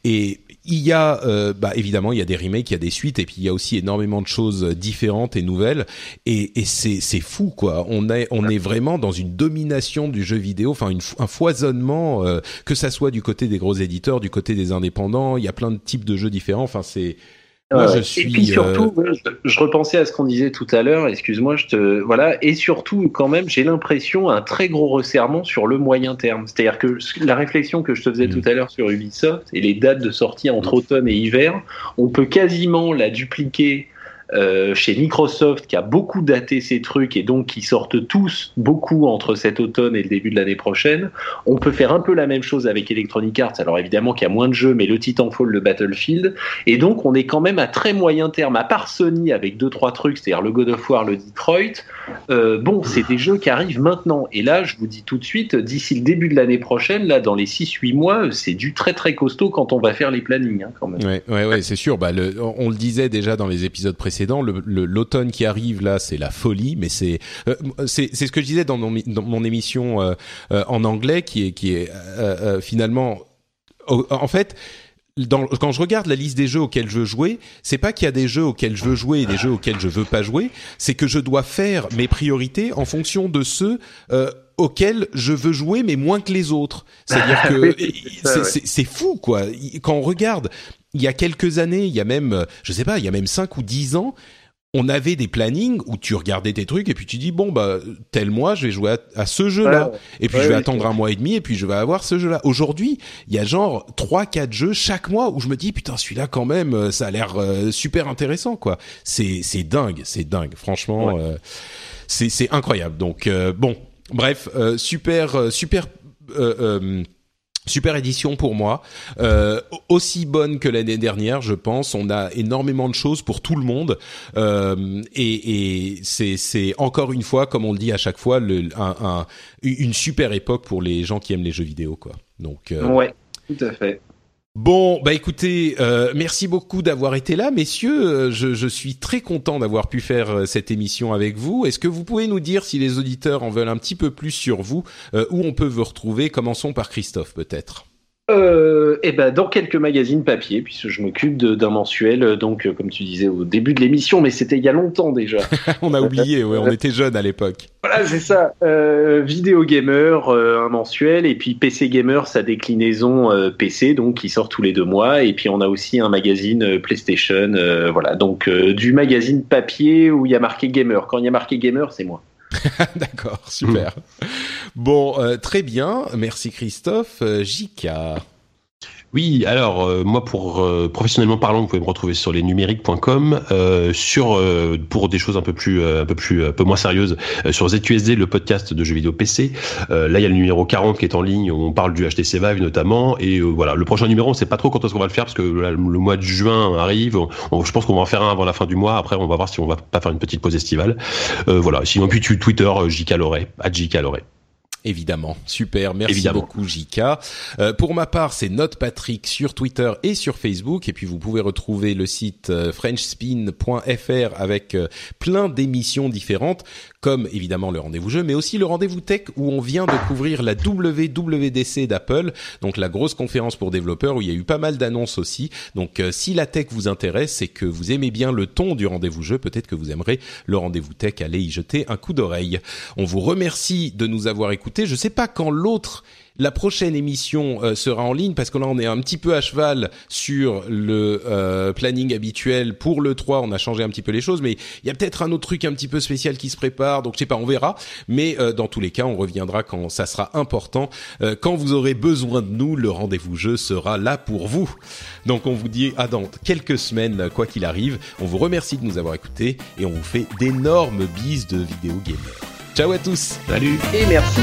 et il y a euh, bah, évidemment il y a des remakes, il y a des suites et puis il y a aussi énormément de choses différentes et nouvelles et, et c'est c'est fou quoi. On est on est vraiment dans une domination du jeu vidéo, enfin un foisonnement euh, que ça soit du côté des gros éditeurs, du côté des indépendants. Il y a plein de types de jeux différents. Enfin c'est et puis surtout, euh, je, repensais à ce qu'on disait tout à l'heure. Excuse-moi, je te voilà. Et surtout, quand même, j'ai l'impression un très gros resserrement sur le moyen terme. C'est-à-dire que la réflexion que je te faisais mm. tout à l'heure sur Ubisoft et les dates de sortie entre automne et hiver, on peut quasiment la dupliquer euh, chez Microsoft qui a beaucoup daté ces trucs et donc qui sortent tous beaucoup entre cet automne et le début de l'année prochaine. On peut faire un peu la même chose avec Electronic Arts. Alors évidemment qu'il y a moins de jeux, mais le Titanfall, le Battlefield. Et donc on est quand même à très moyen terme, à part Sony avec deux trois trucs, c'est-à-dire le God of War, le Detroit. Euh, bon, c'est des jeux qui arrivent maintenant. Et là, je vous dis tout de suite, d'ici le début de l'année prochaine, là dans les 6-8 mois, c'est du très très costaud quand on va faire les plannings hein, quand même. Ouais, ouais, c'est sûr. Bah, on le disait déjà dans les épisodes précédents l'automne qui arrive là, c'est la folie, mais c'est euh, c'est ce que je disais dans mon, dans mon émission euh, euh, en anglais, qui est qui est finalement en fait. Dans, quand je regarde la liste des jeux auxquels je veux jouer, c'est pas qu'il y a des jeux auxquels je veux jouer et des jeux auxquels je veux pas jouer, c'est que je dois faire mes priorités en fonction de ceux auxquels je veux jouer mais moins que les autres. C'est-à-dire (laughs) que c'est fou quoi. Quand on regarde il y a quelques années, il y a même, euh, je sais pas, il y a même 5 ou 10 ans, on avait des plannings où tu regardais tes trucs et puis tu dis bon bah tel mois je vais jouer à, ce jeu-là et puis je vais attendre un mois et demi et puis je vais avoir ce jeu-là. Aujourd'hui, il y a genre trois quatre jeux chaque mois où je me dis putain celui-là quand même euh, ça a l'air euh, super intéressant quoi. C'est c'est dingue, c'est dingue. Franchement c'est c'est incroyable. Donc bon, bref, super super Super édition pour moi, euh, aussi bonne que l'année dernière, je pense. On a énormément de choses pour tout le monde, euh, et, c'est encore une fois, comme on le dit à chaque fois, le, un, une super époque pour les gens qui aiment les jeux vidéo, quoi. Donc euh, ouais, tout à fait. Bon, bah écoutez, euh, merci beaucoup d'avoir été là, messieurs. Euh, je, suis très content d'avoir pu faire euh, cette émission avec vous. Est-ce que vous pouvez nous dire si les auditeurs en veulent un petit peu plus sur vous, où on peut vous retrouver? Commençons par Christophe, peut-être euh, et eh ben dans quelques magazines papier, puisque je m'occupe d'un mensuel, euh, donc euh, comme tu disais au début de l'émission, mais c'était il y a longtemps déjà. (laughs) on a oublié, ouais, on était jeunes à l'époque. Voilà, c'est ça. Euh, Vidéo Gamer, un mensuel, et puis PC Gamer, sa déclinaison PC, donc qui sort tous les deux mois, et puis on a aussi un magazine PlayStation, voilà, donc du magazine papier où il y a marqué Gamer. Quand il y a marqué Gamer, c'est moi. (laughs) D'accord, super. Bon, euh, très bien. Merci Christophe. Euh, Jika. Oui, alors euh, moi pour euh, professionnellement parlant, vous pouvez me retrouver sur lesnumériques.com euh, sur euh, pour des choses un peu plus un peu plus un peu moins sérieuses sur ZQSD le podcast de jeux vidéo PC. là il y a le numéro 40 qui est en ligne, on parle du HTC Vive notamment et voilà, le prochain numéro, on sait pas trop quand est-ce qu'on va le faire parce que le mois de juin arrive, je pense qu'on va en faire un avant la fin du mois, après on va voir si on va pas faire une petite pause estivale. voilà, sinon puis Twitter JK Loret, JK Loret. Évidemment, super, merci beaucoup Jika. Euh, pour ma part, c'est Note Patrick sur Twitter et sur Facebook, et puis vous pouvez retrouver le site euh, frenchspin.fr avec euh, plein d'émissions différentes comme évidemment le rendez-vous jeu, mais aussi le rendez-vous tech où on vient de couvrir la WWDC d'Apple, donc la grosse conférence pour développeurs où il y a eu pas mal d'annonces aussi. Donc euh, si la tech vous intéresse et que vous aimez bien le ton du rendez-vous jeu, peut-être que vous aimerez le rendez-vous tech, allez y jeter un coup d'oreille. On vous remercie de nous avoir écoutés. Je sais pas quand l'autre la prochaine émission euh, sera en ligne parce que là on est un petit peu à cheval sur le euh, planning habituel pour le 3, on a changé un petit peu les choses mais il y a peut-être un autre truc un petit peu spécial qui se prépare donc je sais pas, on verra mais euh, dans tous les cas, on reviendra quand ça sera important quand vous aurez besoin de nous, le rendez-vous jeu sera là pour vous. Donc on vous dit à dans quelques semaines quoi qu'il arrive. On vous remercie de nous avoir écoutés et on vous fait d'énormes bises de vidéo gamer. Ciao à tous. Salut et merci.